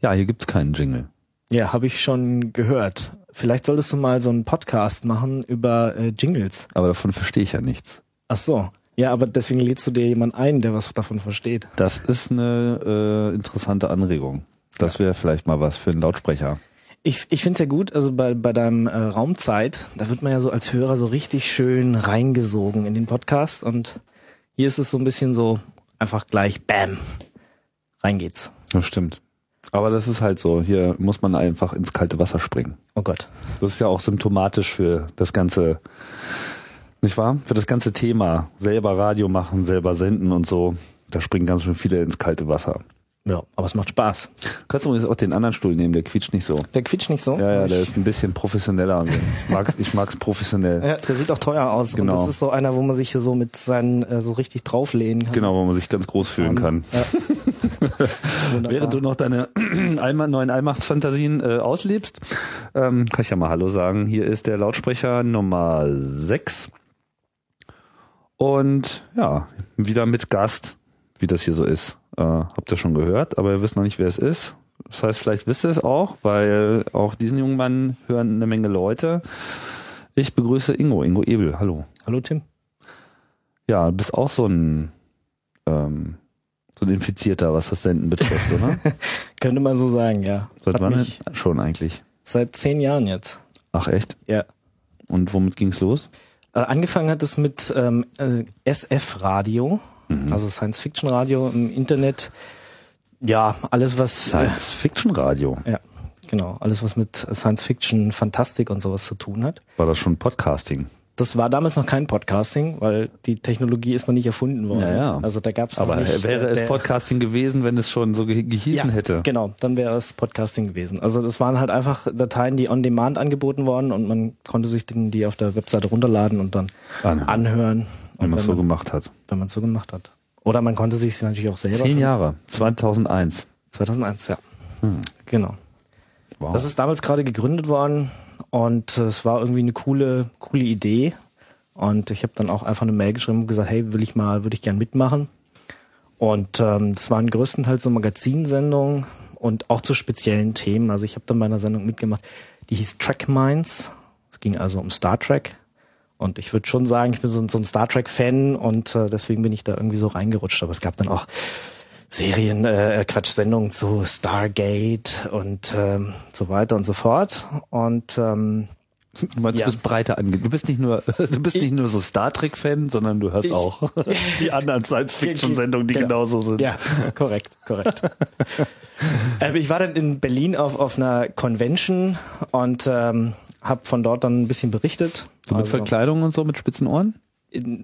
Ja, hier gibt's keinen Jingle. Ja, habe ich schon gehört. Vielleicht solltest du mal so einen Podcast machen über äh, Jingles. Aber davon verstehe ich ja nichts. Ach so. Ja, aber deswegen lädst du dir jemand ein, der was davon versteht. Das ist eine äh, interessante Anregung. Das wäre vielleicht mal was für einen Lautsprecher. Ich, ich finde es ja gut, also bei, bei deinem äh, Raumzeit, da wird man ja so als Hörer so richtig schön reingesogen in den Podcast und hier ist es so ein bisschen so einfach gleich Bam, rein geht's. Das stimmt. Aber das ist halt so. Hier muss man einfach ins kalte Wasser springen. Oh Gott. Das ist ja auch symptomatisch für das ganze, nicht wahr? Für das ganze Thema. Selber Radio machen, selber senden und so. Da springen ganz schön viele ins kalte Wasser. Ja, aber es macht Spaß. Du kannst übrigens auch den anderen Stuhl nehmen, der quietscht nicht so. Der quietscht nicht so? Ja, ja, der ist ein bisschen professioneller. Ich mag's, ich mag's professionell. Ja, der sieht auch teuer aus. Genau. Und das ist so einer, wo man sich hier so mit seinen äh, so richtig drauflehnen kann. Genau, wo man sich ganz groß fühlen kann. Ja. Während du noch deine neuen Allmachtsfantasien äh, auslebst, ähm, kann ich ja mal Hallo sagen. Hier ist der Lautsprecher Nummer 6. Und ja, wieder mit Gast, wie das hier so ist. Äh, habt ihr schon gehört, aber ihr wisst noch nicht, wer es ist. Das heißt, vielleicht wisst ihr es auch, weil auch diesen jungen Mann hören eine Menge Leute. Ich begrüße Ingo, Ingo Ebel. Hallo. Hallo Tim. Ja, du bist auch so ein, ähm, so ein Infizierter, was das Senden betrifft, oder? Könnte man so sagen, ja. Seit wann schon eigentlich? seit zehn Jahren jetzt. Ach echt? Ja. Und womit ging's los? Äh, angefangen hat es mit ähm, äh, SF-Radio, Mhm. also Science-Fiction-Radio im Internet. Ja, alles was Science Fiction Radio. Äh, ja, genau, alles was mit Science-Fiction, Fantastik und sowas zu tun hat. War das schon Podcasting? Das war damals noch kein Podcasting, weil die Technologie ist noch nicht erfunden worden. Ja, ja. Also da gab es Aber nicht, wäre äh, es Podcasting gewesen, wenn es schon so ge gehießen ja, hätte? Genau, dann wäre es Podcasting gewesen. Also das waren halt einfach Dateien, die on demand angeboten worden und man konnte sich den, die auf der Webseite runterladen und dann Anhören. anhören, Wenn man es so man gemacht hat. wenn man es so gemacht hat. Oder man konnte sich natürlich auch selber. Zehn Jahre, 2001. 2001, ja. Genau. Wow. Das ist damals gerade gegründet worden und äh, es war irgendwie eine coole, coole Idee. Und ich habe dann auch einfach eine Mail geschrieben und gesagt, hey, will ich mal, würde ich gern mitmachen. Und ähm, das waren größtenteils so Magazinsendungen und auch zu speziellen Themen. Also ich habe dann bei einer Sendung mitgemacht, die hieß Track Minds. Es ging also um Star Trek. Und ich würde schon sagen, ich bin so, ein- Star Trek-Fan und äh, deswegen bin ich da irgendwie so reingerutscht. Aber es gab dann auch Serien, äh, Quatsch, Sendungen zu Stargate und ähm, so weiter und so fort. Und ähm, Du meinst, Ja. du bist breiter ange... Du bist nicht nur, du bist nicht nur so Star Trek-Fan, sondern du hörst Ich- auch die anderen Science-Fiction-Sendungen, die Genau. genauso sind. ja, korrekt, korrekt. äh, ich war dann in Berlin auf, auf einer Convention und ähm, habe von dort dann ein bisschen berichtet. So mit Also- Verkleidung und so, mit spitzen Ohren?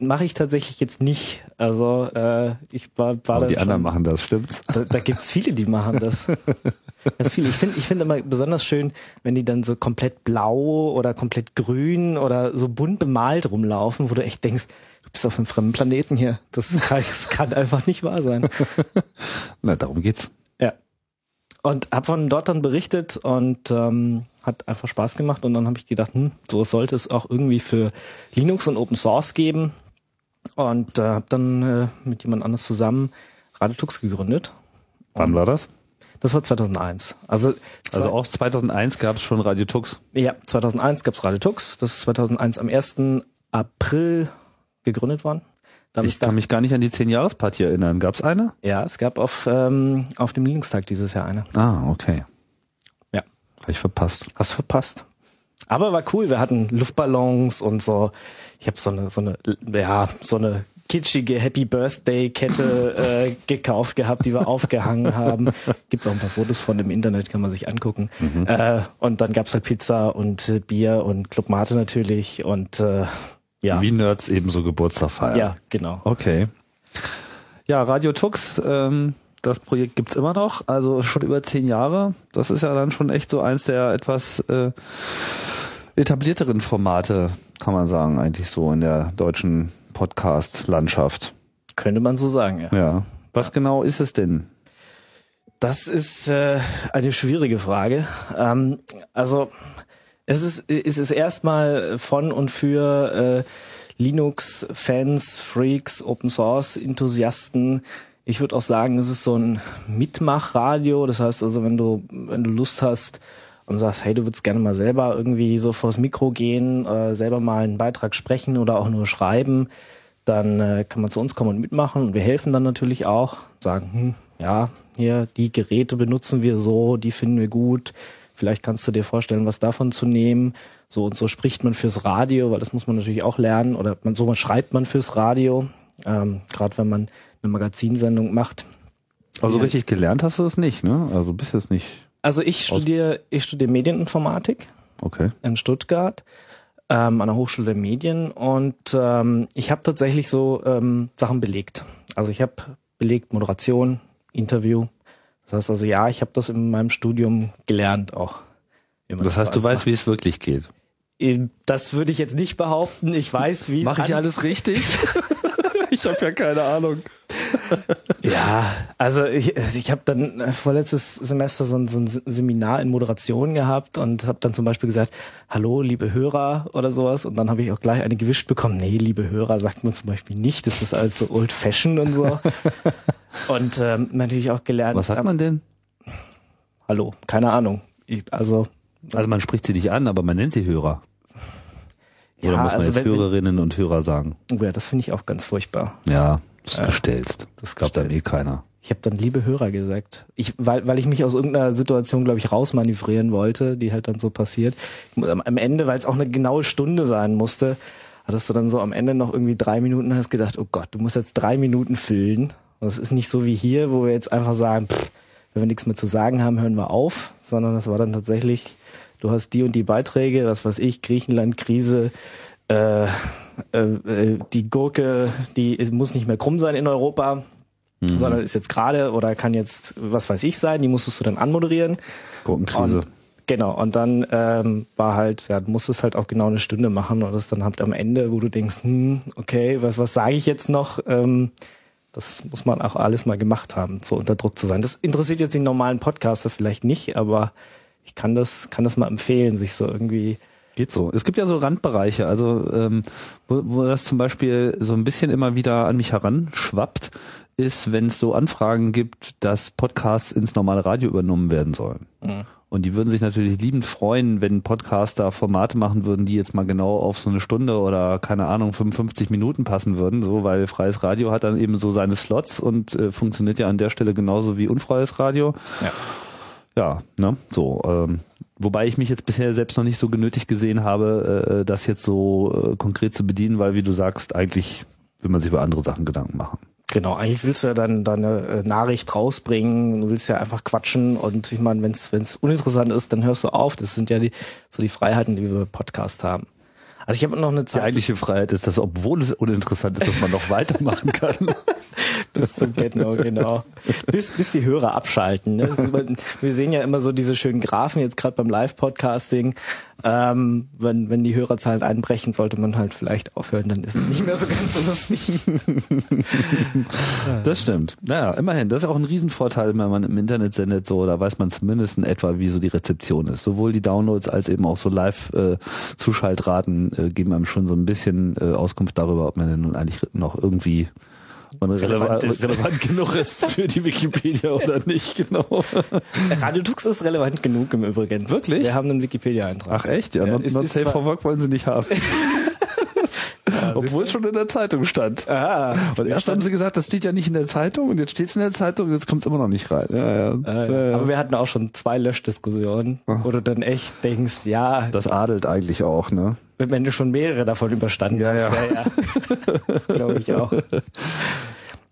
Mache ich tatsächlich jetzt nicht. Also äh, ich war, war Aber dann die anderen schon- machen das, stimmt's? Da, da gibt's viele, die machen das. Ganz viele. Ich finde ich finde immer besonders schön, wenn die dann so komplett blau oder komplett grün oder so bunt bemalt rumlaufen, wo du echt denkst, du bist auf einem fremden Planeten hier. Das kann, das kann einfach nicht wahr sein. Na, darum geht's. Und habe von dort dann berichtet und ähm, hat einfach Spaß gemacht. Und dann habe ich gedacht, hm, so sollte es auch irgendwie für Linux und Open Source geben. Und äh, habe dann äh, mit jemand anders zusammen Radetux gegründet. Wann war das? Das war 2001. Also, Also auch 2001 gab es schon Radio Tux. ja, 2001 gab's Radetux. Das ist 2001 am 1. April gegründet worden. Da hab Ich kann mich gar nicht an die 10-Jahres-Party erinnern. Gab's eine? ja, es gab auf, ähm, auf dem Linux-Tag dieses Jahr eine. Ah, okay. Ja. Hab ich verpasst. Hast verpasst. Aber war cool. Wir hatten Luftballons und so. Ich habe so eine, so eine, ja, so eine kitschige Happy Birthday Kette äh, gekauft gehabt, die wir aufgehangen haben. Gibt's auch ein paar Fotos von im Internet, kann man sich angucken. Äh, und dann gab's halt Pizza und äh, Bier und Club Mate natürlich und äh, ja, Wie Nerds ebenso Geburtstag feiern. ja, genau. Okay. Ja, Radio Tux, ähm, das Projekt gibt's immer noch, also schon über zehn Jahre. Das ist ja dann schon echt so eins der etwas äh, etablierteren Formate, kann man sagen, eigentlich so in der deutschen Podcast-Landschaft. Könnte man so sagen, ja. Ja. Was genau ist es denn? Das ist äh, eine schwierige Frage. Ähm, also es ist, es ist erstmal von und für äh, Linux-Fans, Freaks, Open Source-Enthusiasten Ich würde auch sagen, es ist so ein Mitmachradio. Das heißt also, wenn du, wenn du Lust hast und sagst, hey, du würdest gerne mal selber irgendwie so vors Mikro gehen, äh, selber mal einen Beitrag sprechen oder auch nur schreiben, dann äh, kann man zu uns kommen und mitmachen. Und wir helfen dann natürlich auch, sagen, hm, ja, hier, die Geräte benutzen wir so, die finden wir gut. Vielleicht kannst du dir vorstellen, was davon zu nehmen. So und so spricht man fürs Radio, weil das muss man natürlich auch lernen. Oder man, so man schreibt man fürs Radio. Ähm, Gerade wenn man eine Magazinsendung macht. Also Ja. richtig gelernt hast du es nicht, ne? Also bist jetzt nicht. Also ich studiere, ich studiere Medieninformatik Okay. in Stuttgart ähm, an der Hochschule der Medien und ähm, ich habe tatsächlich so ähm, Sachen belegt. Also ich habe belegt Moderation, Interview. Das heißt also ja, ich habe das in meinem Studium gelernt auch. man Das heißt, du so weißt, wie es wirklich geht. macht. Das würde ich jetzt nicht behaupten. Ich weiß, wie es Mache ich alles richtig? ich habe ja keine Ahnung. Ja, also ich, ich habe dann äh, vorletztes Semester so ein, so ein Seminar in Moderation gehabt und habe dann zum Beispiel gesagt, hallo, liebe Hörer oder sowas. Und dann habe ich auch gleich eine gewischt bekommen, nee, liebe Hörer sagt man zum Beispiel nicht, das ist alles so old fashioned und so. und ähm, natürlich auch gelernt. Was sagt man denn? Hallo, keine Ahnung. Ich, also Also man spricht sie nicht an, aber man nennt sie Hörer. Oder Ja, muss man also jetzt wenn- Hörerinnen und Hörer sagen? oh ja, das finde ich auch ganz furchtbar. Ja, das Ja. gestellst. Das glaubt einem eh keiner. Ich habe dann liebe Hörer gesagt. Ich, weil, weil ich mich aus irgendeiner Situation, glaube ich, rausmanövrieren wollte, die halt dann so passiert. Am, am Ende, weil es auch eine genaue Stunde sein musste, hattest du dann so am Ende noch irgendwie drei Minuten hast gedacht, oh Gott, du musst jetzt drei Minuten füllen. Und es ist nicht so wie hier, wo wir jetzt einfach sagen, pff, wenn wir nichts mehr zu sagen haben, hören wir auf, sondern das war dann tatsächlich, du hast die und die Beiträge, was weiß ich, Griechenland, Krise, äh, äh, äh, die Gurke, die ist- muss nicht mehr krumm sein in Europa, sondern ist jetzt gerade oder kann jetzt, was weiß ich sein, die musstest du dann anmoderieren. Gurkenkrise. Und, genau, und dann ähm, war halt, ja, du musstest halt auch genau eine Stunde machen und das dann halt am Ende, wo du denkst, hm, okay, was, was sage ich jetzt noch? Ähm, das muss man auch alles mal gemacht haben, so unter Druck zu sein. Das interessiert jetzt den normalen Podcaster vielleicht nicht, aber ich kann das, kann das mal empfehlen, sich so irgendwie Geht so. Es gibt ja so Randbereiche, also ähm, wo, wo das zum Beispiel so ein bisschen immer wieder an mich heranschwappt, ist, wenn es so Anfragen gibt, dass Podcasts ins normale Radio übernommen werden sollen. Und die würden sich natürlich liebend freuen, wenn Podcaster Formate machen würden, die jetzt mal genau auf so eine Stunde oder keine Ahnung 55 Minuten passen würden, so weil freies Radio hat dann eben so seine Slots und äh, funktioniert ja an der Stelle genauso wie unfreies Radio. Ja. Ja, ne, so. Ähm, wobei ich mich jetzt bisher selbst noch nicht so genötigt gesehen habe, äh, das jetzt so äh, konkret zu bedienen, weil wie du sagst, eigentlich will man sich über andere Sachen Gedanken machen. Genau, eigentlich willst du ja dann deine äh, Nachricht rausbringen, du willst ja einfach quatschen und ich meine, wenn es uninteressant ist, dann hörst du auf. Das sind ja die, so die Freiheiten, die wir bei Podcast haben. Also ich habe noch eine Die Zeit eigentliche Freiheit ist, dass obwohl es uninteressant ist, dass man noch weitermachen kann. bis zum Get-No, genau. Bis, bis die Hörer abschalten. Ne? Wir sehen ja immer so diese schönen Graphen, jetzt gerade beim Live-Podcasting. Ähm, wenn, wenn die Hörerzahlen einbrechen, sollte man halt vielleicht aufhören, dann ist es nicht mehr so ganz so lustig. Das stimmt. Naja, immerhin, das ist auch ein Riesenvorteil, wenn man im Internet sendet, so, da weiß man zumindest in etwa, wie so die Rezeption ist. Sowohl die Downloads als eben auch so Live-Zuschaltraten äh, geben einem schon so ein bisschen äh, Auskunft darüber, ob man denn nun eigentlich noch irgendwie man relevant, Relevant ist. relevant genug ist für die Wikipedia oder nicht, genau. Radio Tux ist relevant genug im Übrigen. Wirklich? Wir haben einen Wikipedia-Eintrag. Ach echt? Ja, Ja, not, es not ist safe for work wollen sie nicht haben. Obwohl es schon in der Zeitung stand. Ah, Und erst haben sie gesagt, das steht ja nicht in der Zeitung und jetzt steht es in der Zeitung und jetzt kommt es immer noch nicht rein. Ja, ja. Aber wir hatten auch schon zwei Löschdiskussionen, wo du dann echt denkst, ja, Das adelt eigentlich auch, ne? wenn du schon mehrere davon überstanden Ja, hast. ja. ja. Das glaube ich auch.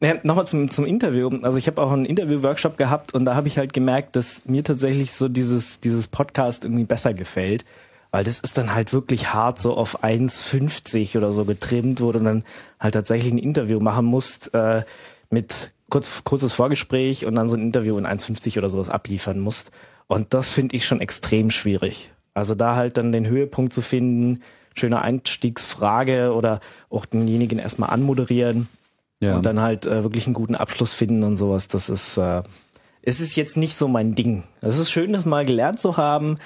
Ja, Nochmal zum, zum Interview. Also ich habe auch einen Interview-Workshop gehabt und da habe ich halt gemerkt, dass mir tatsächlich so dieses, dieses Podcast irgendwie besser gefällt. Weil das ist dann halt wirklich hart so auf 1,50 oder so getrimmt, wo du dann halt tatsächlich ein Interview machen musst äh, mit kurz, kurzes Vorgespräch und dann so ein Interview in 1,50 oder sowas abliefern musst. Und das finde ich schon extrem schwierig. Also da halt dann den Höhepunkt zu finden, schöne Einstiegsfrage oder auch denjenigen erstmal anmoderieren Ja. und dann halt äh, wirklich einen guten Abschluss finden und sowas. Das ist, äh, es ist jetzt nicht so mein Ding. Es ist schön, das mal gelernt zu haben,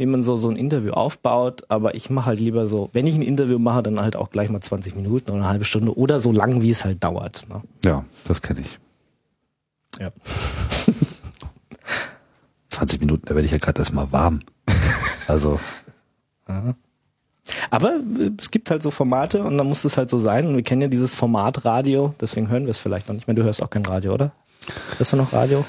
wie man so, so ein Interview aufbaut, aber ich mache halt lieber so, wenn ich ein Interview mache, dann halt auch gleich mal 20 Minuten oder eine halbe Stunde oder so lang, wie es halt dauert. Ne? ja, das kenne ich. Ja. 20 Minuten, da werde ich ja gerade erstmal warm. Also. Aber äh, es gibt halt so Formate und dann muss es halt so sein. Und wir kennen ja dieses Format Radio, deswegen hören wir es vielleicht noch nicht mehr. Du hörst auch kein Radio, oder? Hörst du noch Radio?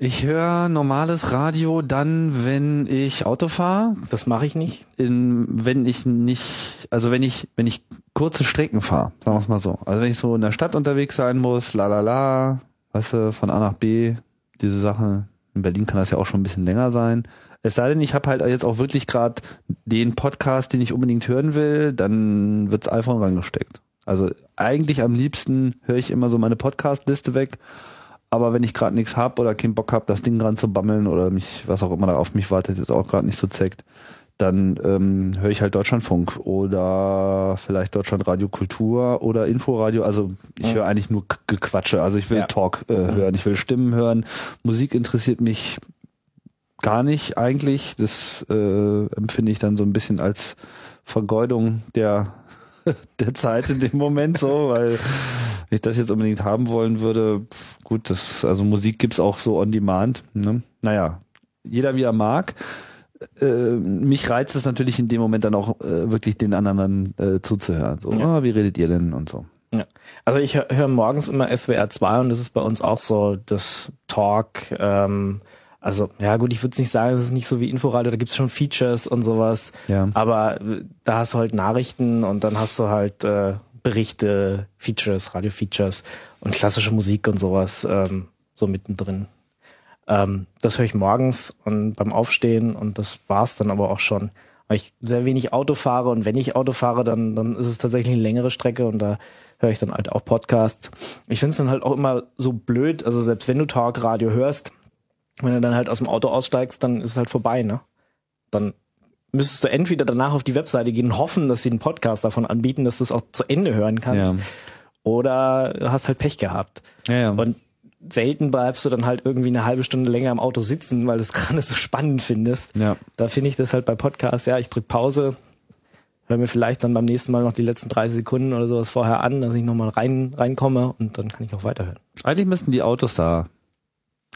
Ich höre normales Radio dann, wenn ich Auto fahre. Das mache ich nicht. In, wenn ich nicht, also wenn ich, wenn ich kurze Strecken fahre, sagen wir es mal so. Also wenn ich so in der Stadt unterwegs sein muss, la la la, weißt du, von A nach B, diese Sache. In Berlin kann das ja auch schon ein bisschen länger sein. Es sei denn, ich habe halt jetzt auch wirklich gerade den Podcast, den ich unbedingt hören will, dann wirds iPhone rangesteckt. Also eigentlich am liebsten höre ich immer so meine Podcast-Liste weg. Aber wenn ich gerade nichts hab oder keinen Bock hab, das Ding dran zu bammeln oder mich, was auch immer da auf mich wartet, jetzt auch gerade nicht so zeckt, dann ähm, höre ich halt Deutschlandfunk oder vielleicht Deutschlandradio Kultur oder Inforadio. Also ich höre eigentlich nur Gequatsche. Also ich will Ja. Talk äh, hören, ich will Stimmen hören. Musik interessiert mich gar nicht eigentlich. Das äh, empfinde ich dann so ein bisschen als Vergeudung der der Zeit in dem Moment so, weil wenn ich das jetzt unbedingt haben wollen würde, gut, das, also Musik gibt's auch so on demand. Ne? Naja, jeder wie er mag. Äh, mich reizt es natürlich in dem Moment dann auch äh, wirklich den anderen äh, zuzuhören. So, Ja. ah, wie redet ihr denn und so. Ja. Also ich höre hör morgens immer SWR 2 und das ist bei uns auch so das Talk. Ähm, also ja gut, ich würde es nicht sagen, es ist nicht so wie Inforadio, da gibt's schon Features und sowas. Ja. Aber äh, da hast du halt Nachrichten und dann hast du halt äh, Berichte, Features, Radio-Features und klassische Musik und sowas ähm, so mittendrin. Ähm, das höre ich morgens und beim Aufstehen und das war's dann aber auch schon. Weil ich sehr wenig Auto fahre und wenn ich Auto fahre, dann, dann ist es tatsächlich eine längere Strecke und da höre ich dann halt auch Podcasts. Ich finde es dann halt auch immer so blöd, also selbst wenn du Talkradio hörst, wenn du dann halt aus dem Auto aussteigst, dann ist es halt vorbei, ne? Dann müsstest du entweder danach auf die Webseite gehen und hoffen, dass sie einen Podcast davon anbieten, dass du es auch zu Ende hören kannst. Ja. Oder hast halt Pech gehabt. Ja, ja. Und selten bleibst du dann halt irgendwie eine halbe Stunde länger im Auto sitzen, weil du es gerade so spannend findest. ja. Da finde ich das halt bei Podcasts, ja, ich drück Pause, höre mir vielleicht dann beim nächsten Mal noch die letzten 30 Sekunden oder sowas vorher an, dass ich nochmal rein, reinkomme und dann kann ich auch weiterhören. Eigentlich müssten die Autos da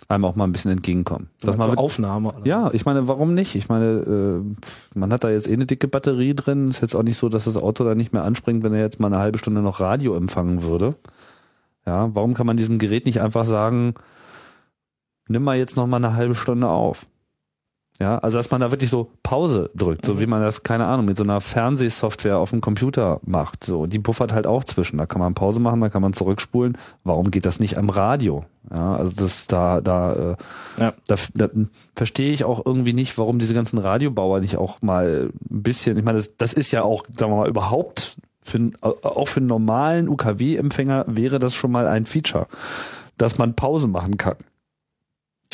einem auch mal ein bisschen entgegenkommen. Man mit- Aufnahme. Oder? Ja, ich meine, warum nicht? Ich meine, äh, man hat da jetzt eh eine dicke Batterie drin. Ist jetzt auch nicht so, dass das Auto da nicht mehr anspringt, wenn er jetzt mal eine halbe Stunde noch Radio empfangen würde. Ja, warum kann man diesem Gerät nicht einfach sagen, nimm mal jetzt noch mal eine halbe Stunde auf? Ja, also dass man da wirklich so Pause drückt, so wie man das, keine Ahnung, mit so einer Fernsehsoftware auf dem Computer macht. So, die puffert halt auch zwischen. Da kann man Pause machen, da kann man zurückspulen. Warum geht das nicht am Radio? Ja, also das da, da, äh, Ja. da, da verstehe ich auch irgendwie nicht, warum diese ganzen Radiobauer nicht auch mal ein bisschen, ich meine, das, das ist ja auch, sagen wir mal, überhaupt für, auch für einen normalen UKW-Empfänger wäre das schon mal ein Feature, dass man Pause machen kann.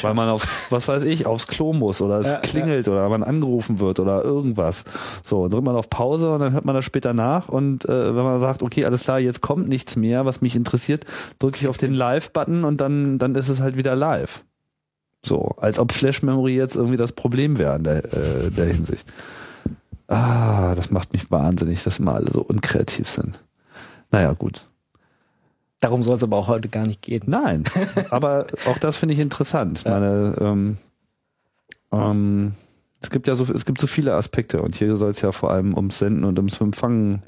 Weil man auf, was weiß ich, aufs Klo muss oder es Ja, klingelt oder man angerufen wird oder irgendwas. So, drückt man auf Pause und dann hört man das später nach und äh, wenn man sagt, okay, alles klar, jetzt kommt nichts mehr, was mich interessiert, drückt sich auf den Live-Button und dann, dann ist es halt wieder live. So, als ob Flash Memory jetzt irgendwie das Problem wäre in der, äh, der Hinsicht. Ah, das macht mich wahnsinnig, dass immer alle so unkreativ sind. Naja, gut. Darum soll es aber auch heute gar nicht gehen. Nein, aber auch das finde ich interessant. Ja. meine, ähm, ähm, es gibt ja so, es gibt so viele Aspekte und hier soll es ja vor allem ums Senden und ums Empfangen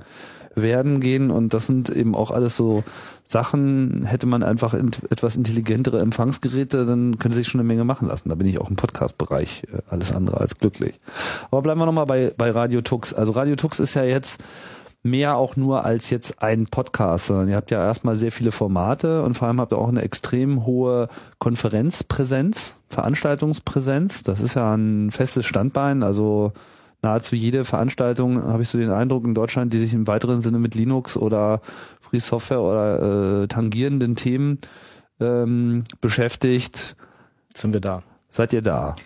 werden gehen und das sind eben auch alles so Sachen, hätte man einfach int etwas intelligentere Empfangsgeräte, dann könnte sich schon eine Menge machen lassen. Da bin ich auch im Podcast-Bereich äh, alles andere als glücklich. Aber bleiben wir nochmal bei, bei Radio Tux. Also Radio Tux ist ja jetzt mehr auch nur als jetzt ein Podcast, sondern ihr habt ja erstmal sehr viele Formate und vor allem habt ihr auch eine extrem hohe Konferenzpräsenz, Veranstaltungspräsenz. Das ist ja ein festes Standbein, also nahezu jede Veranstaltung, habe ich so den Eindruck in Deutschland, die sich im weiteren Sinne mit Linux oder Free Software oder äh, tangierenden Themen ähm, beschäftigt. Sind wir da. Seid ihr da?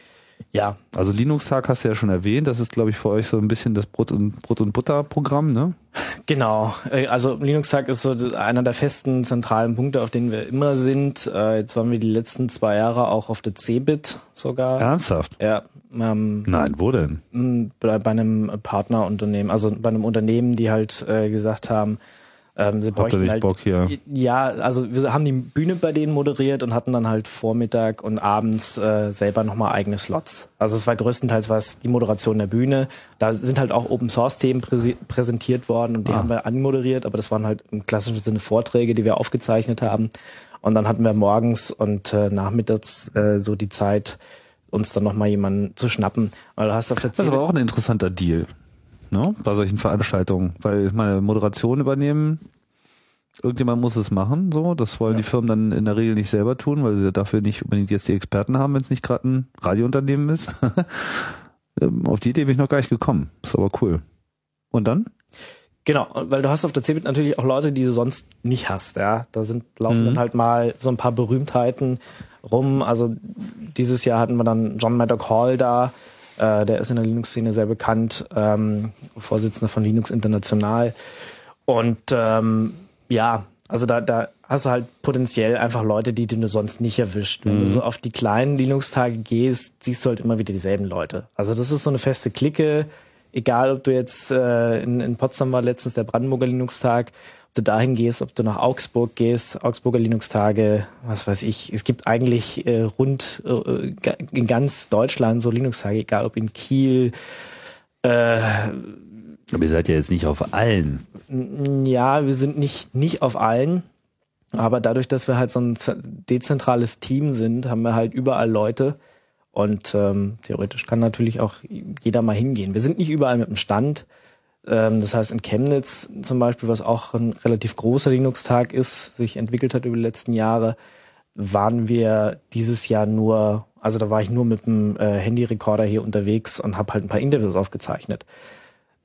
Ja, Also Linux-Tag hast du ja schon erwähnt, das ist, glaube ich, für euch so ein bisschen das Brot- und, Brot und Butter-Programm, ne? Genau, Äh, also Linux-Tag ist so einer der festen zentralen Punkte, auf denen wir immer sind. Äh, Jetzt waren wir die letzten zwei Jahre auch auf der CeBIT sogar. Ernsthaft? Ja, ähm, Nein, wo denn? bei, bei einem Partnerunternehmen, also bei einem Unternehmen, die halt äh, gesagt haben, Ähm, sie Habt ihr bräuchten nicht halt, Bock hier? Ja, also wir haben die Bühne bei denen moderiert und hatten dann halt Vormittag und abends äh, selber nochmal eigene Slots. Also es war größtenteils was die Moderation der Bühne. Da sind halt auch Open Source Themen präsi- präsentiert worden und die Ah. haben wir anmoderiert, aber das waren halt im klassischen Sinne Vorträge, die wir aufgezeichnet haben. Und dann hatten wir morgens und äh, nachmittags äh, so die Zeit, uns dann nochmal jemanden zu schnappen. Weil du hast auf der Das ist aber auch ein interessanter Deal, ne? Bei solchen Veranstaltungen, weil ich meine Moderation übernehmen, irgendjemand muss es machen, so. Das wollen Ja. die Firmen dann in der Regel nicht selber tun, weil sie dafür nicht unbedingt jetzt die Experten haben, wenn es nicht gerade ein Radiounternehmen ist. Ähm, auf die Idee bin ich noch gar nicht gekommen. Ist aber cool. Und dann? Genau, weil du hast auf der CeBIT natürlich auch Leute, die du sonst nicht hast, ja. Da sind, laufen Mhm. dann halt mal so ein paar Berühmtheiten rum. Also dieses Jahr hatten wir dann John Maddock Hall da, äh, der ist in der Linux-Szene sehr bekannt, ähm, Vorsitzender von Linux International. Und ähm, ja, also da, da hast du halt potenziell einfach Leute, die du sonst nicht erwischt. Wenn du so auf die kleinen Linux-Tage gehst, siehst du halt immer wieder dieselben Leute. Also das ist so eine feste Clique, egal ob du jetzt äh, in, in Potsdam war letztens der Brandenburger Linux-Tag, du dahin gehst, ob du nach Augsburg gehst, Augsburger Linux-Tage, was weiß ich. Es gibt eigentlich äh, rund äh, ga- in ganz Deutschland so Linux-Tage, egal ob in Kiel, äh, Aber ihr seid ja jetzt nicht auf allen. ja, wir sind nicht, nicht auf allen, aber dadurch, dass wir halt so ein ze- dezentrales Team sind, haben wir halt überall Leute und ähm, theoretisch kann natürlich auch jeder mal hingehen. Wir sind nicht überall mit dem Stand. Ähm, das heißt, in Chemnitz zum Beispiel, was auch ein relativ großer Linux-Tag ist, sich entwickelt hat über die letzten Jahre, waren wir dieses Jahr nur, also da war ich nur mit dem äh, Handyrekorder hier unterwegs und habe halt ein paar Interviews aufgezeichnet.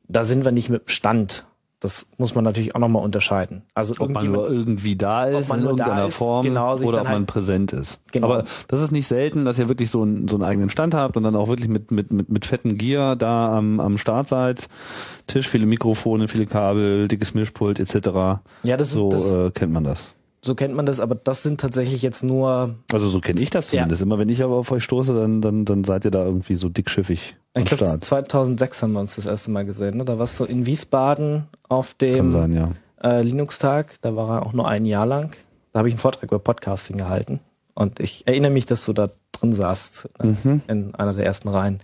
Da sind wir nicht mit dem Stand. Das muss man natürlich auch nochmal unterscheiden. Also Ob man nur irgendwie da ist, man in irgendeiner ist, Form, genau, oder ob man halt- präsent ist. Genau. Aber das ist nicht selten, dass ihr wirklich so einen, so einen eigenen Stand habt und dann auch wirklich mit, mit, mit, mit fetten Gear da am, am Start seid. Tisch, viele Mikrofone, viele Kabel, dickes Mischpult etc. Ja, das, So das, äh, kennt man das. So kennt man das, aber das sind tatsächlich jetzt nur, Also so kenne ich das Ja. zumindest. Immer wenn ich aber auf euch stoße, dann, dann, dann seid ihr da irgendwie so dickschiffig ich glaube Start. 2006 haben wir uns das erste Mal gesehen. Ne? Da warst du in Wiesbaden auf dem sein, ja. äh, Linux-Tag. Da war er auch nur ein Jahr lang. Da habe ich einen Vortrag über Podcasting gehalten. Und ich erinnere mich, dass du da drin saßt, äh, Mhm. in einer der ersten Reihen.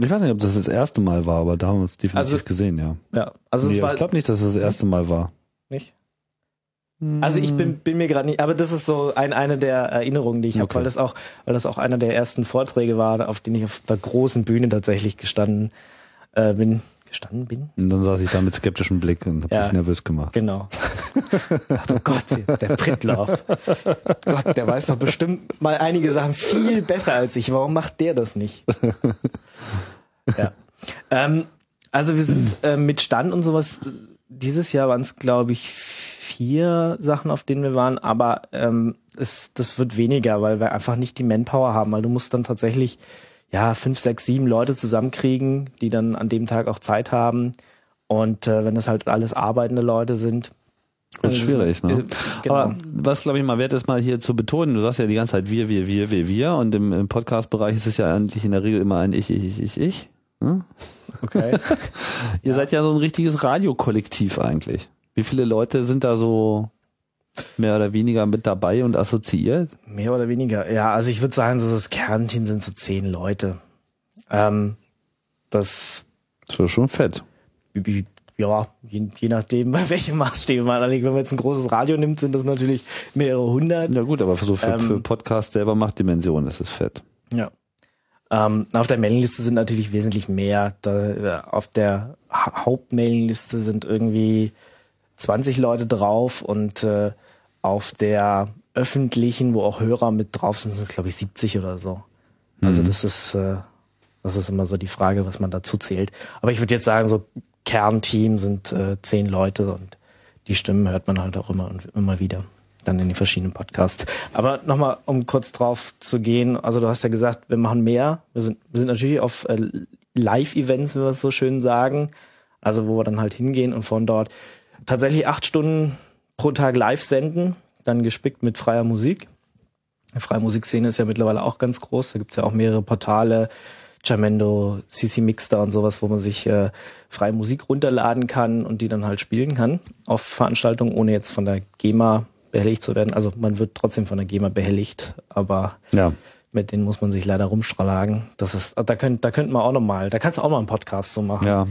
Ich weiß nicht, ob das das erste Mal war, aber da haben wir uns definitiv Also- gesehen, ja. Ja, also Nee, es war ich glaube nicht, dass es das erste Mal war. nicht. Also ich bin, bin mir gerade nicht, aber das ist so ein, eine der Erinnerungen, die ich habe, Okay. weil das auch, weil das auch einer der ersten Vorträge war, auf den ich auf der großen Bühne tatsächlich gestanden äh, bin. Gestanden bin? Und dann saß ich da mit skeptischem Blick und habe Ja. mich nervös gemacht. Genau. Ach du Gott, jetzt der Prittlauf. Gott, der weiß doch bestimmt mal einige Sachen viel besser als ich. Warum macht der das nicht? Ja. Ähm, also wir sind äh, mit Stand und sowas, äh, dieses Jahr waren es, glaube ich, vier Sachen, auf denen wir waren, aber ähm, es, das wird weniger, weil wir einfach nicht die Manpower haben, weil du musst dann tatsächlich ja fünf, sechs, sieben Leute zusammenkriegen, die dann an dem Tag auch Zeit haben. Und äh, wenn das halt alles arbeitende Leute sind, Das ist schwierig, ne? Genau. Aber was, glaube ich, mal wert ist, mal hier zu betonen, du sagst ja die ganze Zeit wir, wir, wir, wir, wir und im, im Podcast-Bereich ist es ja eigentlich in der Regel immer ein Ich, ich, ich, ich, ich. Ne? okay. Ihr seid ja so ein richtiges Radiokollektiv eigentlich. Wie viele Leute sind da so mehr oder weniger mit dabei und assoziiert? Mehr oder weniger. Ja, also ich würde sagen, so das Kernteam sind so zehn Leute. Ähm, das, Das ist schon fett. ja, je, je nachdem, bei welchem Maßstäbe man anlegt. Wenn man jetzt ein großes Radio nimmt, sind das natürlich mehrere hundert. Ja gut, aber für so für, Ähm, für Podcast selber macht Dimension, ist es fett. Ja. Ähm, auf der Mailingliste sind natürlich wesentlich mehr. Da, äh, auf der ha Hauptmailingliste sind irgendwie 20 Leute drauf und äh, auf der öffentlichen, wo auch Hörer mit drauf sind, sind es glaube ich 70 oder so. Also Mhm. das ist äh, das ist immer so die Frage, was man dazu zählt. Aber ich würde jetzt sagen, so Kernteam sind äh, zehn Leute und die Stimmen hört man halt auch immer und immer wieder dann in den verschiedenen Podcasts. Aber nochmal, um kurz drauf zu gehen, also du hast ja gesagt, wir machen mehr. Wir sind, wir sind natürlich auf äh, Live-Events, wie wir es so schön sagen. Also wo wir dann halt hingehen und von dort tatsächlich acht Stunden pro Tag live senden, dann gespickt mit freier Musik. Die freie Musikszene ist ja mittlerweile auch ganz groß. Da gibt es ja auch mehrere Portale, Jamendo, CC Mixter und sowas, wo man sich äh, freie Musik runterladen kann und die dann halt spielen kann auf Veranstaltungen, ohne jetzt von der GEMA behelligt zu werden. Also man wird trotzdem von der GEMA behelligt, aber Ja. mit denen muss man sich leider rumschlagen. Das ist, da könnt, da könnte man auch noch mal, da kannst du auch mal einen Podcast so machen, Ja.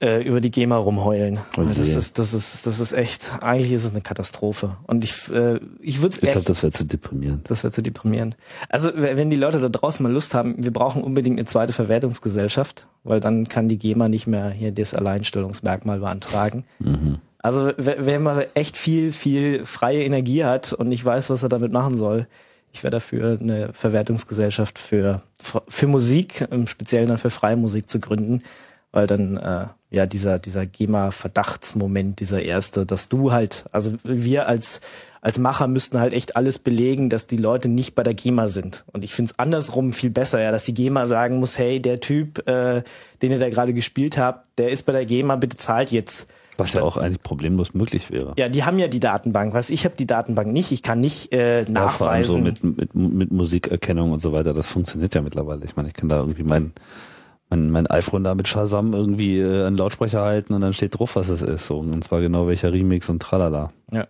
Äh, über die GEMA rumheulen. Oh Weil das ist, das ist, das ist echt, eigentlich ist es eine Katastrophe. Und ich, äh, ich würde es Ich glaube, das wäre zu deprimierend. das wäre zu deprimierend. Also wenn die Leute da draußen mal Lust haben, wir brauchen unbedingt eine zweite Verwertungsgesellschaft, weil dann kann die GEMA nicht mehr hier das Alleinstellungsmerkmal beantragen. Also w- wenn man echt viel, viel freie Energie hat und nicht weiß, was er damit machen soll, ich wäre dafür, eine Verwertungsgesellschaft für, für Musik, im Speziellen dann für freie Musik zu gründen, weil dann äh, ja dieser dieser GEMA-Verdachtsmoment, dieser erste, dass du halt, also wir als als Macher müssten halt echt alles belegen, dass die Leute nicht bei der GEMA sind. Und ich finde es andersrum viel besser, ja, dass die GEMA sagen muss, hey, der Typ, äh, den ihr da gerade gespielt habt, der ist bei der GEMA, bitte zahlt jetzt. Was ja auch eigentlich problemlos möglich wäre. Ja, die haben ja die Datenbank. Was ich habe die Datenbank nicht. Ich kann nicht äh, Ja, vor allem nachweisen. so mit, mit, mit Musikerkennung und so weter, das funktioniert ja mittlerweile. Ich meine, ich kann da irgendwie mein, mein, mein iPhone da mit Shazam irgendwie äh, einen Lautsprecher halten und dann steht drauf, was es ist. So. Und zwar genau welcher Remix und tralala. ja.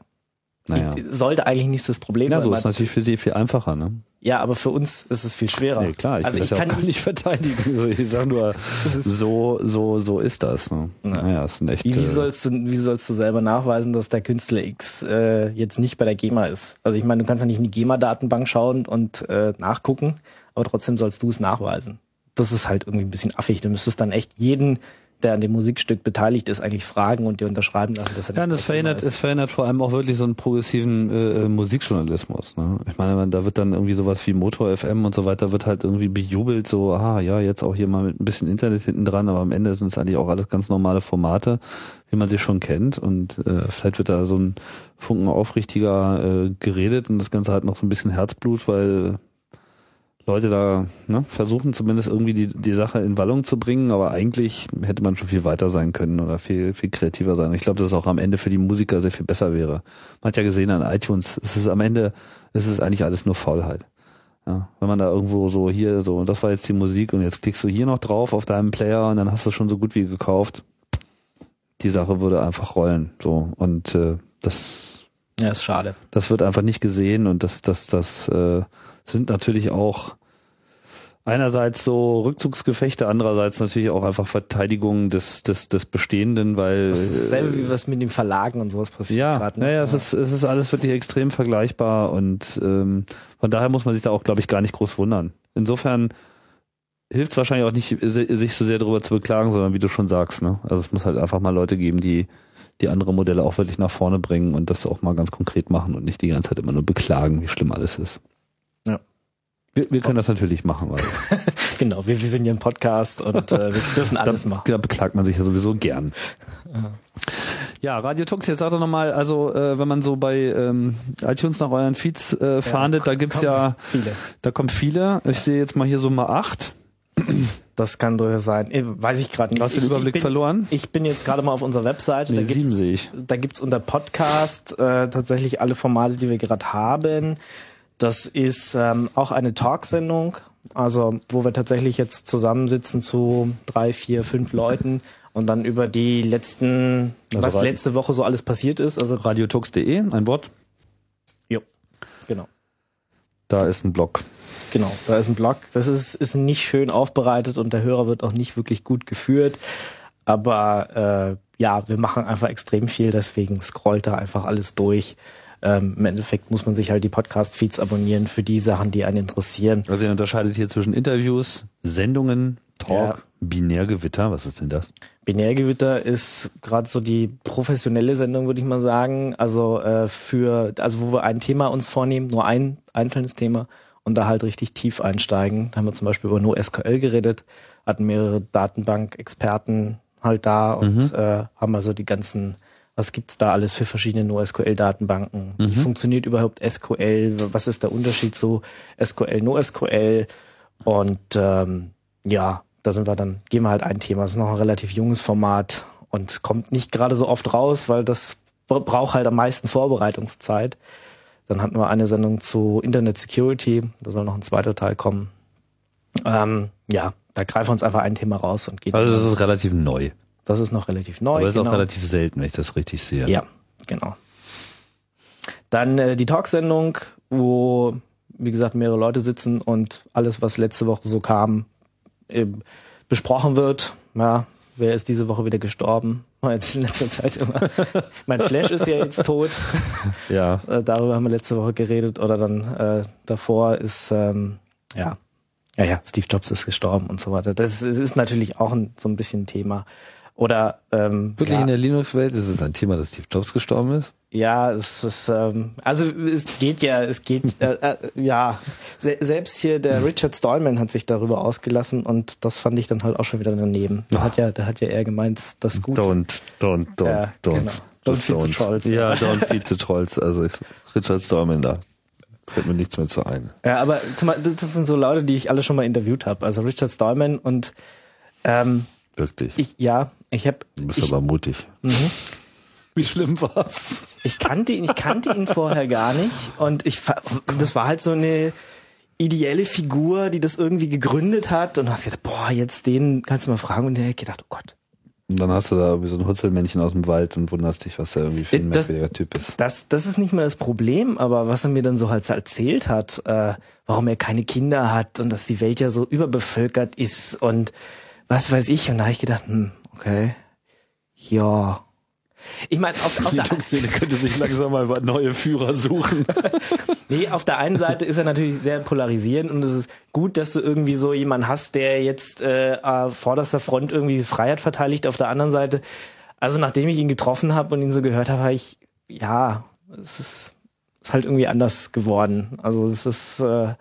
Naja. Sollte eigentlich nicht das Problem Ja, sein. so weil- ist natürlich für sie viel einfacher, ne? ja, aber für uns ist es viel schwerer. Nee, klar, ich also ich ja kann nicht verteidigen. So, ich sag nur, so, so, so ist das. Ne? Naja, ist ein echt. Wie, wie, sollst du, wie sollst du selber nachweisen, dass der Künstler X äh, jetzt nicht bei der GEMA ist? Also ich meine, du kannst ja nicht in die GEMA-Datenbank schauen und äh, nachgucken, aber trotzdem sollst du es nachweisen. Das ist halt irgendwie ein bisschen affig. Du müsstest dann echt jeden, der an dem Musikstück beteiligt ist, eigentlich fragen und dir unterschreiben lassen, dass er Ja, und das verhindert, es verhindert vor allem auch wirklich so einen progressiven äh, äh, Musikjournalismus. Ne? Ich meine, man, da wird dann irgendwie sowas wie Motor FM und so weiter, wird halt irgendwie bejubelt, so, aha, ja, jetzt auch hier mal mit ein bisschen Internet hinten dran, aber am Ende sind es eigentlich auch alles ganz normale Formate, wie man sie schon kennt. Und äh, vielleicht wird da so ein Funken aufrichtiger äh, geredet und das Ganze hat noch so ein bisschen Herzblut, weil Leute da ne, versuchen zumindest irgendwie die, die Sache in Wallung zu bringen, aber eigentlich hätte man schon viel weiter sein können oder viel, viel kreativer sein. Ich glaube, dass es auch am Ende für die Musiker sehr viel besser wäre. Man hat ja gesehen an iTunes, es ist am Ende, es ist eigentlich alles nur Faulheit. Ja, wenn man da irgendwo so hier so, das war jetzt die Musik und jetzt klickst du hier noch drauf auf deinem Player und dann hast du schon so gut wie gekauft. Die Sache würde einfach rollen. So und äh, das Ja, ist schade. das wird einfach nicht gesehen und das, das, das äh, sind natürlich auch einerseits so Rückzugsgefechte, andererseits natürlich auch einfach Verteidigungen des, des, des Bestehenden, weil Das ist äh, dasselbe, wie was mit den Verlagen und sowas passiert ja, gerade. naja, es ist, es ist alles wirklich extrem vergleichbar und ähm, von daher muss man sich da auch, glaube ich, gar nicht groß wundern. Insofern hilft es wahrscheinlich auch nicht, si- sich so sehr darüber zu beklagen, sondern wie du schon sagst, ne? Also es muss halt einfach mal Leute geben, die die andere Modelle auch wirklich nach vorne bringen und das auch mal ganz konkret machen und nicht die ganze Zeit immer nur beklagen, wie schlimm alles ist. Ja. Wir, wir können das natürlich machen, weil Genau, wir, wir sind hier ein Podcast und äh, wir dürfen alles da, machen. da beklagt man sich ja sowieso gern. Ja, Radio Tux, jetzt sag doch nochmal, also äh, wenn man so bei ähm, iTunes nach euren Feeds äh, fahndet, da gibt's ja, viele. da kommen viele. Ich sehe jetzt mal hier so mal acht. Das kann durchaus sein. Äh, Weiß ich gerade nicht. Hast du den Ich- Überblick bin, verloren? Ich bin jetzt gerade mal auf unserer Webseite. Nee, da gibt's, sehe ich. da gibt's unter Podcast äh, tatsächlich alle Formate, die wir gerade haben. Das ist ähm, auch eine Talksendung, also wo wir tatsächlich jetzt zusammensitzen zu drei, vier, fünf Leuten und dann über die letzten, Also was letzte Woche so alles passiert ist. Also Radiotux.de, ein Wort. jo, genau. Da ist ein Blog. Genau, da ist ein Blog. Das ist, ist nicht schön aufbereitet und der Hörer wird auch nicht wirklich gut geführt. Aber äh, ja, wir machen einfach extrem viel, deswegen scrollt da einfach alles durch. Ähm, Im Endeffekt muss man sich halt die Podcast-Feeds abonnieren für die Sachen, die einen interessieren. Also ihr unterscheidet hier zwischen Interviews, Sendungen, Talk, Ja. Binärgewitter. Was ist denn das? Binärgewitter ist gerade so die professionelle Sendung, würde ich mal sagen. Also äh, für, also wo wir ein Thema uns vornehmen, nur ein einzelnes Thema und da halt richtig tief einsteigen. Da haben wir zum Beispiel über NoSQL geredet, hatten mehrere Datenbank-Experten halt da und äh, haben also die ganzen, was gibt's da alles für verschiedene NoSQL-Datenbanken? Wie funktioniert überhaupt SQL? Was ist der Unterschied zu SQL, NoSQL? Und ähm, ja, da sind wir dann, gehen wir halt ein Thema. Das ist noch ein relativ junges Format und kommt nicht gerade so oft raus, weil das braucht halt am meisten Vorbereitungszeit. Dann hatten wir eine Sendung zu Internet Security, da soll noch ein zweiter Teil kommen. Ähm, ja, da greifen wir uns einfach ein Thema raus und gehen. Also das ist relativ neu. Das ist noch relativ neu. Aber ist genau. auch relativ selten, wenn ich das richtig sehe. Ja, genau. Dann äh, die Talksendung, wo, wie gesagt, mehrere Leute sitzen und alles, was letzte Woche so kam, äh, besprochen wird. Ja, wer ist diese Woche wieder gestorben? Jetzt in letzter Zeit immer. mein Flash ist ja jetzt tot. Ja. Äh, darüber haben wir letzte Woche geredet. Oder dann äh, davor ist, ähm, ja, ja, ja, Steve Jobs ist gestorben und so weiter. Das ist, ist natürlich auch ein, so ein bisschen ein Thema. Oder ähm, Wirklich ja, in der Linux-Welt ist es ein Thema, dass Steve Jobs gestorben ist? ja, es ist ähm, also es geht ja, es geht äh, äh, ja se selbst hier der Richard Stallman hat sich darüber ausgelassen und das fand ich dann halt auch schon wieder daneben. Der hat ja, der hat ja eher gemeint, das gut. Don't, don't, don't, Ja, don't. genau. Don't feed the trolls. Ja, don't feed the trolls. Also ich, Richard Stallman da. Fällt mir nichts mehr zu ein. Ja, aber das sind so Leute, die ich alle schon mal interviewt habe. Also Richard Stallman und ähm, Wirklich. ich ja, ich habe du bist ich, aber mutig. Wie schlimm war's? ich kannte ihn, ich kannte ihn vorher gar nicht und ich das war halt so eine ideelle Figur, die das irgendwie gegründet hat und du hast gedacht, boah, jetzt den kannst du mal fragen und der hat gedacht, oh Gott. Und dann hast du da wie so ein Hutzelmännchen aus dem Wald und wunderst dich, was er irgendwie für ein Das- merkwürdiger Typ ist. Das, das ist nicht mehr das Problem, aber was er mir dann so halt erzählt hat, äh, warum er keine Kinder hat und dass die Welt ja so überbevölkert ist und was weiß ich. Und da habe ich gedacht, hm, okay, ja. Ich meine, auf, auf, der, Linux-Szene könnte sich langsam mal neue Führer suchen. nee, auf der einen Seite ist er natürlich sehr polarisierend und es ist gut, dass du irgendwie so jemanden hast, der jetzt äh, äh, vorderster Front irgendwie Freiheit verteidigt. Auf der anderen Seite, also nachdem ich ihn getroffen habe und ihn so gehört habe, habe ich, ja, es ist, ist halt irgendwie anders geworden. Also es ist, äh, da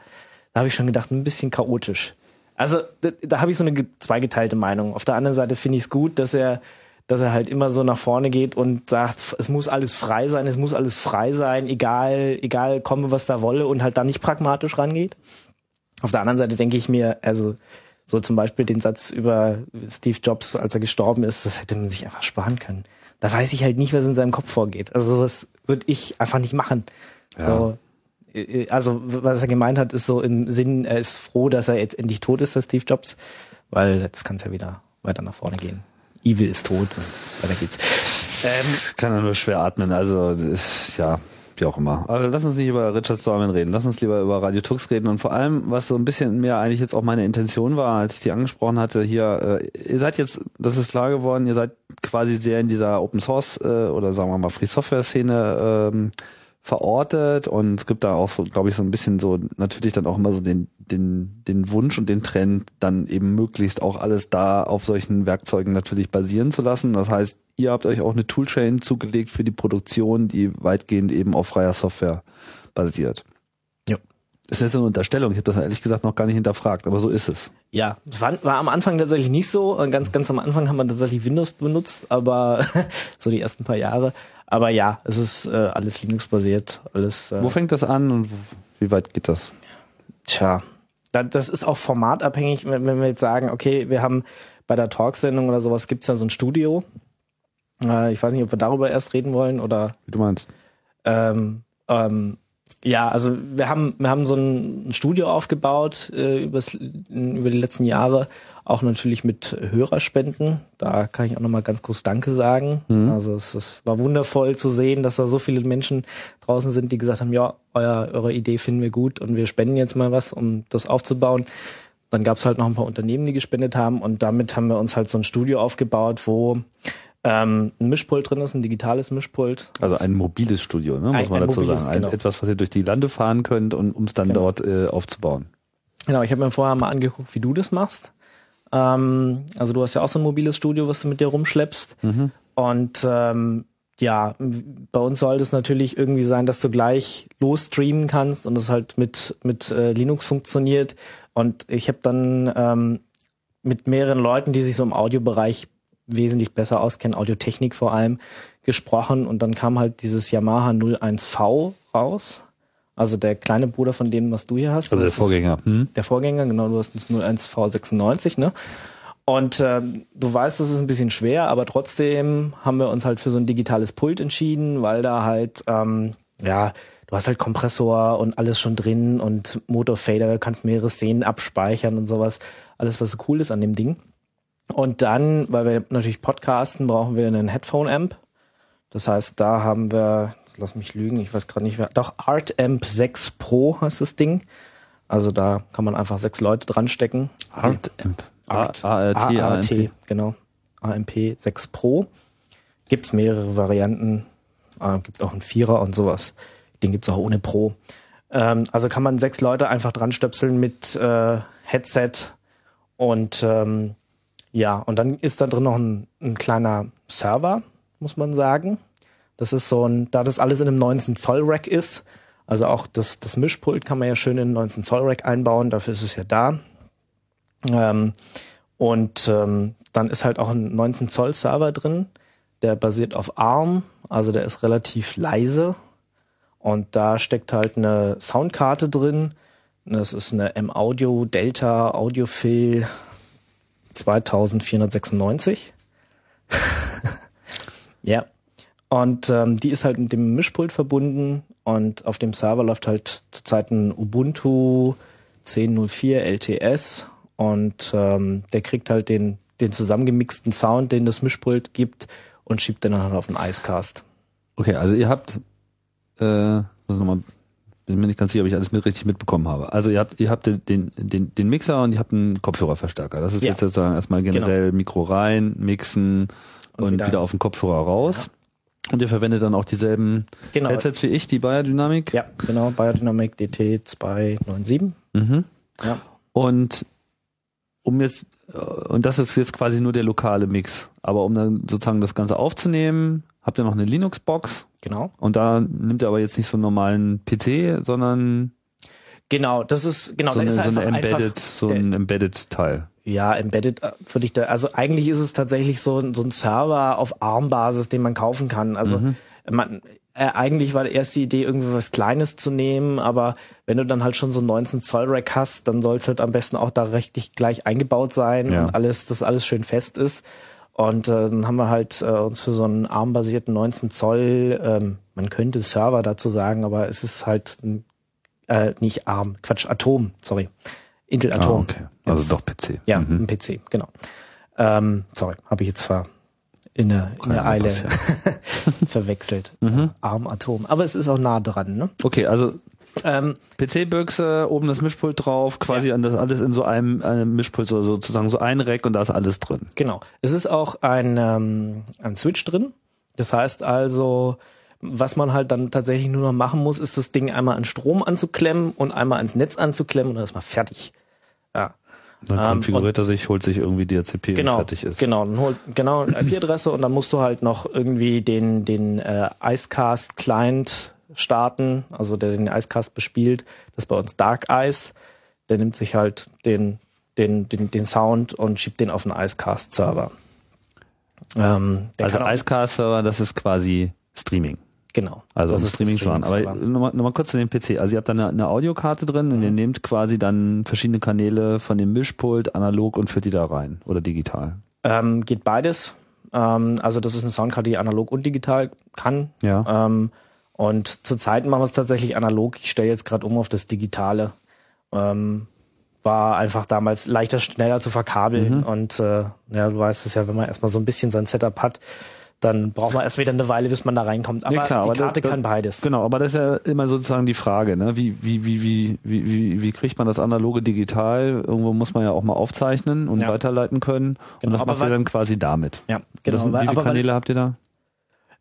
habe ich schon gedacht, ein bisschen chaotisch. Also da, da habe ich so eine ge- zweigeteilte Meinung. Auf der anderen Seite finde ich es gut, dass er dass er halt immer so nach vorne geht und sagt, es muss alles frei sein, es muss alles frei sein, egal, egal komme, was da wolle und halt dann nicht pragmatisch rangeht. Auf der anderen Seite denke ich mir, also so zum Beispiel den Satz über Steve Jobs, als er gestorben ist, das hätte man sich einfach sparen können. Da weiß ich halt nicht, was in seinem Kopf vorgeht. Also sowas würde ich einfach nicht machen. So, äh, also was er gemeint hat, ist so im Sinn, er ist froh, dass er jetzt endlich tot ist, der Steve Jobs, weil jetzt kann es ja wieder weiter nach vorne gehen. Evil ist tot und weiter geht's. Ähm, Ich kann ja nur schwer atmen, also ja, wie auch immer. Aber lass uns nicht über Richard Stallman reden, lass uns lieber über Radio Tux reden und vor allem, was so ein bisschen mehr eigentlich jetzt auch meine Intention war, als ich die angesprochen hatte, hier, äh, ihr seid jetzt, das ist klar geworden, ihr seid quasi sehr in dieser Open Source äh, oder sagen wir mal Free Software Szene ähm, verortet und es gibt da auch so, glaube ich, so ein bisschen so natürlich dann auch immer so den, den, den Wunsch und den Trend, dann eben möglichst auch alles da auf solchen Werkzeugen natürlich basieren zu lassen. Das heißt, ihr habt euch auch eine Toolchain zugelegt für die Produktion, die weitgehend eben auf freier Software basiert. Das ist eine Unterstellung, ich habe das ehrlich gesagt noch gar nicht hinterfragt, aber so ist es. Ja, war, war am Anfang tatsächlich nicht so. Und Ganz, ganz am Anfang haben wir tatsächlich Windows benutzt, aber so die ersten paar Jahre. Aber ja, es ist äh, alles Linux-basiert, alles. Äh, Wo fängt das an und wie weit geht das? Tja, da, das ist auch formatabhängig, wenn, wenn wir jetzt sagen, okay, wir haben bei der Talksendung oder sowas gibt's ja so ein Studio. Äh, ich weiß nicht, ob wir darüber erst reden wollen oder Wie du meinst? ähm, ähm, ja, also wir haben wir haben so ein Studio aufgebaut äh, übers, über die letzten Jahre, auch natürlich mit Hörerspenden. Da kann ich auch nochmal ganz kurz Danke sagen. Also es, es war wundervoll zu sehen, dass da so viele Menschen draußen sind, die gesagt haben, ja, euer, eure Idee finden wir gut und wir spenden jetzt mal was, um das aufzubauen. Dann gab's halt noch ein paar Unternehmen, die gespendet haben und damit haben wir uns halt so ein Studio aufgebaut, wo ähm, ein Mischpult drin ist, ein digitales Mischpult. Also ein mobiles Studio, ne, muss Ein- man dazu mobiles, sagen. Ein, genau. Etwas, was ihr durch die Lande fahren könnt, und um es dann Genau. dort äh, aufzubauen. Genau, ich habe mir vorher mal angeguckt, wie du das machst. Ähm, also du hast ja auch so ein mobiles Studio, was du mit dir rumschleppst. Und ähm, ja, bei uns soll das natürlich irgendwie sein, dass du gleich losstreamen kannst und das halt mit, mit äh, Linux funktioniert. Und ich habe dann ähm, mit mehreren Leuten, die sich so im Audiobereich wesentlich besser auskennen, Audiotechnik vor allem, gesprochen und dann kam halt dieses Yamaha 01V raus. Also der kleine Bruder von dem, was du hier hast. Also der Vorgänger. Hm? der Vorgänger, genau, du hast das 01V96, ne? Und ähm, du weißt, das ist ein bisschen schwer, aber trotzdem haben wir uns halt für so ein digitales Pult entschieden, weil da halt, ähm, ja, du hast halt Kompressor und alles schon drin und Motorfader, du kannst mehrere Szenen abspeichern und sowas. Alles, was cool ist an dem Ding. Und dann, weil wir natürlich podcasten, brauchen wir einen Headphone-Amp. Das heißt, da haben wir, lass mich lügen, ich weiß gerade nicht, wer, doch Art Amp 6 Pro heißt das Ding. Also da kann man einfach sechs Leute dran stecken. Art Amp. Art. ART, genau. AMP 6 Pro. Gibt's mehrere Varianten. Äh, gibt auch einen Vierer und sowas. Den gibt's auch ohne Pro. Ähm, also kann man sechs Leute einfach dran stöpseln mit äh, Headset und ähm, ja, und dann ist da drin noch ein, ein kleiner Server, muss man sagen. Das ist so ein, da das alles in einem 19 Zoll Rack ist, also auch das, das Mischpult kann man ja schön in einen 19 Zoll Rack einbauen, dafür ist es ja da. Ähm, und ähm, dann ist halt auch ein 19 Zoll Server drin, der basiert auf ARM, also der ist relativ leise. Und da steckt halt eine Soundkarte drin. Das ist eine M-Audio Delta Audiophil 2496. ja. Und ähm, die ist halt mit dem Mischpult verbunden und auf dem Server läuft halt zurzeit ein Ubuntu 10.04 LTS und ähm, der kriegt halt den, den zusammengemixten Sound, den das Mischpult gibt und schiebt den dann halt auf den Icecast. Okay, also ihr habt, äh, muss noch mal, bin mir nicht ganz sicher, ob ich alles mit richtig mitbekommen habe. Also ihr habt, ihr habt den, den, den, Mixer und ihr habt einen Kopfhörerverstärker. Das ist Ja. jetzt sozusagen erstmal generell Mikro rein, mixen und, Und wieder, wieder- auf den Kopfhörer raus. Und ihr verwendet dann auch dieselben Genau. Headsets wie ich, die Biodynamic. Ja, genau, Biodynamic DT 297. Mhm. Ja. Und um jetzt, äh, und das ist jetzt quasi nur der lokale Mix. Aber um dann sozusagen das Ganze aufzunehmen, habt ihr noch eine Linux-Box. Genau. Und da nimmt ihr aber jetzt nicht so einen normalen PC, sondern Genau, das ist genau, so eine, ist so einfach, eine Embedded, einfach so ein Embedded-Teil. Ja, embedded würde ich da, also eigentlich ist es tatsächlich so, ein- so ein Server auf ARM-Basis, den man kaufen kann. Also Mhm. man, äh, eigentlich war erst die Idee, irgendwie was Kleines zu nehmen, aber wenn du dann halt schon so ein 19 Zoll Rack hast, dann soll es halt am besten auch da richtig gleich eingebaut sein Ja. und alles, dass alles schön fest ist. Und äh, dann haben wir halt äh, uns für so einen ARM-basierten 19 Zoll, ähm, man könnte Server dazu sagen, aber es ist halt äh, nicht ARM, Quatsch, Atom, sorry. Intel Atom. Ah, okay. Also Jetzt. doch PC. Ja, Mhm. ein PC, genau. Ähm, sorry, habe ich jetzt ver in der, in der Eile verwechselt. Mhm. Arm Atom. Aber es ist auch nah dran, ne? Okay, also Ähm, PC-Büchse, oben das Mischpult drauf, quasi an das alles in so einem, einem Mischpult, so sozusagen so ein Rack und da ist alles drin. genau. Es ist auch ein, ähm, ein Switch drin. Das heißt also, was man halt dann tatsächlich nur noch machen muss, ist das Ding einmal an Strom anzuklemmen und einmal ans Netz anzuklemmen und dann ist man fertig. Ja. Dann Ähm, konfiguriert er sich, holt sich irgendwie DHCP genau, und fertig ist. Genau, dann holt, genau, eine IP-Adresse und dann musst du halt noch irgendwie den, den äh, Icecast-Client starten, also der den Icecast bespielt. Das ist bei uns Dark Ice. Der nimmt sich halt den, den, den, den Sound und schiebt den auf den Icecast-Server. Ähm, Also Icecast-Server, das ist quasi Streaming. genau. Also das ist Streaming machen. Aber nochmal noch mal kurz zu dem PC. Also ihr habt da eine, eine Audiokarte drin Mhm. und ihr nehmt quasi dann verschiedene Kanäle von dem Mischpult analog und führt die da rein oder digital. ähm, geht beides. Ähm, also das ist eine Soundkarte, die analog und digital kann. Ja. Ähm, und zurzeit machen wir es tatsächlich analog. Ich stelle jetzt gerade um auf das Digitale. Ähm, war einfach damals leichter, schneller zu verkabeln. Mhm. Und äh, ja, du weißt es ja, wenn man erstmal so ein bisschen sein Setup hat, dann braucht man erst wieder eine Weile, bis man da reinkommt. Aber Ja, klar, die aber Karte das- kann beides. Genau, aber das ist ja immer sozusagen die Frage, ne? Wie, wie, wie, wie, wie, wie, kriegt man das analoge digital? Irgendwo muss man ja auch mal aufzeichnen und Ja. weiterleiten können. Genau, und das macht ihr dann quasi damit. Ja, Das genau. weil- wie viele Kanäle habt ihr da?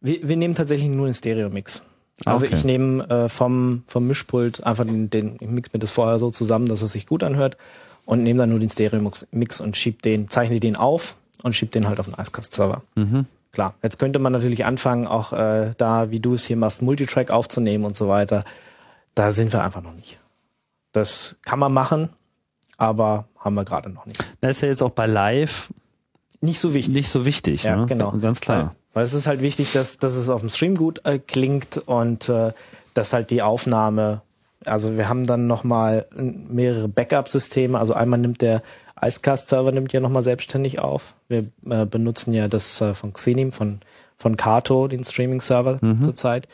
Wir, wir nehmen tatsächlich nur den Stereo-Mix. Also okay. ich nehme äh, vom, vom Mischpult einfach den, den, ich mix mir das vorher so zusammen, dass es sich gut anhört und nehme dann nur den Stereo-Mix und schieb den, zeichne den auf und schieb den halt auf den Icecast-Server. Mhm. Klar, jetzt könnte man natürlich anfangen, auch äh, da, wie du es hier machst, Multitrack aufzunehmen und so weiter. Da sind wir einfach noch nicht. Das kann man machen, aber haben wir gerade noch nicht. Das ist ja jetzt auch bei Live Nicht so wichtig. nicht so wichtig, Ja, ne? genau. Ganz klar. Weil, weil es ist halt wichtig, dass, dass es auf dem Stream gut äh, klingt und äh, dass halt die Aufnahme, also wir haben dann nochmal mehrere Backup-Systeme. Also einmal nimmt der Icecast-Server nimmt ja nochmal selbstständig auf. Wir äh, benutzen ja das äh, von Xenim, von, von Kato, den Streaming-Server zurzeit.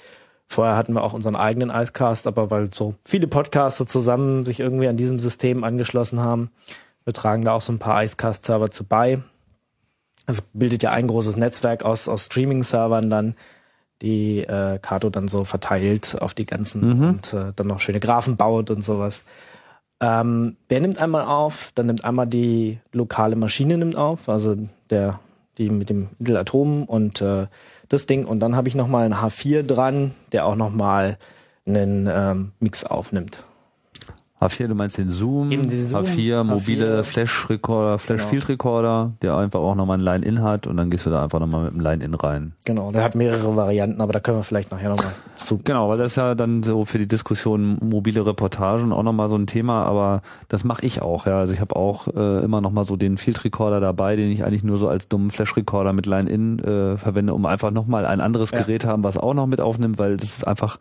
Vorher hatten wir auch unseren eigenen Icecast, aber weil so viele Podcaster zusammen sich irgendwie an diesem System angeschlossen haben, wir tragen da auch so ein paar Icecast-Server zu bei. Es bildet ja ein großes Netzwerk aus, aus Streaming-Servern dann, die äh, Kato dann so verteilt auf die ganzen Mhm. und äh, dann noch schöne Graphen baut und sowas. Ähm, wer nimmt einmal auf? Dann nimmt einmal die lokale Maschine nimmt auf, also der die mit dem Intel Atom und äh, das Ding und dann habe ich noch mal einen H4 dran, der auch noch mal einen ähm, Mix aufnimmt. H4, du meinst den Zoom, Zoom, H4, mobile H4. Flash-Recorder, Genau. Flash-Field-Recorder, der einfach auch nochmal ein Line-In hat und dann gehst du da einfach nochmal mit dem Line-In rein. Genau, der hat mehrere Varianten, aber da können wir vielleicht nachher noch mal zu. Genau, weil das ist ja dann so für die Diskussion mobile Reportagen auch nochmal so ein Thema, aber das mache ich auch, ja. Also ich habe auch äh, immer nochmal so den Field Recorder dabei, den ich eigentlich nur so als dummen Flash Recorder mit Line-In äh, verwende, um einfach nochmal ein anderes Ja. Gerät haben, was auch noch mit aufnimmt, weil das ist einfach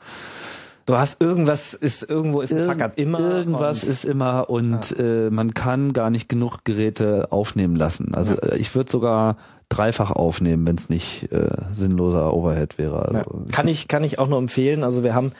Du hast irgendwas ist irgendwo ist ein Fuck-up immer Irgendwas ist immer und äh, man kann gar nicht genug Geräte aufnehmen lassen. Also äh, ich würde sogar dreifach aufnehmen, wenn es nicht äh, sinnloser Overhead wäre. Also, Ja. Kann ich, kann ich auch nur empfehlen. Also wir haben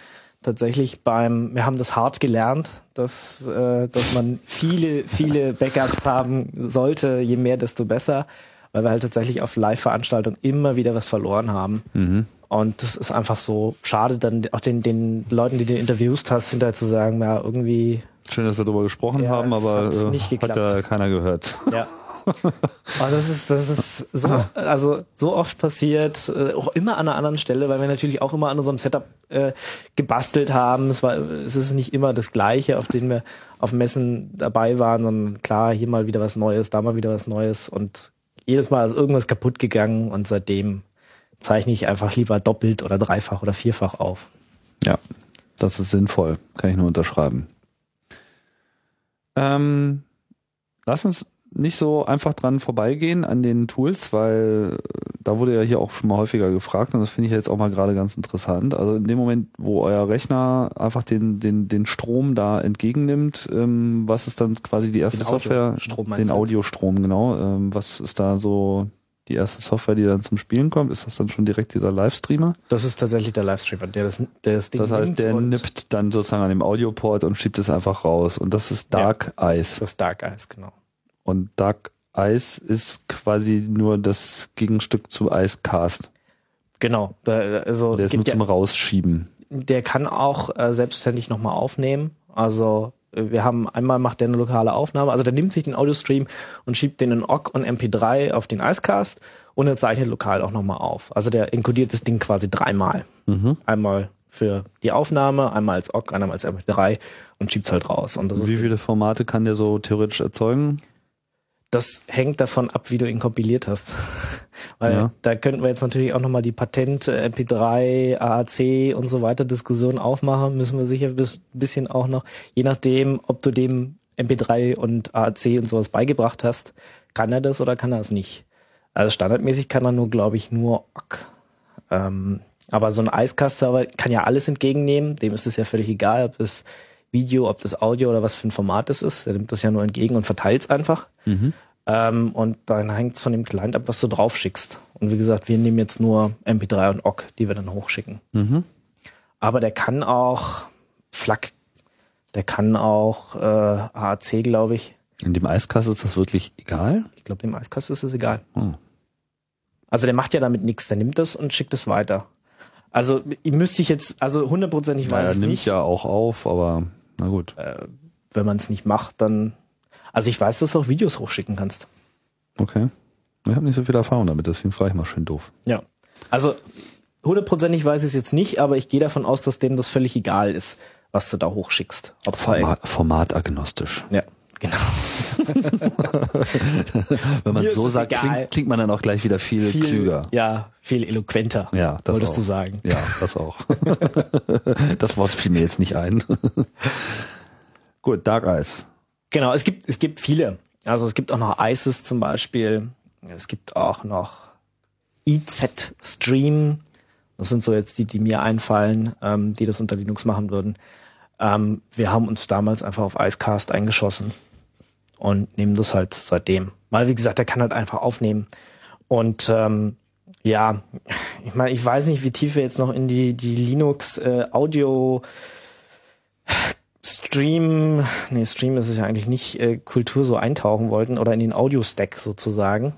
tatsächlich beim, wir haben das hart gelernt, dass, äh, dass man viele, viele Backups haben sollte. Je mehr, desto besser. Weil wir halt tatsächlich auf Live-Veranstaltungen immer wieder was verloren haben. Mhm. Und das ist einfach so schade, dann auch den, den Leuten, die du interviewst hast, hinterher zu sagen, ja, irgendwie, Schön, dass wir darüber gesprochen Ja, haben, aber hat äh, nicht hat ja keiner gehört. ja. Aber das ist, das ist so, also so oft passiert, äh, auch immer an einer anderen Stelle, weil wir natürlich auch immer an unserem Setup äh, gebastelt haben. Es war, es ist nicht immer das Gleiche, auf dem wir auf Messen dabei waren, sondern klar, hier mal wieder was Neues, da mal wieder was Neues und jedes Mal ist irgendwas kaputt gegangen und seitdem zeichne ich einfach lieber doppelt oder dreifach oder vierfach auf. Ja, das ist sinnvoll. Kann ich nur unterschreiben. Ähm, lass uns nicht so einfach dran vorbeigehen an den Tools, weil äh, da wurde ja hier auch schon mal häufiger gefragt und das finde ich jetzt auch mal gerade ganz interessant. Also in dem Moment, wo euer Rechner einfach den, den, den Strom da entgegennimmt, ähm, was ist dann quasi die erste Den Software? Audiostrom den? Audiostrom, genau. Ähm, was ist da so die erste Software, die dann zum Spielen kommt? Ist das dann schon direkt dieser Livestreamer? Das ist tatsächlich der Livestreamer, der das, der das Ding Das heißt, der nippt dann sozusagen an dem Audioport und schiebt es einfach raus. Und das ist Dark Eyes. das Dark Eyes, genau. Und Dark Eyes ist quasi nur das Gegenstück zu Icecast. Genau. Da, also Der ist nur gibt ja, zum Rausschieben. der kann auch äh, selbstständig nochmal aufnehmen. Also wir haben einmal macht der eine lokale Aufnahme, also der nimmt sich den Audiostream und schiebt den in OGG und MP3 auf den Icecast und er zeichnet lokal auch nochmal auf. Also der enkodiert das Ding quasi dreimal. Mhm. Einmal für die Aufnahme, einmal als OGG, einmal als MP3 und schiebt halt raus. Und Wie viele Formate kann der so theoretisch erzeugen? das hängt davon ab, wie du ihn kompiliert hast. Weil Ja. da könnten wir jetzt natürlich auch nochmal die Patent, äh, MP3, AAC und so weiter Diskussion aufmachen. Müssen wir sicher bis bisschen auch noch, je nachdem, ob du dem MP3 und AAC und sowas beigebracht hast, kann er das oder kann er es nicht. Also standardmäßig kann er nur, glaube ich, nur OGG. Ähm, aber so ein Icecast-Server kann ja alles entgegennehmen. Dem ist es ja völlig egal, ob das Video, ob das Audio oder was für ein Format es ist. Der nimmt das ja nur entgegen und verteilt es einfach. Ähm, und dann hängt es von dem Client ab, was du drauf schickst. Und wie gesagt, wir nehmen jetzt nur MP3 und OGG, die wir dann hochschicken. Mhm. Aber der kann auch FLAC, der kann auch äh, AAC, glaube ich. In dem Icecast ist das wirklich egal? Ich glaube, dem Eiskast ist es egal. Hm. Also der macht ja damit nichts. Der nimmt das und schickt es weiter. Also müsste ich jetzt, also hundertprozentig weiß Ja, er es nimmt nicht. ja auch auf, aber na gut. Äh, wenn man es nicht macht, dann. Also ich weiß, dass du auch Videos hochschicken kannst. Okay. Ich habe nicht so viel Erfahrung damit, deswegen frage ich mal schön doof. Ja. Also hundertprozentig weiß ich es jetzt nicht, aber ich gehe davon aus, dass dem das völlig egal ist, was du da hochschickst. Ob Format, formatagnostisch. Ja, genau. Wenn man es so sagt, klingt, klingt man dann auch gleich wieder viel, Viel, klüger. Ja, viel eloquenter. Ja, das wolltest auch. du sagen. Ja, das auch. das Wort fiel mir jetzt nicht ein. Gut, Dark Eyes. Genau, es gibt, es gibt viele. Also es gibt auch noch ISIS zum Beispiel. Es gibt auch noch IZ Stream. Das sind so jetzt die, die mir einfallen, ähm, die das unter Linux machen würden. Ähm, wir haben uns damals einfach auf Icecast eingeschossen und nehmen das halt seitdem. Weil, wie gesagt, der kann halt einfach aufnehmen. Und ähm, Ja, ich meine, ich weiß nicht, wie tief wir jetzt noch in die, die Linux äh, Audio Stream, nee, Stream ist es ja eigentlich nicht, äh, Kultur so eintauchen wollten oder in den Audio-Stack sozusagen.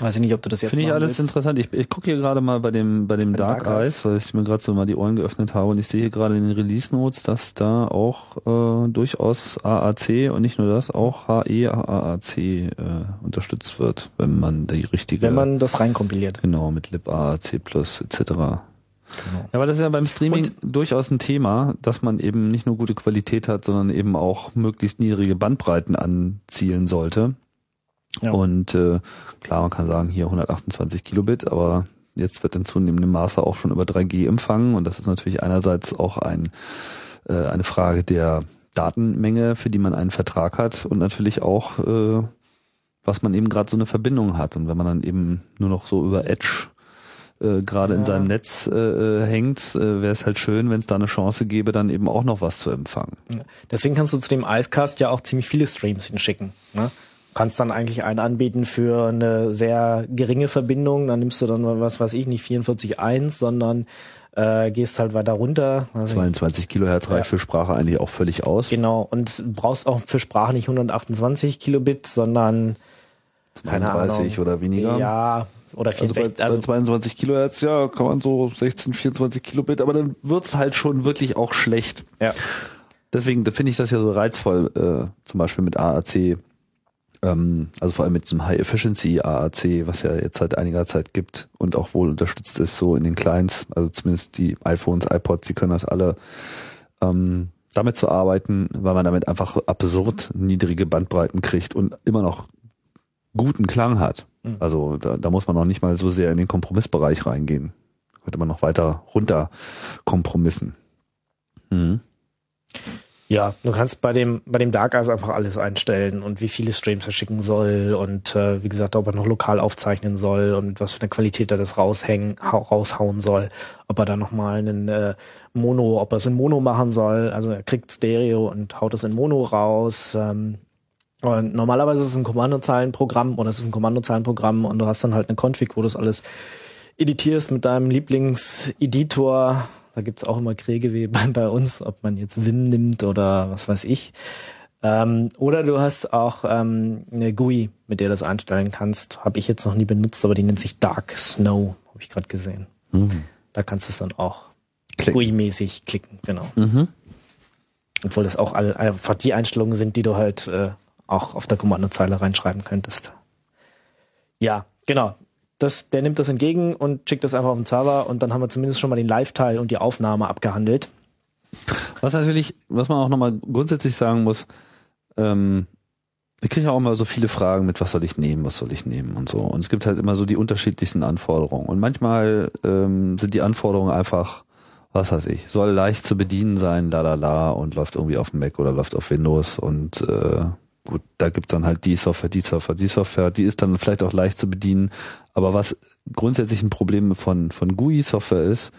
Weiß ich nicht, ob du das jetzt Finde ich alles willst. interessant. Ich, ich gucke hier gerade mal bei dem bei dem Bei Dark, Dark Eyes. Weil ich mir gerade so mal die Ohren geöffnet habe und ich sehe hier gerade in den Release Notes, dass da auch äh, durchaus AAC und nicht nur das, auch HE AAC äh, unterstützt wird, wenn man die richtige Wenn man das reinkompiliert. genau mit lib AAC plus etc. Genau. Ja, aber das ist ja beim Streaming durchaus ein Thema, dass man eben nicht nur gute Qualität hat, sondern eben auch möglichst niedrige Bandbreiten anzielen sollte. Ja. Und äh, klar, man kann sagen, hier 128 Kilobit, aber jetzt wird in zunehmendem Maße auch schon über 3G empfangen und das ist natürlich einerseits auch ein, äh, eine Frage der Datenmenge, für die man einen Vertrag hat und natürlich auch, äh, was man eben gerade so eine Verbindung hat. Und wenn man dann eben nur noch so über Edge äh, gerade in Ja. seinem Netz äh, äh, hängt, äh, wäre es halt schön, wenn es da eine Chance gäbe, dann eben auch noch was zu empfangen. Ja. Deswegen kannst du zu dem Icecast ja auch ziemlich viele Streams hinschicken. Ne? Kannst dann eigentlich einen anbieten für eine sehr geringe Verbindung. Dann nimmst du dann, was weiß ich, nicht 44.1, sondern äh, gehst halt weiter runter. Also 22 Kilohertz reicht Ja. für Sprache eigentlich auch völlig aus. Genau, und brauchst auch für Sprache nicht 128 Kilobit, sondern keine 32 Ahnung. oder weniger. Ja, oder Also bei, 64. bei Also, 22 Kilohertz, ja, kann man so 16, 24 Kilobit, aber dann wird's halt schon wirklich auch schlecht. ja. Deswegen finde ich das ja so reizvoll, äh, zum Beispiel mit AAC, ähm, also vor allem mit diesem High Efficiency AAC, was ja jetzt seit einiger Zeit gibt und auch wohl unterstützt ist, so in den Clients, also zumindest die iPhones, iPods, die können das alle, ähm, damit zu arbeiten, weil man damit einfach absurd niedrige Bandbreiten kriegt und immer noch guten Klang hat. Mhm. Also da, da muss man noch nicht mal so sehr in den Kompromissbereich reingehen. Könnte man noch weiter runter kompromissen. Mhm. Ja, du kannst bei dem, bei dem Dark Eyes einfach alles einstellen und wie viele Streams er schicken soll und äh, wie gesagt, ob er noch lokal aufzeichnen soll und was für eine Qualität er das raushängen, hau- raushauen soll, ob er da nochmal einen äh, Mono, ob er es in Mono machen soll, also er kriegt Stereo und haut es in Mono raus. Ähm, und normalerweise ist es ein Kommandozeilenprogramm oder es ist ein Kommandozeilenprogramm und du hast dann halt eine Config, wo du das alles editierst mit deinem Lieblingseditor. Da gibt's auch immer Kriege wie bei, bei uns, ob man jetzt Vim nimmt oder was weiß ich. Ähm, oder du hast auch ähm, eine GUI, mit der du das einstellen kannst. Habe ich jetzt noch nie benutzt, aber die nennt sich Dark Snow, habe ich gerade gesehen. Mhm. Da kannst du es dann auch. GUI-mäßig klicken, genau. Mhm. Obwohl das auch einfach die Einstellungen sind, die du halt äh, auch auf der Kommandozeile reinschreiben könntest. Ja, genau. Das, der nimmt das entgegen und schickt das einfach auf den Server und dann haben wir zumindest schon mal den Live-Teil und die Aufnahme abgehandelt. Was natürlich, was man auch nochmal grundsätzlich sagen muss, ähm, ich kriege auch immer so viele Fragen mit, was soll ich nehmen, was soll ich nehmen und so. Und es gibt halt immer so die unterschiedlichsten Anforderungen. Und manchmal ähm, sind die Anforderungen einfach, was weiß ich, soll leicht zu bedienen sein, la la la, und läuft irgendwie auf dem Mac oder läuft auf Windows und äh, gut, da gibt's dann halt die Software, die Software, die Software, die ist dann vielleicht auch leicht zu bedienen. Aber was grundsätzlich ein Problem von, von GUI-Software ist,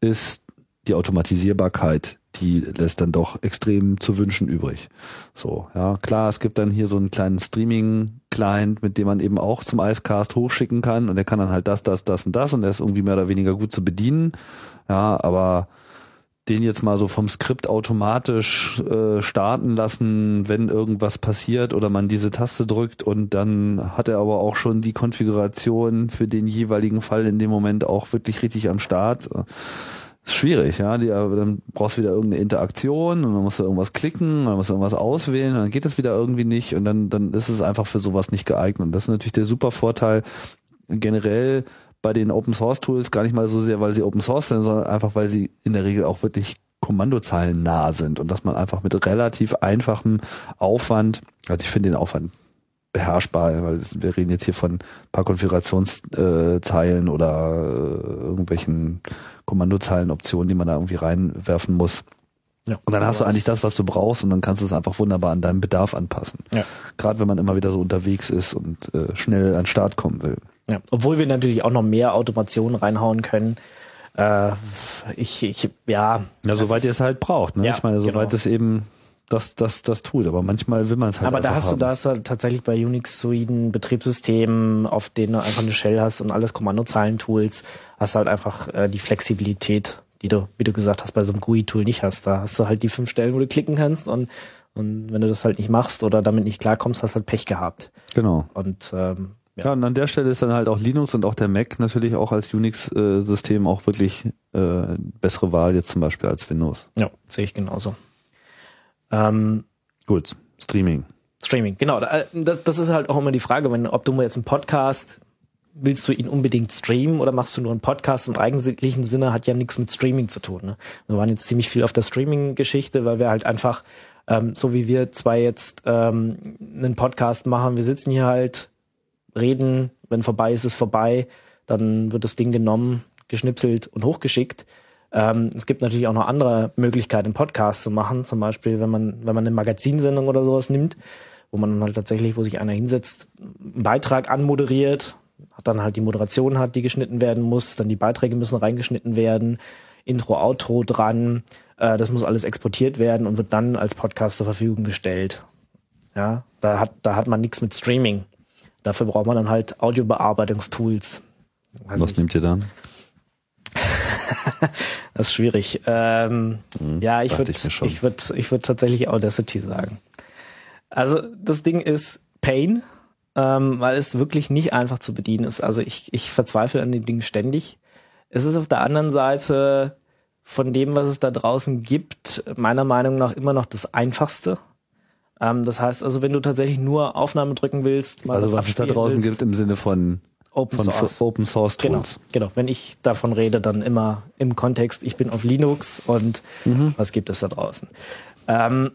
ist die Automatisierbarkeit, die lässt dann doch extrem zu wünschen übrig. So, ja, klar, es gibt dann hier so einen kleinen Streaming-Client, mit dem man eben auch zum Icecast hochschicken kann und der kann dann halt das, das, das und das und der ist irgendwie mehr oder weniger gut zu bedienen. Ja, aber den jetzt mal so vom Skript automatisch äh, starten lassen, wenn irgendwas passiert oder man diese Taste drückt und dann hat er aber auch schon die Konfiguration für den jeweiligen Fall in dem Moment auch wirklich richtig am Start. Ist schwierig, ja. Die, dann brauchst du wieder irgendeine Interaktion und dann musst du irgendwas klicken, dann musst du irgendwas auswählen, dann geht das wieder irgendwie nicht und dann, dann ist es einfach für sowas nicht geeignet. Und das ist natürlich der super Vorteil generell bei den Open Source Tools gar nicht mal so sehr, weil sie Open Source sind, sondern einfach, weil sie in der Regel auch wirklich Kommandozeilen nah sind und dass man einfach mit relativ einfachem Aufwand, also ich finde den Aufwand beherrschbar, weil wir reden jetzt hier von ein paar Konfigurationszeilen oder äh, irgendwelchen Kommandozeilenoptionen, die man da irgendwie reinwerfen muss. Ja. Und dann hast du eigentlich das, was du brauchst und dann kannst du es einfach wunderbar an deinem Bedarf anpassen. Ja. Gerade wenn man immer wieder so unterwegs ist und äh, schnell an den Start kommen will. Ja, obwohl wir natürlich auch noch mehr Automation reinhauen können. Äh, ich, ich, ja. Ja, soweit ihr es halt braucht. Ne? Ja, ich meine, soweit genau. es eben das, das, das tut. Aber manchmal will man es halt Aber da hast haben. du, da hast du halt tatsächlich bei Unix so ein Betriebssystem, auf denen du einfach eine Shell hast und alles Kommandozeilen-Tools, hast du halt einfach äh, die Flexibilität, die du, wie du gesagt hast, bei so einem GUI-Tool nicht hast. Da hast du halt die fünf Stellen, wo du klicken kannst und, und wenn du das halt nicht machst oder damit nicht klarkommst, hast du halt Pech gehabt. Genau. Und ähm, Ja. ja. und an der Stelle ist dann halt auch Linux und auch der Mac natürlich auch als Unix-System auch wirklich äh, bessere Wahl jetzt zum Beispiel als Windows. ja, sehe ich genauso. Ähm, Gut, Streaming. Streaming, genau. da- Das, das ist halt auch immer die Frage, wenn, ob du mal jetzt einen Podcast, willst du ihn unbedingt streamen oder machst du nur einen Podcast im eigentlichen Sinne, hat ja nichts mit Streaming zu tun. Ne? Wir waren jetzt ziemlich viel auf der Streaming-Geschichte, weil wir halt einfach, ähm, so wie wir zwei jetzt ähm, einen Podcast machen, wir sitzen hier halt, reden, wenn vorbei ist, ist vorbei, dann wird das Ding genommen, geschnipselt und hochgeschickt. Ähm, es gibt natürlich auch noch andere Möglichkeiten, einen Podcast zu machen. Zum Beispiel, wenn man, wenn man eine Magazinsendung oder sowas nimmt, wo man dann halt tatsächlich, wo sich einer hinsetzt, einen Beitrag anmoderiert, hat dann halt die Moderation hat, die geschnitten werden muss, dann die Beiträge müssen reingeschnitten werden, Intro, Outro dran, äh, das muss alles exportiert werden und wird dann als Podcast zur Verfügung gestellt. Ja, da hat, da hat man nichts mit Streaming. Dafür braucht man dann halt Audiobearbeitungstools. Weiß Was nicht. nehmt ihr dann? Das ist schwierig. Ähm, ja, ich würde ich ich würd, ich würd tatsächlich Audacity sagen. Also das Ding ist Pain, ähm, weil es wirklich nicht einfach zu bedienen ist. Also ich, ich verzweifle an dem Ding ständig. Es ist auf der anderen Seite von dem, was es da draußen gibt, meiner Meinung nach immer noch das Einfachste. Ähm, das heißt also, wenn du tatsächlich nur Aufnahme drücken willst, mal Also was es da draußen willst, gibt im Sinne von, Open von Source. Open Source Genau, Tools. genau. Wenn ich davon rede, dann immer im Kontext, ich bin auf Linux und was gibt es da draußen? Ähm,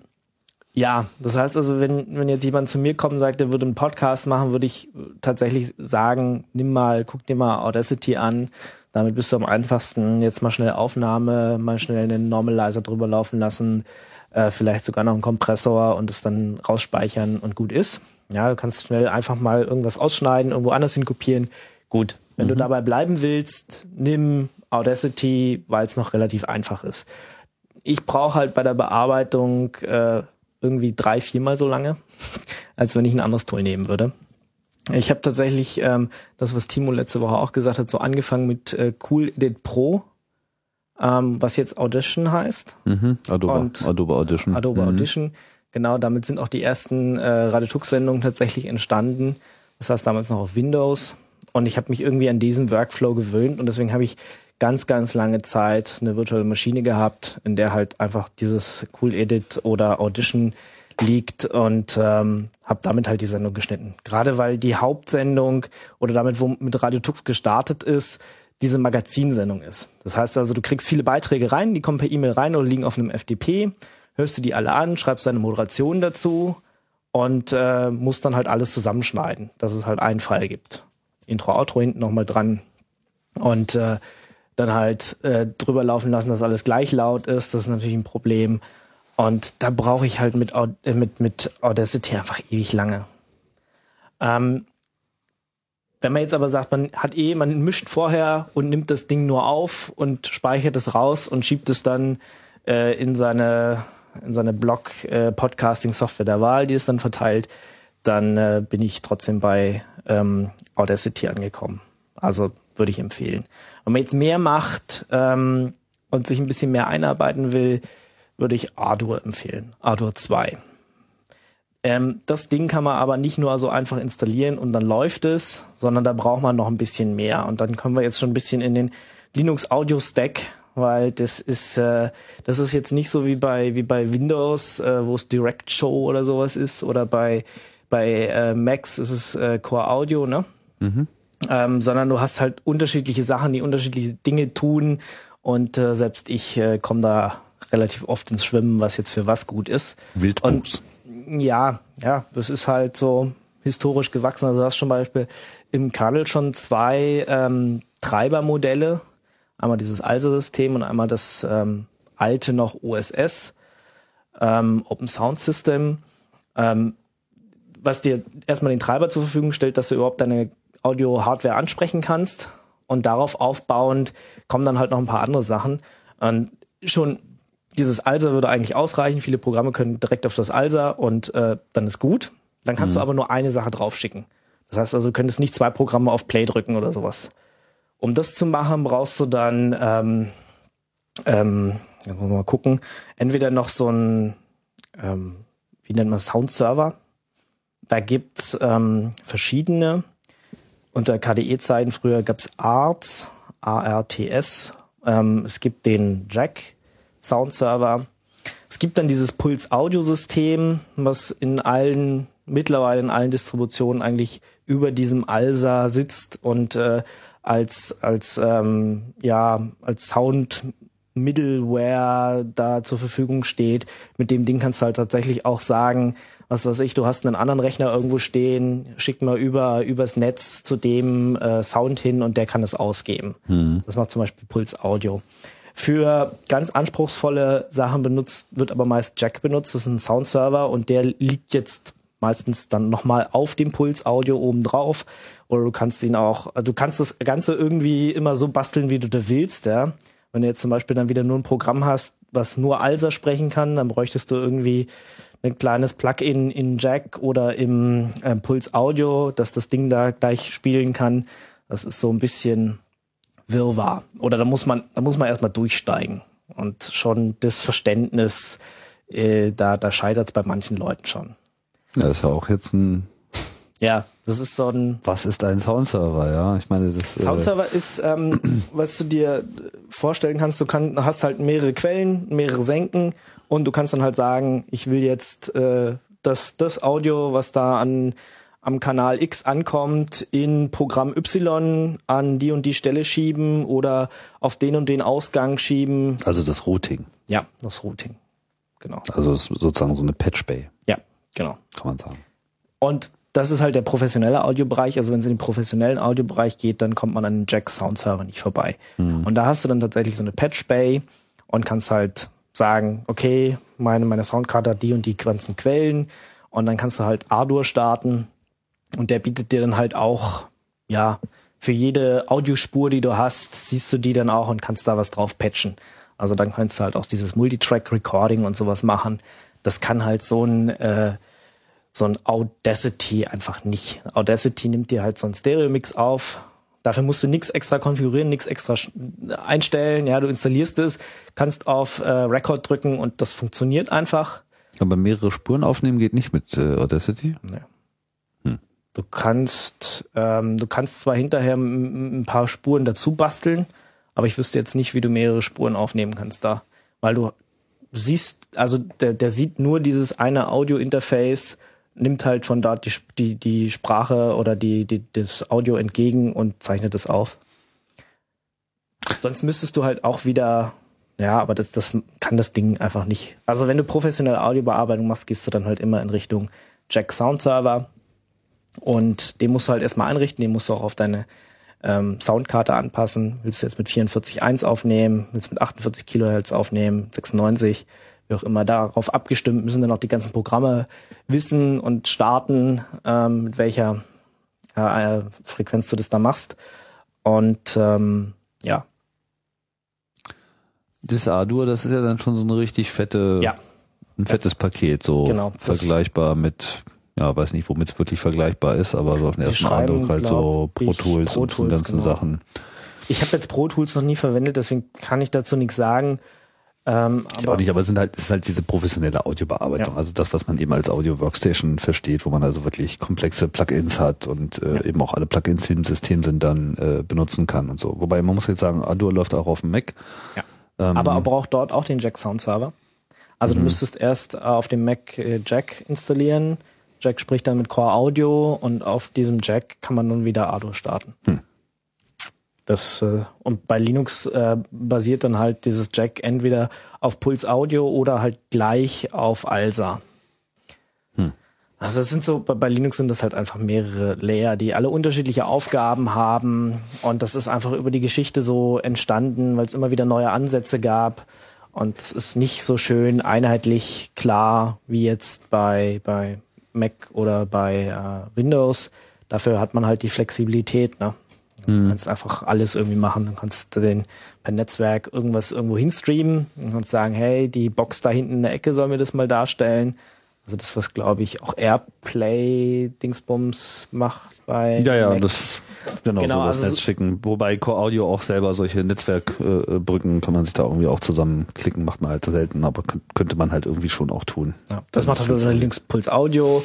ja, das heißt also, wenn, wenn jetzt jemand zu mir kommt und sagt, er würde einen Podcast machen, würde ich tatsächlich sagen, nimm mal, guck dir mal Audacity an. Damit bist du am einfachsten. Jetzt mal schnell Aufnahme, mal schnell einen Normalizer drüber laufen lassen, äh, vielleicht sogar noch einen Kompressor und es dann rausspeichern und gut ist. Ja, du kannst schnell einfach mal irgendwas ausschneiden, irgendwo anders hin kopieren. Gut. Wenn du dabei bleiben willst, nimm Audacity, weil es noch relativ einfach ist. Ich brauche halt bei der Bearbeitung äh, irgendwie drei, viermal so lange, als wenn ich ein anderes Tool nehmen würde. Ich habe tatsächlich ähm, das, was Timo letzte Woche auch gesagt hat, so angefangen mit äh, Cool Edit Pro, ähm, was jetzt Audition heißt. Mhm. Adobe, Und Adobe Audition. Adobe mhm. Audition. Genau, damit sind auch die ersten äh, Radetux-Sendungen tatsächlich entstanden. Das heißt damals noch auf Windows. Und ich habe mich irgendwie an diesen Workflow gewöhnt und deswegen habe ich ganz, ganz lange Zeit eine virtuelle Maschine gehabt, in der halt einfach dieses Cool Edit oder Audition liegt und ähm, habe damit halt die Sendung geschnitten. Gerade weil die Hauptsendung oder damit, wo mit Radio Tux gestartet ist, diese Magazinsendung ist. Das heißt also, du kriegst viele Beiträge rein, die kommen per E-Mail rein oder liegen auf einem FTP, hörst du die alle an, schreibst deine Moderation dazu und äh, musst dann halt alles zusammenschneiden, dass es halt einen Fall gibt. Intro, Outro hinten nochmal dran und äh, dann halt äh, drüber laufen lassen, dass alles gleich laut ist. Das ist natürlich ein Problem. Und da brauche ich halt mit, äh, mit, mit Audacity einfach ewig lange. Ähm, wenn man jetzt aber sagt, man hat eh, man mischt vorher und nimmt das Ding nur auf und speichert es raus und schiebt es dann äh, in seine in seine Blog äh, der Wahl, die es dann verteilt, dann äh, bin ich trotzdem bei ähm, Audacity angekommen. Also würde ich empfehlen. Wenn man jetzt mehr macht ähm, und sich ein bisschen mehr einarbeiten will, würde ich Ardour empfehlen. Ardour 2. Ähm, das Ding kann man aber nicht nur so einfach installieren und dann läuft es, sondern da braucht man noch ein bisschen mehr. Und dann kommen wir jetzt schon ein bisschen in den Linux Audio Stack, weil das ist äh, das ist jetzt nicht so wie bei wie bei Windows, äh, wo es Direct Show oder sowas ist oder bei bei äh, Macs ist es äh, Core Audio, ne? Ähm, sondern du hast halt unterschiedliche Sachen, die unterschiedliche Dinge tun und äh, selbst ich äh, komme da relativ oft ins Schwimmen, was jetzt für was gut ist. Wildwuchs. Ja, ja, das ist halt so historisch gewachsen. Also du hast zum Beispiel im Kernel schon zwei ähm, Treibermodelle. Einmal dieses ALSA-System und einmal das ähm, alte noch OSS, ähm, Open Sound System, ähm, was dir erstmal den Treiber zur Verfügung stellt, dass du überhaupt deine Audio-Hardware ansprechen kannst. Und darauf aufbauend kommen dann halt noch ein paar andere Sachen. Und schon dieses ALSA würde eigentlich ausreichen. Viele Programme können direkt auf das ALSA und äh, dann ist gut. Dann kannst mhm. du aber nur eine Sache draufschicken. Das heißt also, du könntest nicht zwei Programme auf Play drücken oder sowas. Um das zu machen, brauchst du dann, ähm, ähm, mal gucken, entweder noch so ein, ähm, wie nennt man Soundserver. Da gibt's ähm, verschiedene. Unter KDE-Zeiten früher gab's ARTS, A-R-T-S. Ähm, es gibt den Jack Soundserver. Es gibt dann dieses Puls-Audio-System, was in allen, mittlerweile in allen Distributionen eigentlich über diesem ALSA sitzt und äh, als, als, ähm, ja, als Sound Middleware da zur Verfügung steht. Mit dem Ding kannst du halt tatsächlich auch sagen, was weiß ich, du hast einen anderen Rechner irgendwo stehen, schick mal über übers Netz zu dem äh, Sound hin und der kann es ausgeben. Mhm. Das macht zum Beispiel Puls Audio. Für ganz anspruchsvolle Sachen benutzt, wird aber meist Jack benutzt. Das ist ein Soundserver und der liegt jetzt meistens dann nochmal auf dem Puls Audio oben drauf. Oder du kannst ihn auch, du kannst das Ganze irgendwie immer so basteln, wie du da willst, ja. Wenn du jetzt zum Beispiel dann wieder nur ein Programm hast, was nur ALSA sprechen kann, dann bräuchtest du irgendwie ein kleines Plugin in Jack oder im äh, Puls Audio, dass das Ding da gleich spielen kann. Das ist so ein bisschen Wirrwarr. Oder da muss man, da muss man erstmal durchsteigen. Und schon das Verständnis, äh, da, da scheitert es bei manchen Leuten schon. Ja, ist ja auch jetzt ein. Ja, das ist so ein. Was ist ein Soundserver? Ja, ich meine, das. Äh, Soundserver äh ist, ähm, was du dir vorstellen kannst. Du kann, hast halt mehrere Quellen, mehrere Senken und du kannst dann halt sagen, ich will jetzt äh, das, das Audio, was da an am Kanal X ankommt, in Programm Y an die und die Stelle schieben oder auf den und den Ausgang schieben. Also das Routing. Ja, das Routing. Genau. Also sozusagen so eine Patch Bay. Ja, genau. Kann man sagen. Und das ist halt der professionelle Audiobereich. Also wenn es in den professionellen Audiobereich geht, dann kommt man an den Jack Sound Server nicht vorbei. Mhm. Und da hast du dann tatsächlich so eine Patch Bay und kannst halt sagen, okay, meine, meine Soundkarte hat die und die ganzen Quellen und dann kannst du halt Ardour starten und der bietet dir dann halt auch, ja, für jede Audiospur, die du hast, siehst du die dann auch und kannst da was drauf patchen. Also dann kannst du halt auch dieses Multitrack-Recording und sowas machen. Das kann halt so ein, äh, so ein Audacity einfach nicht. Audacity nimmt dir halt so ein Stereo-Mix auf. Dafür musst du nichts extra konfigurieren, nichts extra einstellen. Ja, du installierst es, kannst auf äh, Record drücken und das funktioniert einfach. Aber mehrere Spuren aufnehmen geht nicht mit äh, Audacity? Nee. Du kannst, ähm, du kannst zwar hinterher ein paar Spuren dazu basteln, aber ich wüsste jetzt nicht, wie du mehrere Spuren aufnehmen kannst da, weil du siehst, also der, der sieht nur dieses eine Audio-Interface, nimmt halt von dort die, die, die Sprache oder die, die, das Audio entgegen und zeichnet es auf. Sonst müsstest du halt auch wieder, ja, aber das, das kann das Ding einfach nicht. Also wenn du professionelle Audiobearbeitung machst, gehst du dann halt immer in Richtung Jack Sound Server und den musst du halt erstmal einrichten, den musst du auch auf deine ähm, Soundkarte anpassen. Willst du jetzt mit 44.1 aufnehmen, willst du mit 48 Kilohertz aufnehmen, 96, wie auch immer, darauf abgestimmt müssen dann auch die ganzen Programme wissen und starten, ähm, mit welcher äh, Frequenz du das da machst. Und ähm, ja. Das A-Dur, das ist ja dann schon so eine richtig fette, ja. ein fettes Paket, so genau, vergleichbar mit ja, weiß nicht, womit es wirklich vergleichbar ist, aber so auf den ersten Eindruck halt so Pro Tools, Pro -Tools und ganzen genau. Sachen. Ich habe jetzt Pro Tools noch nie verwendet, deswegen kann ich dazu nichts sagen. Ähm, aber auch nicht, aber es sind halt, es ist halt diese professionelle Audiobearbeitung, ja. also das, was man eben als Audio Workstation versteht, wo man also wirklich komplexe Plugins hat und äh, ja. eben auch alle Plugins, die im System sind, dann äh, benutzen kann und so. Wobei man muss jetzt sagen, Adur läuft auch auf dem Mac. Ja. Ähm, aber er braucht dort auch den Jack Sound Server. Also mhm. du müsstest erst äh, auf dem Mac äh, Jack installieren, Jack spricht dann mit Core Audio und auf diesem Jack kann man dann wieder Ardo starten. Hm. Das, äh, und bei Linux äh, basiert dann halt dieses Jack entweder auf Puls Audio oder halt gleich auf ALSA. Hm. Also das sind so, bei, bei Linux sind das halt einfach mehrere Layer, die alle unterschiedliche Aufgaben haben. Und das ist einfach über die Geschichte so entstanden, weil es immer wieder neue Ansätze gab. Und es ist nicht so schön einheitlich klar wie jetzt bei, bei Mac oder bei äh, Windows. Dafür hat man halt die Flexibilität. Ne? Du kannst einfach alles irgendwie machen. Du kannst den per Netzwerk irgendwas irgendwo hinstreamen. Du kannst sagen, hey, die Box da hinten in der Ecke soll mir das mal darstellen. Also das, was glaube ich auch Airplay Dingsbums macht bei Ja, ja, Mac. das genau, Genau, so das also Netz so- schicken. Wobei Core Audio auch selber solche Netzwerkbrücken kann man sich da irgendwie auch zusammenklicken, macht man halt selten, aber könnt- könnte man halt irgendwie schon auch tun. Ja, das Dann macht halt so. Links Puls Audio.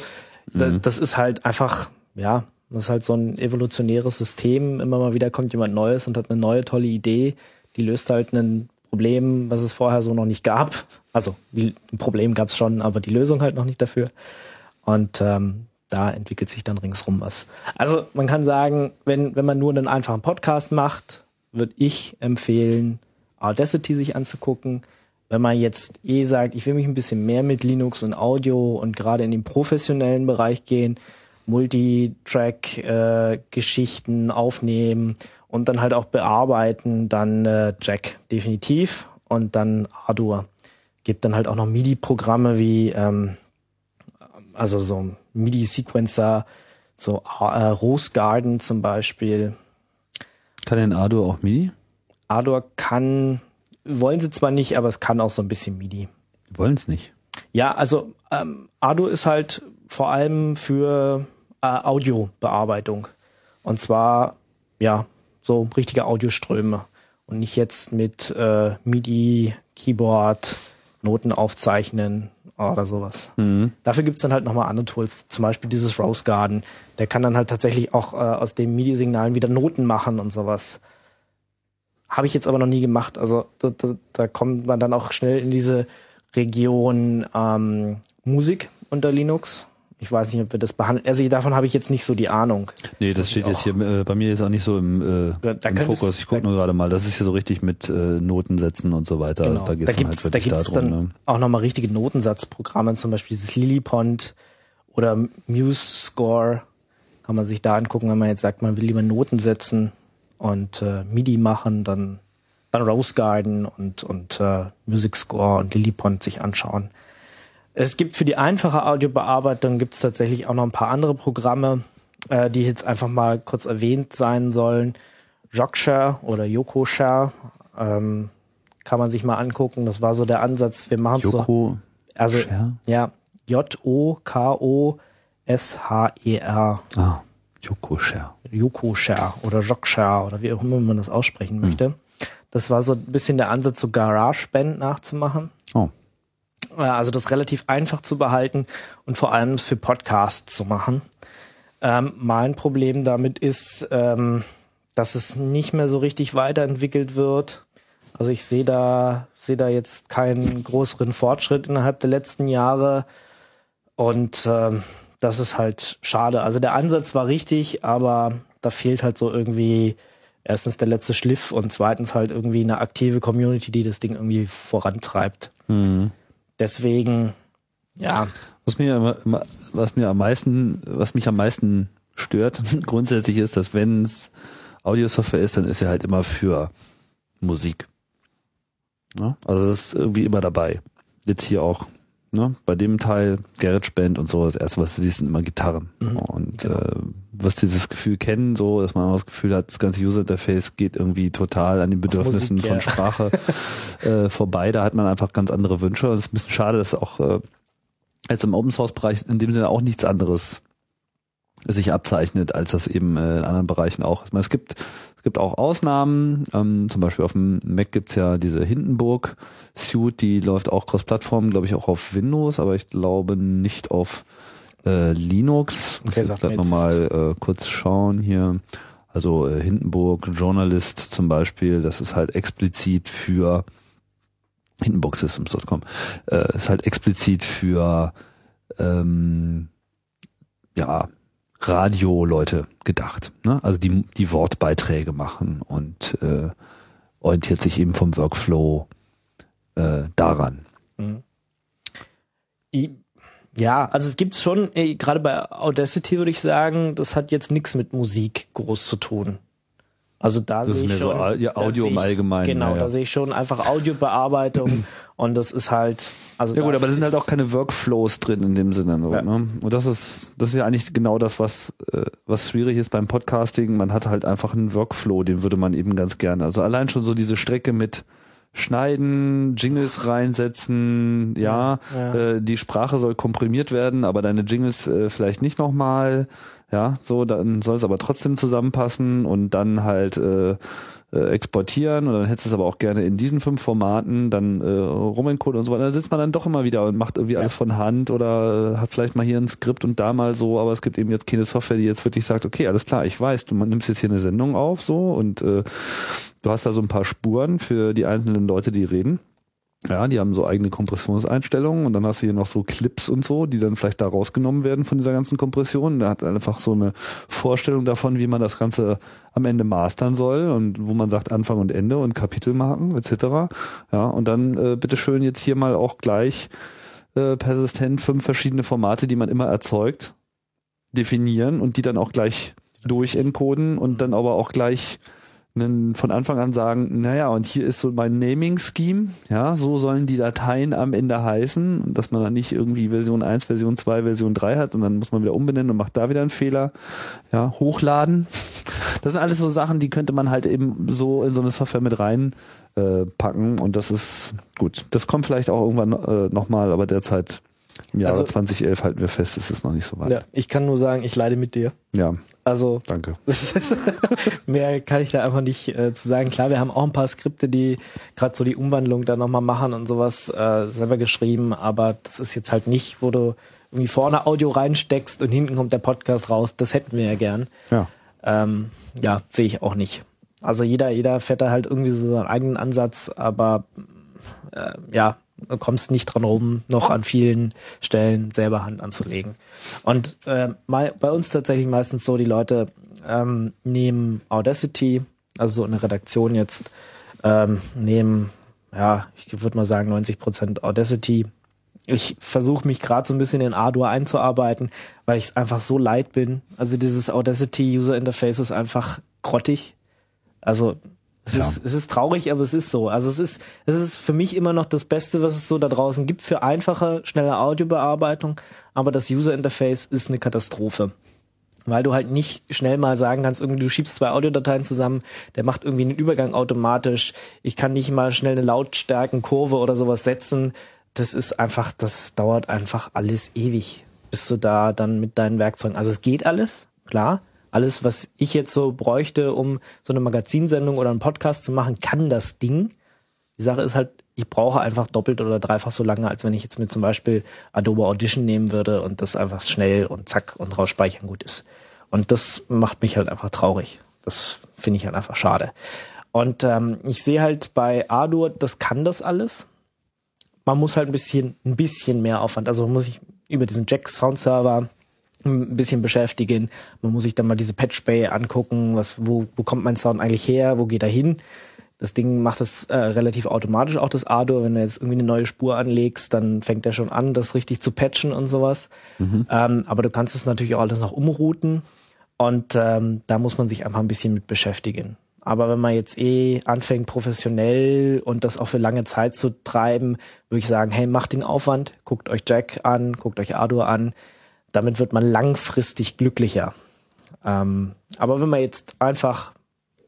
Da, Mhm. Das ist halt einfach, ja, das ist halt so ein evolutionäres System. Immer mal wieder kommt jemand Neues und hat eine neue tolle Idee. Die löst halt ein Problem, was es vorher so noch nicht gab. Also ein Problem gab es schon, aber die Lösung halt noch nicht dafür. Und ähm, da entwickelt sich dann ringsrum was. Also man kann sagen, wenn, wenn man nur einen einfachen Podcast macht, würde ich empfehlen, Audacity sich anzugucken. Wenn man jetzt eh sagt, ich will mich ein bisschen mehr mit Linux und Audio und gerade in den professionellen Bereich gehen, Multitrack-Geschichten aufnehmen und dann halt auch bearbeiten, dann äh, Jack definitiv und dann Ardour. Gibt dann halt auch noch MIDI-Programme wie ähm, also so MIDI-Sequencer, so äh, Rose Garden zum Beispiel. Kann denn Ardo auch MIDI? Ardor kann, wollen sie zwar nicht, aber es kann auch so ein bisschen MIDI. Wollen es nicht. Ja, also ähm, Ardo ist halt vor allem für äh, Audiobearbeitung. Und zwar, ja, so richtige Audioströme. Und nicht jetzt mit äh, MIDI, Keyboard, Noten aufzeichnen oder sowas. Dafür gibt's dann halt nochmal andere Tools, zum Beispiel dieses Rose Garden. Der kann dann halt tatsächlich auch äh, aus den MIDI-Signalen wieder Noten machen und sowas. Habe ich jetzt aber noch nie gemacht. Also da, da, da kommt man dann auch schnell in diese Region ähm, Musik unter Linux. Ich weiß nicht, ob wir das behandeln. Also davon habe ich jetzt nicht so die Ahnung. Nee, das steht jetzt hier äh, bei mir jetzt auch nicht so im, äh, Da- da im Fokus. Ich gucke da- nur gerade mal. Das ist hier so richtig mit äh, Noten setzen und so weiter. Genau. Da geht es dann halt da gibt's darum. dann Ne? auch nochmal richtige Notensatzprogramme, zum Beispiel dieses Lillipond oder Muse Score. Kann man sich da angucken, wenn man jetzt sagt, man will lieber Noten setzen und äh, MIDI machen, dann, dann Rose Garden und, und äh, Music Score und Lillipond sich anschauen. Es gibt für die einfache Audiobearbeitung gibt es tatsächlich auch noch ein paar andere Programme, äh, die jetzt einfach mal kurz erwähnt sein sollen. Jogshare oder Yokoshare ähm, kann man sich mal angucken. Das war so der Ansatz. Wir machen so. Also Share? ja, J-O-K-O-S-H-E-R. Ah, Joko Share. Yokoshare oder Jogshare oder wie auch immer man das aussprechen möchte. Das war so ein bisschen der Ansatz, so GarageBand nachzumachen. Oh. Äh, Also das relativ einfach zu behalten und vor allem für Podcasts zu machen. Ähm, mein Problem damit ist, ähm, dass es nicht mehr so richtig weiterentwickelt wird. Also ich sehe da, sehe da jetzt keinen größeren Fortschritt innerhalb der letzten Jahre. Und ähm, das ist halt schade. Also der Ansatz war richtig, aber da fehlt halt so irgendwie erstens der letzte Schliff und zweitens halt irgendwie eine aktive Community, die das Ding irgendwie vorantreibt. Deswegen, ja, Was mir, was mir am meisten, was mich am meisten stört, grundsätzlich ist, dass wenn es Audiosoftware ist, dann ist er halt immer für Musik. Ne? Also das ist irgendwie immer dabei. Jetzt hier auch. Ne? Bei dem Teil GarageBand und so, das erste, was du siehst, sind immer Gitarren. und genau. äh, wirst dieses Gefühl kennen, so, dass man auch das Gefühl hat, das ganze User-Interface geht irgendwie total an den Bedürfnissen Musik, von ja. Sprache äh, vorbei. Da hat man einfach ganz andere Wünsche. Und es ist ein bisschen schade, dass auch äh, jetzt im Open Source Bereich in dem Sinne auch nichts anderes sich abzeichnet, als das eben äh, in anderen Bereichen auch. Ich meine, es gibt es gibt auch Ausnahmen, ähm, zum Beispiel auf dem Mac gibt's ja diese Hindenburg Suite, die läuft auch cross-Plattform, glaube ich auch auf Windows, aber ich glaube nicht auf äh, Linux. Okay, ich jetzt- nochmal äh, kurz schauen hier. Also äh, Hindenburg Journalist zum Beispiel, das ist halt explizit für Hindenburgsystems.com, äh, ist halt explizit für ähm, ja, Radio-Leute gedacht. Ne? Also die, die Wortbeiträge machen und äh, orientiert sich eben vom Workflow äh, daran. I- Ja, also es gibt schon, eh, gerade bei Audacity würde ich sagen, das hat jetzt nichts mit Musik groß zu tun. Also da Das ist sehe ich so schon, Au- ja, Audio im Allgemeinen, Genau, ja, ja. da sehe ich schon einfach Audiobearbeitung und das ist halt, also Ja gut, aber da sind halt auch keine Workflows drin in dem Sinne. So, ne? Und das ist, das ist ja eigentlich genau das, was, äh, was schwierig ist beim Podcasting. Man hat halt einfach einen Workflow, den würde man eben ganz gerne. Also allein schon so diese Strecke mit Schneiden, Jingles reinsetzen, ja, Ja. Äh, die Sprache soll komprimiert werden, aber deine Jingles äh, vielleicht nicht nochmal, ja, so, dann soll es aber trotzdem zusammenpassen und dann halt äh, äh, exportieren und dann hättest du es aber auch gerne in diesen fünf Formaten, dann äh, rumencoden und so weiter. Da sitzt man dann doch immer wieder und macht irgendwie alles von Hand oder äh, hat vielleicht mal hier ein Skript und da mal so, aber es gibt eben jetzt keine Software, die jetzt wirklich sagt, okay, alles klar, ich weiß, du nimmst jetzt hier eine Sendung auf so und äh, du hast da so ein paar Spuren für die einzelnen Leute, die reden. Ja, die haben so eigene Kompressionseinstellungen und dann hast du hier noch so Clips und so, die dann vielleicht da rausgenommen werden von dieser ganzen Kompression. Da hat einfach so eine Vorstellung davon, wie man das Ganze am Ende mastern soll und wo man sagt Anfang und Ende und Kapitelmarken etc. Ja, und dann äh, bitteschön jetzt hier mal auch gleich äh, persistent fünf verschiedene Formate, die man immer erzeugt, definieren und die dann auch gleich durchencoden und dann aber auch gleich einen, von Anfang an sagen, naja, und hier ist so mein Naming-Scheme, ja, so sollen die Dateien am Ende heißen, dass man dann nicht irgendwie Version 1, Version 2, Version 3 hat und dann muss man wieder umbenennen und macht da wieder einen Fehler, ja, hochladen. Das sind alles so Sachen, die könnte man halt eben so in so eine Software mit rein äh, und das ist gut. Das kommt vielleicht auch irgendwann äh, nochmal, aber derzeit im Jahre Also- 2011 halten wir fest, ist es noch nicht so weit. Ja, ich kann nur sagen, ich leide mit dir. ja Also danke. Ist, mehr kann ich da einfach nicht äh, zu sagen. Klar, wir haben auch ein paar Skripte, die gerade so die Umwandlung da nochmal machen und sowas äh, selber geschrieben, aber das ist jetzt halt nicht, wo du irgendwie vorne Audio reinsteckst und hinten kommt der Podcast raus. Das hätten wir ja gern. Ja. Ähm, ja, sehe ich auch nicht. Also jeder, jeder fährt da halt irgendwie so seinen eigenen Ansatz, aber äh, ja, kommst nicht dran rum, noch an vielen Stellen selber Hand anzulegen. Und äh, mei- bei uns tatsächlich meistens so, die Leute ähm, nehmen Audacity, also so eine Redaktion jetzt, ähm, nehmen, ja, ich würde mal sagen 90 Prozent Audacity. Ich versuche mich gerade so ein bisschen in Ardour einzuarbeiten, weil ich es einfach so leid bin. Also dieses Audacity User Interface ist einfach grottig. Also es, Ja. ist, es ist traurig, aber es ist so. Also es ist, es ist für mich immer noch das Beste, was es so da draußen gibt für einfache, schnelle Audiobearbeitung. Aber das User Interface ist eine Katastrophe. Weil du halt nicht schnell mal sagen kannst, irgendwie du schiebst zwei Audiodateien zusammen, der macht irgendwie einen Übergang automatisch. Ich kann nicht mal schnell eine Lautstärkenkurve oder sowas setzen. Das ist einfach, das dauert einfach alles ewig, bis du da dann mit deinen Werkzeugen. Also es geht alles, klar. Alles, was ich jetzt so bräuchte, um so eine Magazinsendung oder einen Podcast zu machen, kann das Ding. Die Sache ist halt, ich brauche einfach doppelt oder dreifach so lange, als wenn ich jetzt mir zum Beispiel Adobe Audition nehmen würde und das einfach schnell und zack und rausspeichern gut ist. Und das macht mich halt einfach traurig. Das finde ich halt einfach schade. Und ähm, ich sehe halt bei Ardour, das kann das alles. Man muss halt ein bisschen, ein bisschen mehr Aufwand. Also muss sich über diesen Jack Sound Server ein bisschen beschäftigen. Man muss sich dann mal diese Patch Bay angucken, was, wo, wo kommt mein Sound eigentlich her, wo geht er hin? Das Ding macht es äh, relativ automatisch, auch das Ardour. Wenn du jetzt irgendwie eine neue Spur anlegst, dann fängt er schon an, das richtig zu patchen und sowas. Ähm, aber du kannst es natürlich auch alles noch umrouten. Und ähm, da muss man sich einfach ein bisschen mit beschäftigen. Aber wenn man jetzt eh anfängt, professionell und das auch für lange Zeit zu treiben, würde ich sagen, hey, macht den Aufwand, guckt euch Jack an, guckt euch Ardour an. Damit wird man langfristig glücklicher. Ähm, aber wenn man jetzt einfach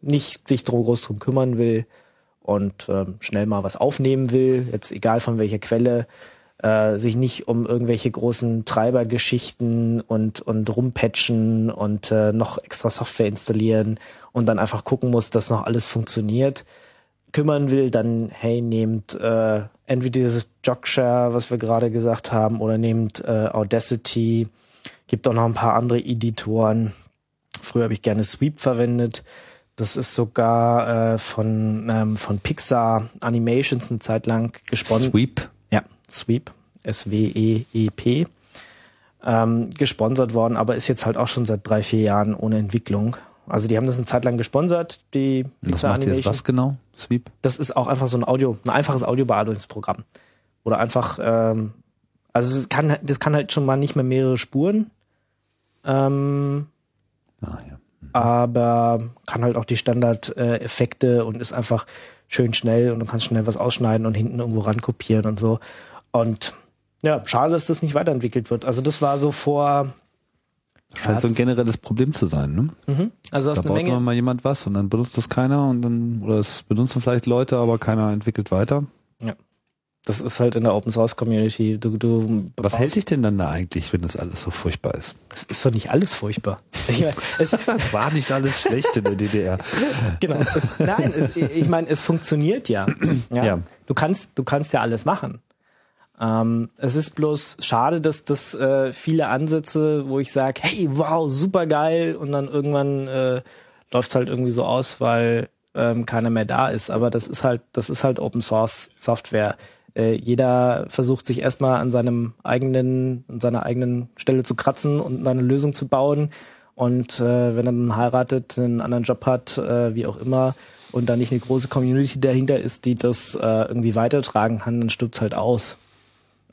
nicht sich drum groß drum kümmern will und ähm, schnell mal was aufnehmen will, jetzt egal von welcher Quelle, äh, sich nicht um irgendwelche großen Treibergeschichten und, und rumpatchen und äh, noch extra Software installieren und dann einfach gucken muss, dass noch alles funktioniert, kümmern will, dann hey, nehmt äh, entweder dieses Jogshare, was wir gerade gesagt haben, oder nehmt äh, Audacity, gibt auch noch ein paar andere Editoren. Früher habe ich gerne Sweep verwendet. Das ist sogar äh, von, ähm, von Pixar Animations eine Zeit lang gesponsert. Sweep. Ja, Sweep, S-W-E-E-P, ähm, gesponsert worden, aber ist jetzt halt auch schon seit drei, vier Jahren ohne Entwicklung. Also die haben das eine Zeit lang gesponsert, die Das Pixar macht jetzt was genau? Sweep? Das ist auch einfach so ein Audio, ein einfaches Audiobearbeitungsprogramm. Oder einfach, ähm, also das kann, das kann halt schon mal nicht mehr mehrere Spuren. Ähm, Ah, ja. aber kann halt auch die Standard-Effekte äh, und ist einfach schön schnell und du kannst schnell was ausschneiden und hinten irgendwo ran kopieren und so. Und ja, schade, dass das nicht weiterentwickelt wird. Also das war so vor. Scheint so ein generelles Problem zu sein, ne? Mhm. Also da baut Menge. mal jemand was und dann benutzt das keiner und dann, oder es benutzen vielleicht Leute, aber keiner entwickelt weiter. Das ist halt in der Open Source Community. Du, du Was hält dich denn dann da eigentlich, wenn das alles so furchtbar ist? Es ist doch nicht alles furchtbar. Ich mein, es, Das war nicht alles schlecht in der DDR. genau. Es, nein, es, ich meine, es funktioniert ja. ja. Ja. Du kannst, du kannst ja alles machen. Ähm, es ist bloß schade, dass das äh, viele Ansätze, wo ich sage, hey, wow, super geil, und dann irgendwann äh, läuft es halt irgendwie so aus, weil ähm, keiner mehr da ist. Aber das ist halt, das ist halt Open Source Software. Äh, jeder versucht sich erstmal an seinem eigenen, an seiner eigenen Stelle zu kratzen und eine Lösung zu bauen. Und äh, wenn er dann heiratet, einen anderen Job hat, äh, wie auch immer, und da nicht eine große Community dahinter ist, die das äh, irgendwie weitertragen kann, dann stirbt halt aus.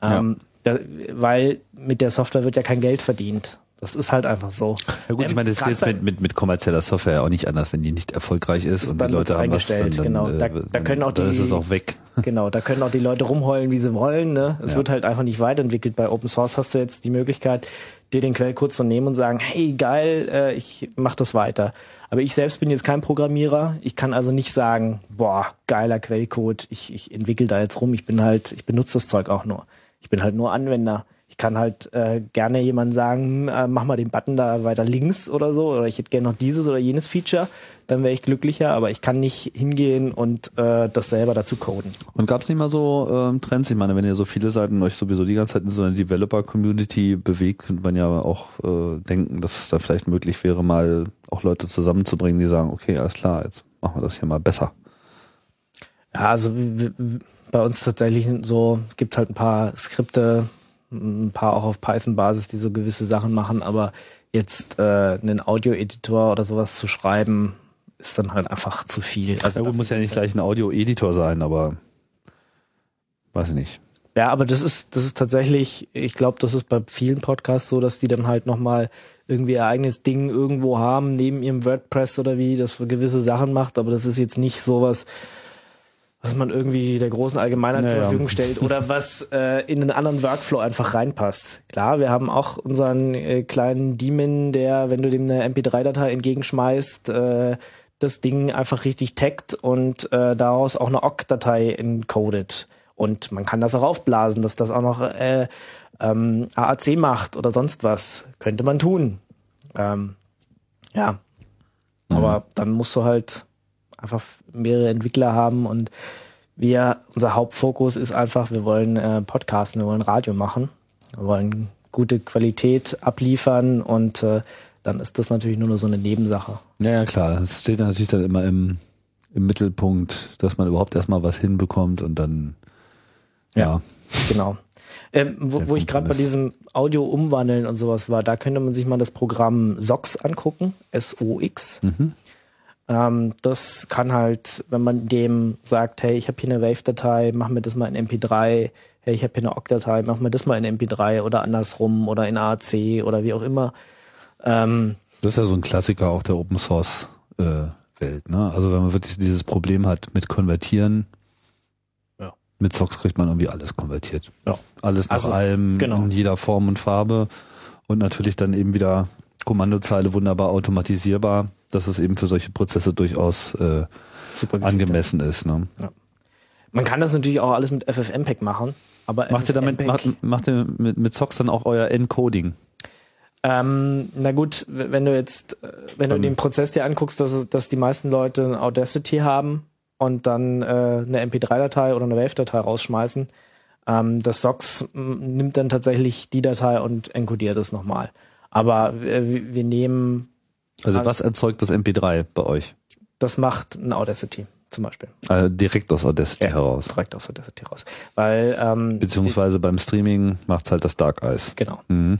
Ähm, da, weil mit der Software wird ja kein Geld verdient. Das ist halt einfach so. Ja gut, ich meine, das ist jetzt mit, mit, mit kommerzieller Software auch nicht anders, wenn die nicht erfolgreich ist, Ist und die Leute haben was, dann, eingestellt, dann, genau. äh, Da- da dann, können auch dann ist die- es auch weg. Genau, da können auch die Leute rumheulen, wie sie wollen. Ne? Es Ja. wird halt einfach nicht weiterentwickelt. Bei Open Source hast du jetzt die Möglichkeit, dir den Quellcode zu nehmen und sagen, hey, geil, äh, ich mach das weiter. Aber ich selbst bin jetzt kein Programmierer. Ich kann also nicht sagen, boah, geiler Quellcode, ich, ich entwickle da jetzt rum. Ich bin halt, ich benutze das Zeug auch nur. Ich bin halt nur Anwender. Ich kann halt äh, gerne jemandem sagen, hm, äh, mach mal den Button da weiter links oder so, oder ich hätte gerne noch dieses oder jenes Feature, dann wäre ich glücklicher, aber ich kann nicht hingehen und äh, das selber dazu coden. Und gab es nicht mal so ähm, Trends? Ich meine, wenn ihr so viele Seiten euch sowieso die ganze Zeit in so einer Developer-Community bewegt, könnte man ja auch äh, denken, dass es da vielleicht möglich wäre, mal auch Leute zusammenzubringen, die sagen, okay, alles klar, jetzt machen wir das hier mal besser. Ja, also bei uns tatsächlich so gibt halt ein paar Skripte, ein paar auch auf Python-Basis, die so gewisse Sachen machen, aber jetzt äh, einen Audio-Editor oder sowas zu schreiben, ist dann halt einfach zu viel. Also Ja muss ja nicht gleich ein Audio-Editor sein, aber weiß ich nicht. Ja, aber das ist, das ist tatsächlich, ich glaube, das ist bei vielen Podcasts so, dass die dann halt nochmal irgendwie ihr eigenes Ding irgendwo haben, neben ihrem WordPress oder wie, das für gewisse Sachen macht, aber das ist jetzt nicht sowas, was man irgendwie der großen Allgemeinheit zur Naja. Verfügung stellt oder was äh, in einen anderen Workflow einfach reinpasst. Klar, wir haben auch unseren äh, kleinen Daemon, der, wenn du dem eine MP3-Datei entgegenschmeißt, äh, das Ding einfach richtig taggt und äh, daraus auch eine OGG-Datei encodet. Und man kann das auch aufblasen, dass das auch noch äh, ähm, AAC macht oder sonst was. Könnte man tun. Ähm, ja. Aber dann musst du halt einfach mehrere Entwickler haben und wir, unser Hauptfokus ist einfach, wir wollen äh, Podcasten, wir wollen Radio machen, wir wollen gute Qualität abliefern und äh, dann ist das natürlich nur noch so eine Nebensache. Ja, ja, klar. Es steht natürlich dann immer im, im Mittelpunkt, dass man überhaupt erstmal was hinbekommt und dann, ja. Ja. Genau. Ähm, wo, wo ich gerade bei diesem Audio umwandeln und sowas war, da könnte man sich mal das Programm SOX angucken, S-O-X. Mhm. Ähm, das kann halt, wenn man dem sagt, hey, ich habe hier eine Wave-Datei, mach mir das mal in MP3, hey, ich habe hier eine OGG-Datei, mach mir das mal in MP3 oder andersrum oder in AAC oder wie auch immer. Ähm, Das ist ja so ein Klassiker auch der Open Source äh, Welt. Ne? Also wenn man wirklich dieses Problem hat mit Konvertieren, Ja. mit Socks kriegt man irgendwie alles konvertiert. Ja. Alles nach Also, allem, genau. in jeder Form und Farbe und natürlich dann eben wieder Kommandozeile wunderbar automatisierbar, dass es eben für solche Prozesse durchaus äh, angemessen ist. Ne? Man kann das natürlich auch alles mit FFmpeg machen, aber Macht ihr damit, macht, macht ihr mit, mit Socks dann auch euer Encoding? Ähm, na gut, wenn du jetzt, äh, wenn du Dann- den Prozess dir anguckst, dass, dass die meisten Leute ein Audacity haben und dann äh, eine MP3-Datei oder eine Wave-Datei rausschmeißen, ähm, das SOX nimmt dann tatsächlich die Datei und encodiert es nochmal. Aber äh, wir wir nehmen, Also Also- was erzeugt das MP3 bei euch? das macht ein Audacity zum Beispiel. Äh, direkt aus Audacity Ja. heraus. Direkt aus Audacity raus. Weil, ähm, Beziehungsweise beim Streaming macht's halt das Dark Eyes. die, genau. Mhm.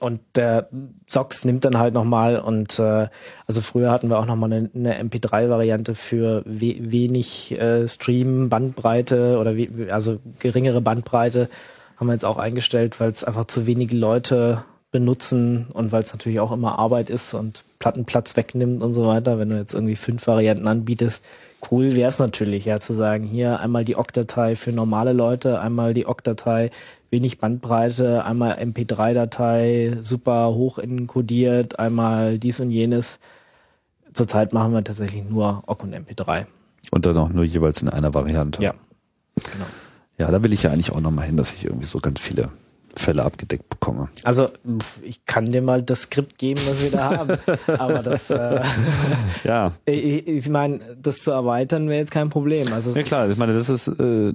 Und der Sox nimmt dann halt nochmal und äh, also früher hatten wir auch nochmal eine, eine MP3-Variante für we wenig äh, Stream-Bandbreite oder we also geringere Bandbreite haben wir jetzt auch eingestellt, weil es einfach zu wenige Leute benutzen und weil es natürlich auch immer Arbeit ist und Plattenplatz wegnimmt und so weiter, wenn du jetzt irgendwie fünf Varianten anbietest, cool wäre es natürlich, ja, zu sagen, hier einmal die OGG-Datei für normale Leute, einmal die OGG-Datei, wenig Bandbreite, einmal MP3-Datei, super hoch encodiert, einmal dies und jenes. Zurzeit machen wir tatsächlich nur OGG und MP3. Und dann auch nur jeweils in einer Variante. Ja, genau. Ja, da will ich ja eigentlich auch nochmal hin, dass ich irgendwie so ganz viele Fälle abgedeckt bekomme. Also ich kann dir mal das Skript geben, was wir da haben. Aber das, äh, ja. ich, ich meine, das zu erweitern wäre jetzt kein Problem. Also ja klar, ich meine, das ist, äh,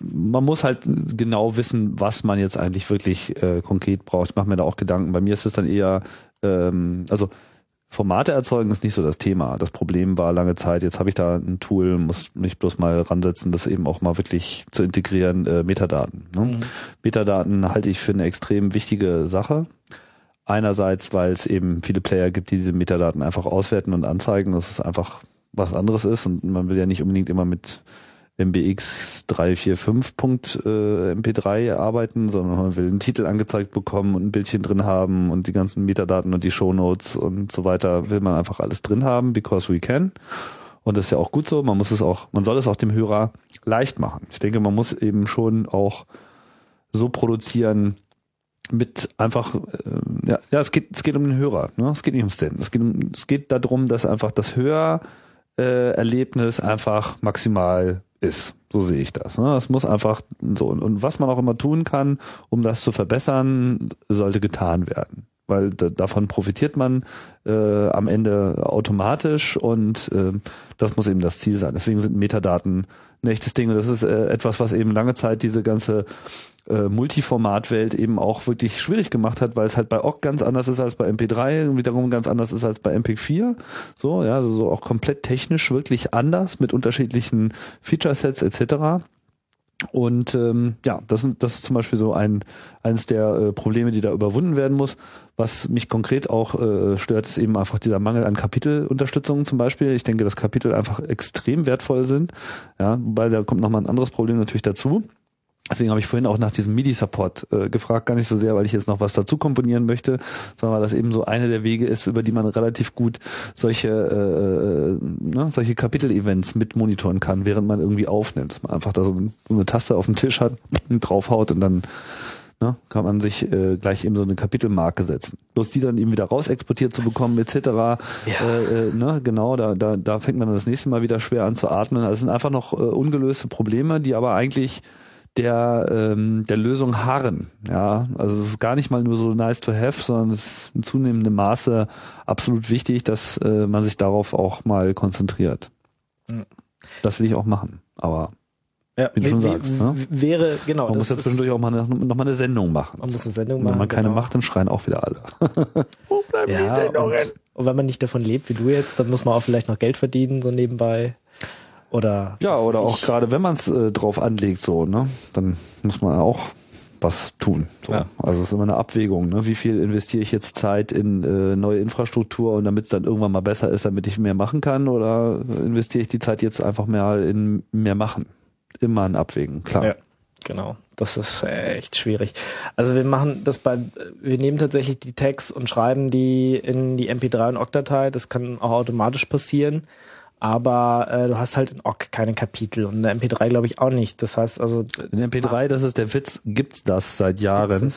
man muss halt genau wissen, was man jetzt eigentlich wirklich äh, konkret braucht. Ich mache mir da auch Gedanken. Bei mir ist es dann eher, ähm, also Formate erzeugen ist nicht so das Thema. Das Problem war lange Zeit, jetzt habe ich da ein Tool, muss mich bloß mal ransetzen, das eben auch mal wirklich zu integrieren, äh, Metadaten. Ne? Mhm. Metadaten halte ich für eine extrem wichtige Sache. Einerseits, weil es eben viele Player gibt, die diese Metadaten einfach auswerten und anzeigen, dass es einfach was anderes ist und man will ja nicht unbedingt immer mit MBX 345.mp3 äh, arbeiten, sondern man will einen Titel angezeigt bekommen und ein Bildchen drin haben und die ganzen Metadaten und die Shownotes und so weiter will man einfach alles drin haben, because we can. Und das ist ja auch gut so. Man muss es auch, man soll es auch dem Hörer leicht machen. Ich denke, man muss eben schon auch so produzieren, mit einfach, äh, ja, ja, es geht, es geht um den Hörer, ne? Es geht nicht ums Stand. Es geht, es geht darum, dass einfach das Hörerlebnis einfach maximal ist. So sehe ich das. Ne? Es muss einfach so. Und was man auch immer tun kann, um das zu verbessern, sollte getan werden. Weil davon profitiert man äh, am Ende automatisch und äh, das muss eben das Ziel sein. Deswegen sind Metadaten ein echtes Ding. Und das ist äh, etwas, was eben lange Zeit diese ganze äh, Multiformatwelt eben auch wirklich schwierig gemacht hat, weil es halt bei OGG ganz anders ist als bei MP3 und wiederum ganz anders ist als bei MP4. So, ja, also so auch komplett technisch wirklich anders mit unterschiedlichen Feature-Sets etc. Und ähm, ja, das, das ist zum Beispiel so ein eines der äh, Probleme, die da überwunden werden muss. Was mich konkret auch äh, stört, ist eben einfach dieser Mangel an Kapitelunterstützung zum Beispiel. Ich denke, dass Kapitel einfach extrem wertvoll sind. Ja, wobei da kommt nochmal ein anderes Problem natürlich dazu. Deswegen habe ich vorhin auch nach diesem MIDI-Support äh, gefragt, gar nicht so sehr, weil ich jetzt noch was dazu komponieren möchte, sondern weil das eben so eine der Wege ist, über die man relativ gut solche äh, äh ne, solche Kapitel-Events mit monitoren kann, während man irgendwie aufnimmt. Dass man einfach da so, so eine Taste auf dem Tisch hat, draufhaut und dann ne, kann man sich äh, gleich eben so eine Kapitelmarke setzen. Bloß die dann eben wieder raus exportiert zu bekommen, etc. Ja. Äh, äh, ne, genau, da, da, da fängt man dann das nächste Mal wieder schwer an zu atmen. Also es sind einfach noch äh, ungelöste Probleme, die aber eigentlich der, ähm, der Lösung harren. Ja, also es ist gar nicht mal nur so nice to have, sondern es ist in zunehmendem Maße absolut wichtig, dass äh, man sich darauf auch mal konzentriert. Mhm. Das will ich auch machen, aber ja, wie du schon sagst. Ne? Wäre, genau. Man muss ja zwischendurch auch mal eine, noch mal eine Sendung machen. Man muss eine Sendung machen. Wenn man keine genau. macht, dann schreien auch wieder alle. Wo bleiben ja, die Sendungen? Und, und wenn man nicht davon lebt wie du jetzt, dann muss man auch vielleicht noch Geld verdienen, so nebenbei. Oder ja, oder auch gerade wenn man es äh, drauf anlegt, so, ne, dann muss man auch was tun. So. Ja. Also es ist immer eine Abwägung, ne? Wie viel investiere ich jetzt Zeit in äh, neue Infrastruktur und damit es dann irgendwann mal besser ist, damit ich mehr machen kann, oder investiere ich die Zeit jetzt einfach mehr in mehr machen? Immer ein Abwägen, klar. Ja, genau. Das ist echt schwierig. Also wir machen das bei, wir nehmen tatsächlich die Tags und schreiben die in die MP3 und OGG-Datei. Das kann auch automatisch passieren aber äh, du hast halt in OGG keine Kapitel und in der MP3 glaube ich auch nicht. Das heißt also in der MP3, das ist der Witz, gibt's das seit Jahren.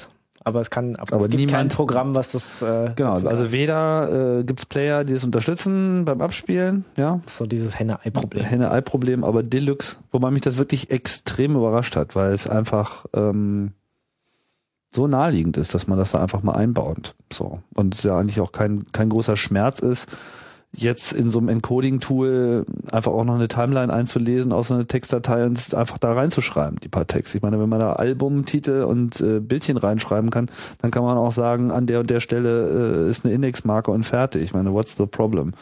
Aber es kann, aber, aber es gibt niemand, kein Programm, was das. Äh, genau, also weder äh, gibt's Player, die es unterstützen beim Abspielen, ja. So dieses Henne-Ei-Problem. Henne-Ei-Problem, aber Deluxe, wobei mich das wirklich extrem überrascht hat, weil es einfach ähm, so naheliegend ist, dass man das da einfach mal einbaut. So und es ja eigentlich auch kein kein großer Schmerz ist jetzt in so einem Encoding-Tool einfach auch noch eine Timeline einzulesen aus einer Textdatei und einfach da reinzuschreiben, die paar Texte. Ich meine, wenn man da Albumtitel und äh, Bildchen reinschreiben kann, dann kann man auch sagen, an der und der Stelle äh, ist eine Indexmarke und fertig. Ich meine, what's the problem?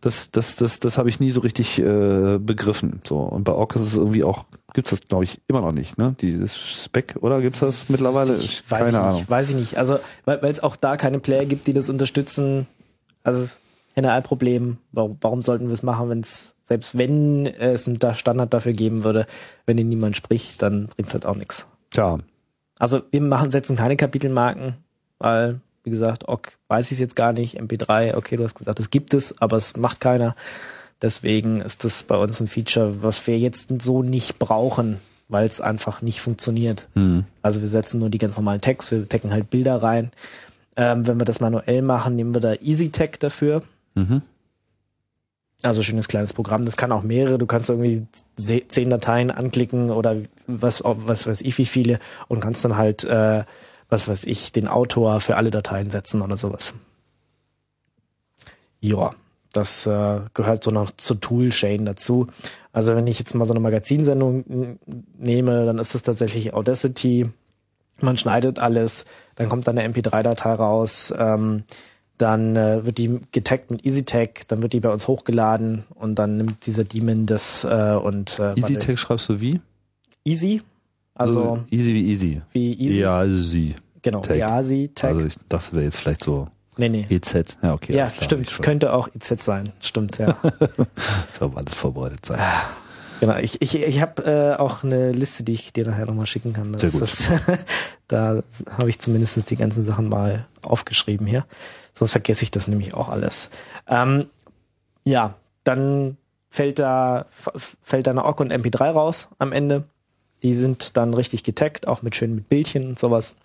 Das, das, das, das habe ich nie so richtig äh, begriffen. So und bei Orc ist es irgendwie auch gibt's das glaube ich immer noch nicht, ne? Dieses Spec oder gibt's das mittlerweile? Ich, weiß keine ich Ahnung. Nicht, weiß ich nicht. Also weil es auch da keine Player gibt, die das unterstützen. Also NRL-Problem. Warum, warum sollten wir es machen, wenn es, selbst wenn es einen Standard dafür geben würde, wenn ihn niemand spricht, dann bringt es halt auch nichts. Tja. Also wir machen, setzen keine Kapitelmarken, weil Wie gesagt, ok, weiß ich es jetzt gar nicht. MP3, okay, du hast gesagt, es gibt es, aber es macht keiner. Deswegen ist das bei uns ein Feature, was wir jetzt so nicht brauchen, weil es einfach nicht funktioniert. Hm. Also wir setzen nur die ganz normalen Tags, wir tecken halt Bilder rein. Ähm, wenn wir das manuell machen, nehmen wir da EasyTag dafür. Mhm. Also schönes kleines Programm. Das kann auch mehrere. Du kannst irgendwie zehn Dateien anklicken oder was, was weiß ich wie viele und kannst dann halt, äh, was weiß ich, den Autor für alle Dateien setzen oder sowas. Ja, das äh, gehört so noch zur Toolchain dazu. Also wenn ich jetzt mal so eine Magazinsendung nehme, dann ist es tatsächlich Audacity. Man schneidet alles, dann kommt dann eine MP3-Datei raus. Ähm, dann äh, wird die getaggt mit EasyTag, dann wird die bei uns hochgeladen und dann nimmt dieser Daemon das äh, und äh, Easy warte, Tag schreibst du wie? Easy, also easy wie easy. wie Easy, Ja, easy. genau, Tag. Easy Tag. Also ich dachte, wäre jetzt vielleicht so nee, nee. EZ. Ja, okay. ja, stimmt, es könnte auch IZ sein, stimmt, ja. Soll aber alles vorbereitet sein. Genau, ich, ich, ich habe äh, auch eine Liste, die ich dir nachher nochmal schicken kann. Das Sehr gut. Ist, da habe ich zumindest die ganzen Sachen mal aufgeschrieben hier. Sonst vergesse ich das nämlich auch alles. Ähm, ja, dann fällt da, fällt da eine OGG und MP3 raus am Ende. Die sind dann richtig getaggt, auch mit schön mit Bildchen und sowas.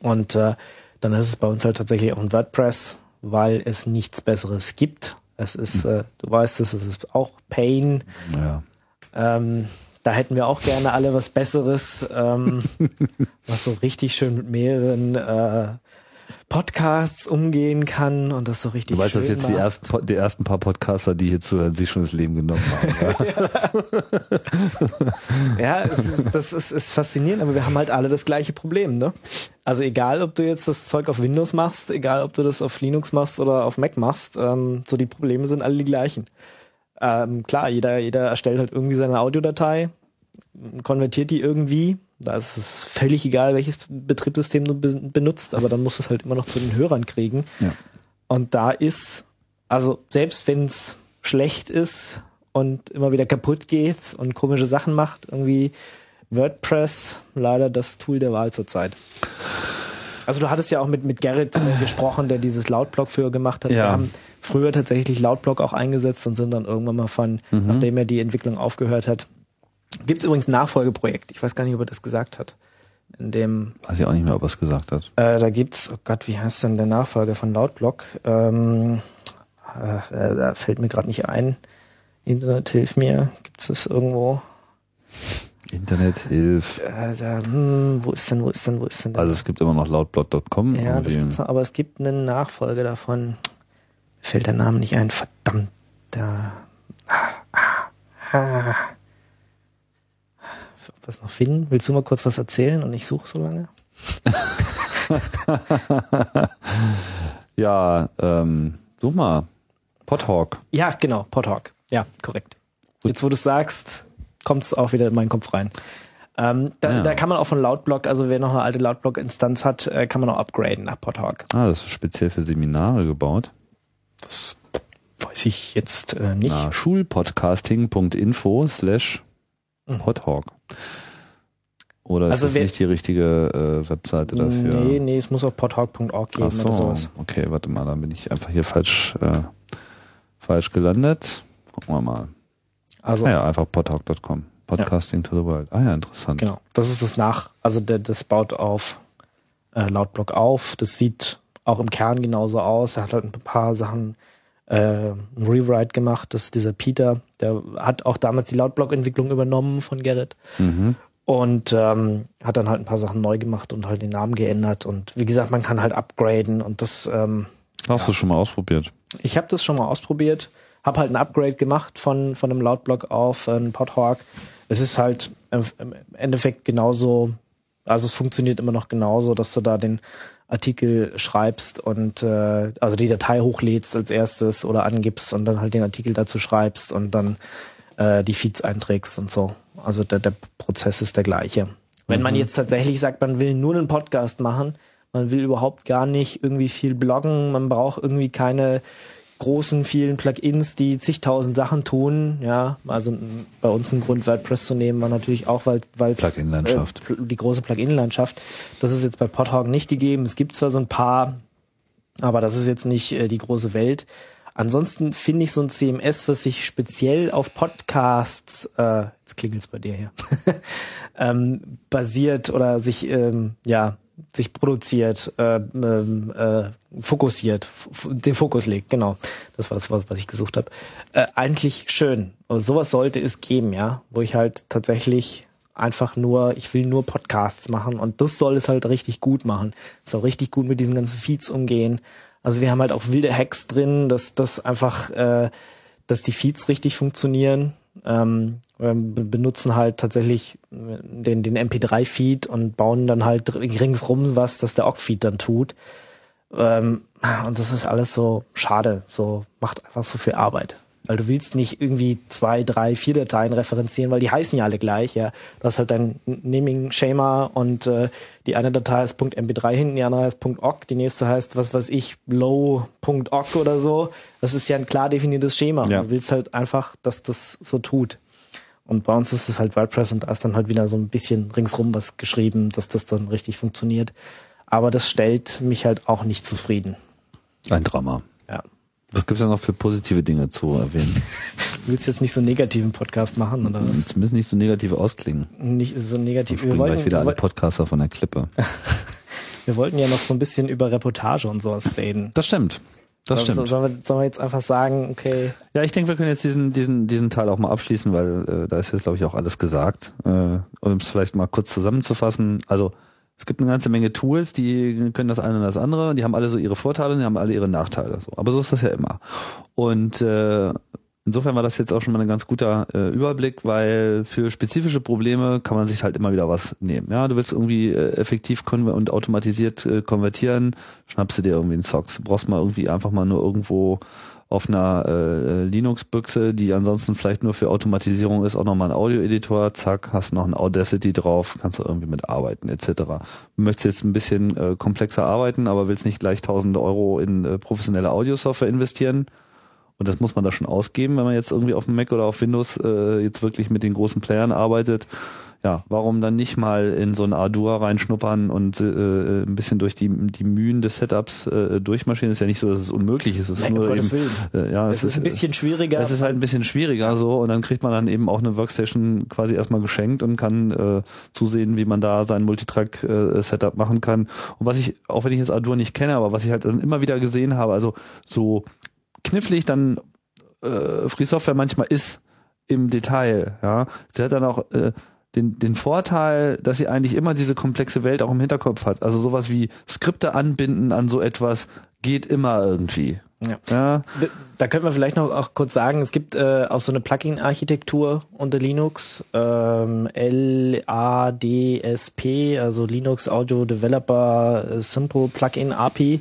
Und äh, dann ist es bei uns halt tatsächlich auch ein WordPress, weil es nichts Besseres gibt. Es ist, äh, du weißt es, es ist auch Pain. Ja. Ähm, da hätten wir auch gerne alle was Besseres, ähm, was so richtig schön mit mehreren äh, Podcasts umgehen kann und das so richtig Du weißt, dass jetzt die ersten, die ersten paar Podcaster, die hier zuhören, sich schon das Leben genommen haben. Ja? Ja, ist, das ist, ist faszinierend, aber wir haben halt alle das gleiche Problem, ne? Also egal, ob du jetzt das Zeug auf Windows machst, egal, ob du das auf Linux machst oder auf Mac machst, ähm, so die Probleme sind alle die gleichen. Ähm, klar, jeder, jeder erstellt halt irgendwie seine Audiodatei, konvertiert die irgendwie. Da ist es völlig egal, welches Betriebssystem du be benutzt, aber dann musst du es halt immer noch zu den Hörern kriegen. Ja. Und da ist, also selbst wenn es schlecht ist und immer wieder kaputt geht und komische Sachen macht, irgendwie WordPress leider das Tool der Wahl zurzeit. Also du hattest ja auch mit, mit Gerrit äh, gesprochen, der dieses Lautblock früher gemacht hat. Ja. Wir haben früher tatsächlich Lautblock auch eingesetzt und sind dann irgendwann mal von, nachdem er die Entwicklung aufgehört hat. Gibt es übrigens ein Nachfolgeprojekt. Ich weiß gar nicht, ob er das gesagt hat. In dem Weiß ich auch nicht mehr, ob er es gesagt hat. äh, da gibt's, oh Gott, wie heißt denn der Nachfolger von Lautblock? Ähm, äh, äh, da fällt mir gerade nicht ein. Internet, hilf mir. Gibt's das irgendwo? Internet, Hilf. Äh, da, hm, wo ist denn, wo ist denn, wo ist denn der? Also es gibt immer noch lautblog.com. ja, das gibt's noch, aber es gibt einen Nachfolger davon. Mir fällt der Name nicht ein. Verdammt. Da. Ah, ah, ah. Was noch finden? Willst du mal kurz was erzählen und ich suche so lange? ja, ähm, such mal. Podhawk. Ja, genau, Podhawk. Ja, korrekt. Jetzt, wo du es sagst, kommt es auch wieder in meinen Kopf rein. Ähm, da, Ja. da kann man auch von Lautblock, also wer noch eine alte Lautblock-Instanz hat, äh, kann man auch upgraden nach Podhawk. Ah, das ist speziell für Seminare gebaut. Das weiß ich jetzt äh, nicht. Na, schulpodcasting.info slash Mhm. Podhawk. Oder ist Also das wer- nicht die richtige äh, Webseite dafür? Nee, nee, es muss auf podhawk.org geben Ach so, oder sowas. okay, warte mal, dann bin ich einfach hier falsch, äh, falsch gelandet. Gucken wir mal. Also, Ah ja, einfach podhawk.com. Podcasting to the world. Ah ja, interessant. genau. Das ist das nach, also der, das baut auf äh, Lautblock auf. Das sieht auch im Kern genauso aus. Er hat halt ein paar Sachen äh, ein Rewrite gemacht. Das ist dieser Peter, der hat auch damals die Lautblock-Entwicklung übernommen von Gerrit. Mhm. Und ähm, hat dann halt ein paar Sachen neu gemacht und halt den Namen geändert. Und wie gesagt, man kann halt upgraden und das, ähm, Hast du schon mal ausprobiert? ich habe das schon mal ausprobiert, habe halt ein Upgrade gemacht von, von einem Lautblock auf einen Podhawk. Es ist halt im Endeffekt genauso, also es funktioniert immer noch genauso, dass du da den Artikel schreibst und äh, also die Datei hochlädst als erstes oder angibst und dann halt den Artikel dazu schreibst und dann äh, die Feeds einträgst und so. Also der, der Prozess ist der gleiche. Wenn man jetzt tatsächlich sagt, man will nur einen Podcast machen, man will überhaupt gar nicht irgendwie viel bloggen, man braucht irgendwie keine großen, vielen Plugins, die zigtausend Sachen tun. Ja, also bei uns ein Grund, WordPress zu nehmen, war natürlich auch, weil weil Plugin-Landschaft. Äh, die große Plugin-Landschaft. Das ist jetzt bei Podhawk nicht gegeben. Es gibt zwar so ein paar Aber das ist jetzt nicht äh, die große Welt. Ansonsten finde ich so ein CMS, was sich speziell auf Podcasts, äh, jetzt klingelt's bei dir hier, ähm, basiert oder sich ähm, ja sich produziert, äh, ähm, äh, fokussiert, den Fokus legt, genau. Das war das was ich gesucht habe. Äh, eigentlich schön. Also sowas sollte es geben, ja, wo ich halt tatsächlich einfach nur, ich will nur Podcasts machen und das soll es halt richtig gut machen. Soll richtig gut mit diesen ganzen Feeds umgehen. Also wir haben halt auch wilde Hacks drin, dass das einfach, äh, dass die Feeds richtig funktionieren. Ähm, wir benutzen halt tatsächlich den, den MP3-Feed und bauen dann halt ringsrum was, dass der OGG-Feed dann tut. Ähm, und das ist alles so schade, so macht einfach so viel Arbeit. Weil du willst nicht irgendwie zwei, drei, vier Dateien referenzieren, weil die heißen ja alle gleich, ja. Du hast halt dein Naming-Schema und äh, die eine Datei heißt .mp3 hinten, die andere heißt .ogg, die nächste heißt, was weiß ich, low.ogg oder so. Das ist ja ein klar definiertes Schema. Ja. Du willst halt einfach, dass das so tut. Und bei uns ist es halt WordPress und da ist dann halt wieder so ein bisschen ringsrum was geschrieben, dass das dann richtig funktioniert. Aber das stellt mich halt auch nicht zufrieden. Ein Drama. Was gibt es da noch für positive Dinge zu erwähnen? Du willst jetzt nicht so einen negativen Podcast machen, oder was? Zumindest nicht so negativ ausklingen. Nicht so negativ. Wir wollten gleich wieder alle Podcaster von der Klippe. wir wollten ja noch so ein bisschen über Reportage und sowas reden. Das stimmt. Das stimmt. Sollen wir, sollen wir jetzt einfach sagen, okay. Ja, ich denke, wir können jetzt diesen, diesen, diesen Teil auch mal abschließen, weil äh, da ist jetzt, glaube ich, auch alles gesagt. Äh, um es vielleicht mal kurz zusammenzufassen. Also es gibt eine ganze Menge Tools, die können das eine und das andere, die haben alle so ihre Vorteile und die haben alle ihre Nachteile. So. Aber so ist das ja immer. Und äh, insofern war das jetzt auch schon mal ein ganz guter äh, Überblick, weil für spezifische Probleme kann man sich halt immer wieder was nehmen. Ja, du willst irgendwie äh, effektiv und automatisiert äh, konvertieren, schnappst du dir irgendwie einen Socks. Du brauchst mal irgendwie einfach mal nur irgendwo auf einer äh, Linux-Büchse, die ansonsten vielleicht nur für Automatisierung ist, auch nochmal ein Audio-Editor, zack, hast noch ein Audacity drauf, kannst du irgendwie mitarbeiten, etc. Du möchtest jetzt ein bisschen äh, komplexer arbeiten, aber willst nicht gleich tausende Euro in äh, professionelle Audiosoftware investieren. Und das muss man da schon ausgeben, wenn man jetzt irgendwie auf dem Mac oder auf Windows äh, jetzt wirklich mit den großen Playern arbeitet ja, warum dann nicht mal in so ein Ardua reinschnuppern und äh, ein bisschen durch die, die Mühen des Setups äh, durchmarschieren? Ist ja nicht so, dass es unmöglich ist. Es ist Nein, nur eben, äh, ja, es, es ist, ist ein bisschen schwieriger. Es ist halt ein bisschen schwieriger so und dann kriegt man dann eben auch eine Workstation quasi erstmal geschenkt und kann äh, zusehen, wie man da sein Multitrack-Setup äh, machen kann. Und was ich, auch wenn ich jetzt Ardua nicht kenne, aber was ich halt dann immer wieder gesehen habe, also so knifflig dann äh, Free Software manchmal ist im Detail, ja. Sie hat dann auch äh, den, den Vorteil, dass sie eigentlich immer diese komplexe Welt auch im Hinterkopf hat. Also sowas wie Skripte anbinden an so etwas geht immer irgendwie. Ja. ja. Da könnte man vielleicht noch auch kurz sagen, es gibt äh, auch so eine Plugin-Architektur unter Linux, ähm, LADSP, also Linux Audio Developer äh, Simple Plugin API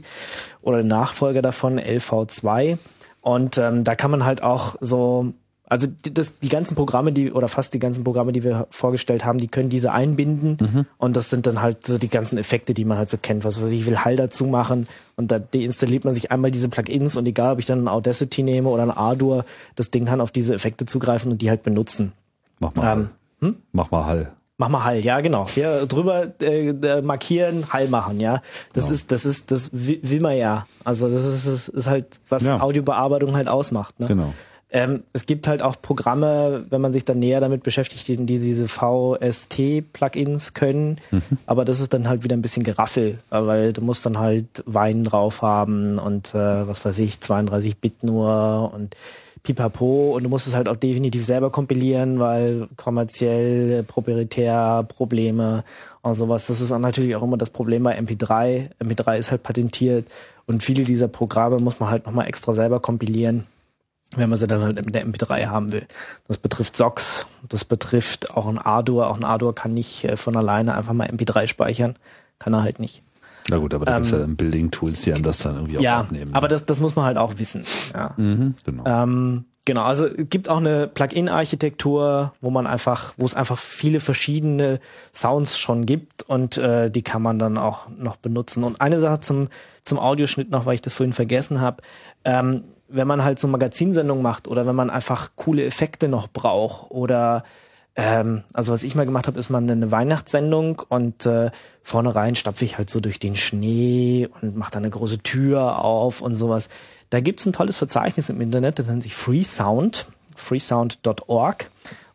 oder Nachfolger davon LV2. Und ähm, da kann man halt auch so also die, das, die ganzen Programme, die oder fast die ganzen Programme, die wir vorgestellt haben, die können diese einbinden mhm. und das sind dann halt so die ganzen Effekte, die man halt so kennt. Was weiß ich, ich will Hall dazu machen und da deinstalliert man sich einmal diese Plugins und egal, ob ich dann ein Audacity nehme oder ein Ardour, das Ding kann auf diese Effekte zugreifen und die halt benutzen. Mach mal. Ähm, hm? Mach mal Hall. Mach mal Hall, ja genau. Hier drüber äh, markieren, Hall machen, ja. Das genau. ist, das ist, das will, will man ja. Also das ist, das ist halt, was ja. Audiobearbeitung halt ausmacht. Ne? Genau. Ähm, es gibt halt auch Programme, wenn man sich dann näher damit beschäftigt, die, die diese VST-Plugins können. Mhm. Aber das ist dann halt wieder ein bisschen Geraffel, weil du musst dann halt Wein drauf haben und äh, was weiß ich, 32 Bit nur und pipapo und du musst es halt auch definitiv selber kompilieren, weil kommerziell, proprietär Probleme und sowas. Das ist dann natürlich auch immer das Problem bei MP3. MP3 ist halt patentiert und viele dieser Programme muss man halt nochmal extra selber kompilieren wenn man sie dann halt mit der MP3 haben will. Das betrifft SOX, das betrifft auch ein Ardour. Auch ein Ardour kann nicht äh, von alleine einfach mal MP3 speichern. Kann er halt nicht. Na gut, aber da ähm, gibt es ja dann Building-Tools, die einem das dann irgendwie ja, auch abnehmen. aber das, das muss man halt auch wissen. Ja. Mhm, genau. Ähm, genau, also es gibt auch eine Plugin-Architektur, wo man einfach, wo es einfach viele verschiedene Sounds schon gibt und äh, die kann man dann auch noch benutzen. Und eine Sache zum, zum Audioschnitt noch, weil ich das vorhin vergessen habe. Ähm, wenn man halt so Magazinsendungen macht oder wenn man einfach coole Effekte noch braucht oder ähm, also was ich mal gemacht habe, ist mal eine Weihnachtssendung und äh, vorne rein stapfe ich halt so durch den Schnee und mache da eine große Tür auf und sowas. Da gibt's ein tolles Verzeichnis im Internet, das nennt sich Freesound, freesound.org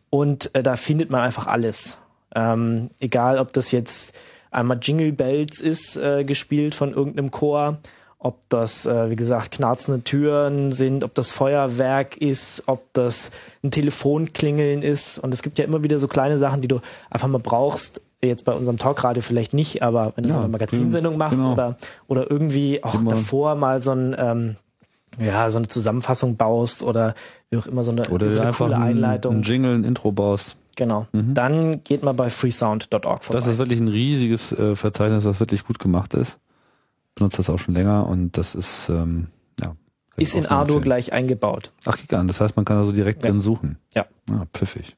und äh, da findet man einfach alles. Ähm, egal, ob das jetzt einmal Jingle Bells ist, äh, gespielt von irgendeinem Chor, ob das, äh, wie gesagt, knarzende Türen sind, ob das Feuerwerk ist, ob das ein Telefonklingeln ist. Und es gibt ja immer wieder so kleine Sachen, die du einfach mal brauchst. Jetzt bei unserem Talkradio vielleicht nicht, aber wenn du Ja, so eine Magazinsendung machst genau. oder, oder irgendwie auch Immer. davor mal so ein, ähm, ja, so eine Zusammenfassung baust oder wie auch immer so eine, Oder so eine einfach coole ein, Einleitung. ein Jingle, ein Intro baust. Genau. Dann geht mal bei freesound.org vorbei. Das ist wirklich ein riesiges äh, Verzeichnis, was wirklich gut gemacht ist. Benutze das auch schon länger und das ist ähm, ja. ist in Ardour gleich eingebaut. Ach, kick an. Das heißt, man kann also direkt Ja. drin suchen. Ja. Ah, pfiffig.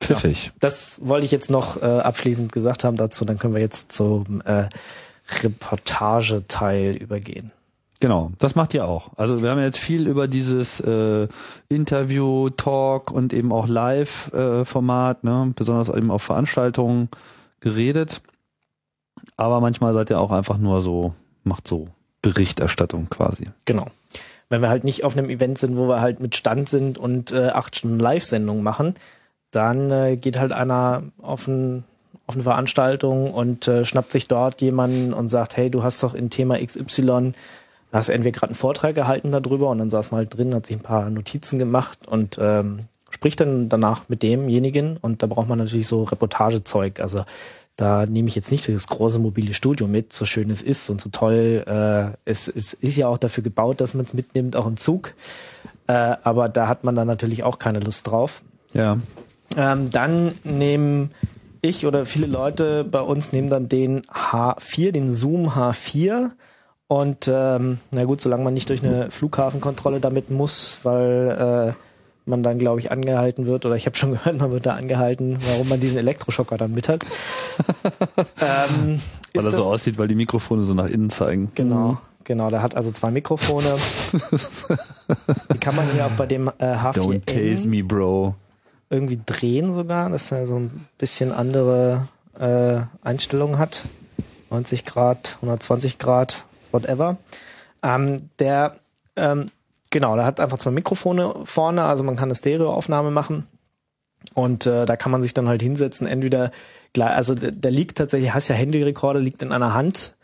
Pfiffig. Das wollte ich jetzt noch äh, abschließend gesagt haben dazu. Dann können wir jetzt zum äh, Reportageteil übergehen. Genau, das macht ihr auch. Also wir haben jetzt viel über dieses äh, Interview, Talk und eben auch Live-Format, ne, besonders eben auf Veranstaltungen geredet. Aber manchmal seid ihr auch einfach nur so, macht so Berichterstattung quasi. Genau. Wenn wir halt nicht auf einem Event sind, wo wir halt mit Stand sind und äh, acht Stunden Live-Sendung machen, dann äh, geht halt einer auf, ein, auf eine Veranstaltung und äh, schnappt sich dort jemanden und sagt, hey, du hast doch in Thema XY, hast entweder gerade einen Vortrag gehalten darüber und dann saß man halt drin, hat sich ein paar Notizen gemacht und ähm, spricht dann danach mit demjenigen und da braucht man natürlich so Reportagezeug. Also da nehme ich jetzt nicht das große mobile Studio mit, so schön es ist und so toll. Äh, es, es ist ja auch dafür gebaut, dass man es mitnimmt, auch im Zug. Äh, aber da hat man dann natürlich auch keine Lust drauf. Ja. Ähm, dann nehmen ich oder viele Leute bei uns nehmen dann den H4, den Zoom H4. Und ähm, na gut, solange man nicht durch eine Flughafenkontrolle damit muss, weil äh, man dann, glaube ich, angehalten wird, oder ich habe schon gehört, man wird da angehalten, warum man diesen Elektroschocker dann mit hat. ähm, Weil er so aussieht, weil die Mikrofone so nach innen zeigen. Genau, genau. Der hat also zwei Mikrofone. Die kann man hier auch bei dem äh, Don't tase H4N me, bro. irgendwie drehen sogar, dass er so ein bisschen andere äh, Einstellungen hat. 90 Grad, 120 Grad, whatever. Ähm, der, ähm, genau, der hat einfach zwei Mikrofone vorne, also man kann eine Stereoaufnahme machen. Und äh, da kann man sich dann halt hinsetzen, entweder, gleich, also der, der liegt tatsächlich, hast ja Handyrekorder, liegt in einer Hand.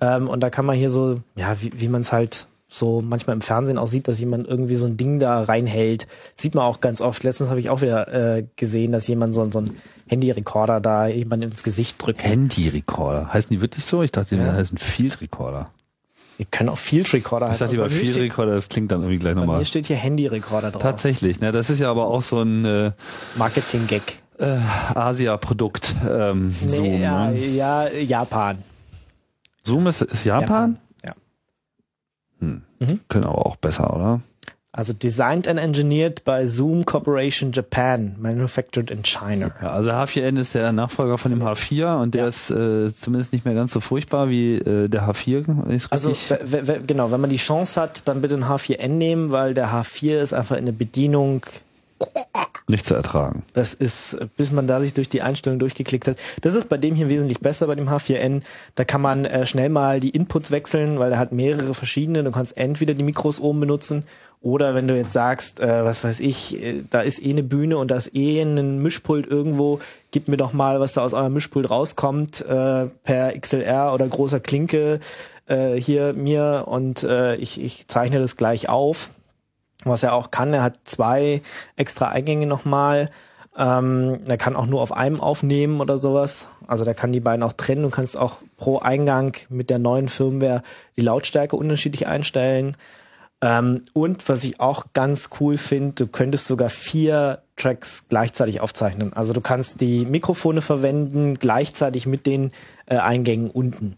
Ähm, und da kann man hier so, ja, wie, wie man es halt so manchmal im Fernsehen auch sieht, dass jemand irgendwie so ein Ding da reinhält. Sieht man auch ganz oft. Letztens habe ich auch wieder äh, gesehen, dass jemand so, so ein Handyrekorder da jemand ins Gesicht drückt. Handy-Recorder. Heißen die wirklich so? Ich dachte, die Ja. heißen Field Recorder. Wir können auch Field Recorder Ich bei Also bei mir Field Recorder, das klingt dann irgendwie gleich nochmal. mir steht hier Handyrekorder drauf. Tatsächlich, ne? Das ist ja aber auch so ein äh, Marketing-Gag. äh, Asia-Produkt. Ähm, Zoom. Nee, ja, ne? ja, Japan. Zoom ist, ist Japan? Ja. Hm. Mhm. Können aber auch besser, oder? Also designed and engineered by Zoom Corporation Japan, manufactured in China. Ja, also H4n ist der Nachfolger von dem H4 und der Ja. ist äh, zumindest nicht mehr ganz so furchtbar wie äh, der H4. wenn ich's Also genau, wenn man die Chance hat, dann bitte ein H4n nehmen, weil der H4 ist einfach in der Bedienung nicht zu ertragen. Das ist, bis man da sich durch die Einstellung durchgeklickt hat. Das ist bei dem hier wesentlich besser, bei dem H4n. Da kann man äh, schnell mal die Inputs wechseln, weil er hat mehrere verschiedene. Du kannst entweder die Mikros oben benutzen oder wenn du jetzt sagst, äh, was weiß ich, äh, da ist eh eine Bühne und da ist eh ein Mischpult irgendwo, gib mir doch mal, was da aus eurem Mischpult rauskommt, äh, per XLR oder großer Klinke äh, hier mir und äh, ich, ich zeichne das gleich auf was er auch kann. Er hat zwei extra Eingänge nochmal. Ähm, er kann auch nur auf einem aufnehmen oder sowas. Also der kann die beiden auch trennen. Du kannst auch pro Eingang mit der neuen Firmware die Lautstärke unterschiedlich einstellen. Ähm, und was ich auch ganz cool finde, du könntest sogar vier Tracks gleichzeitig aufzeichnen. Also du kannst die Mikrofone verwenden gleichzeitig mit den äh, Eingängen unten.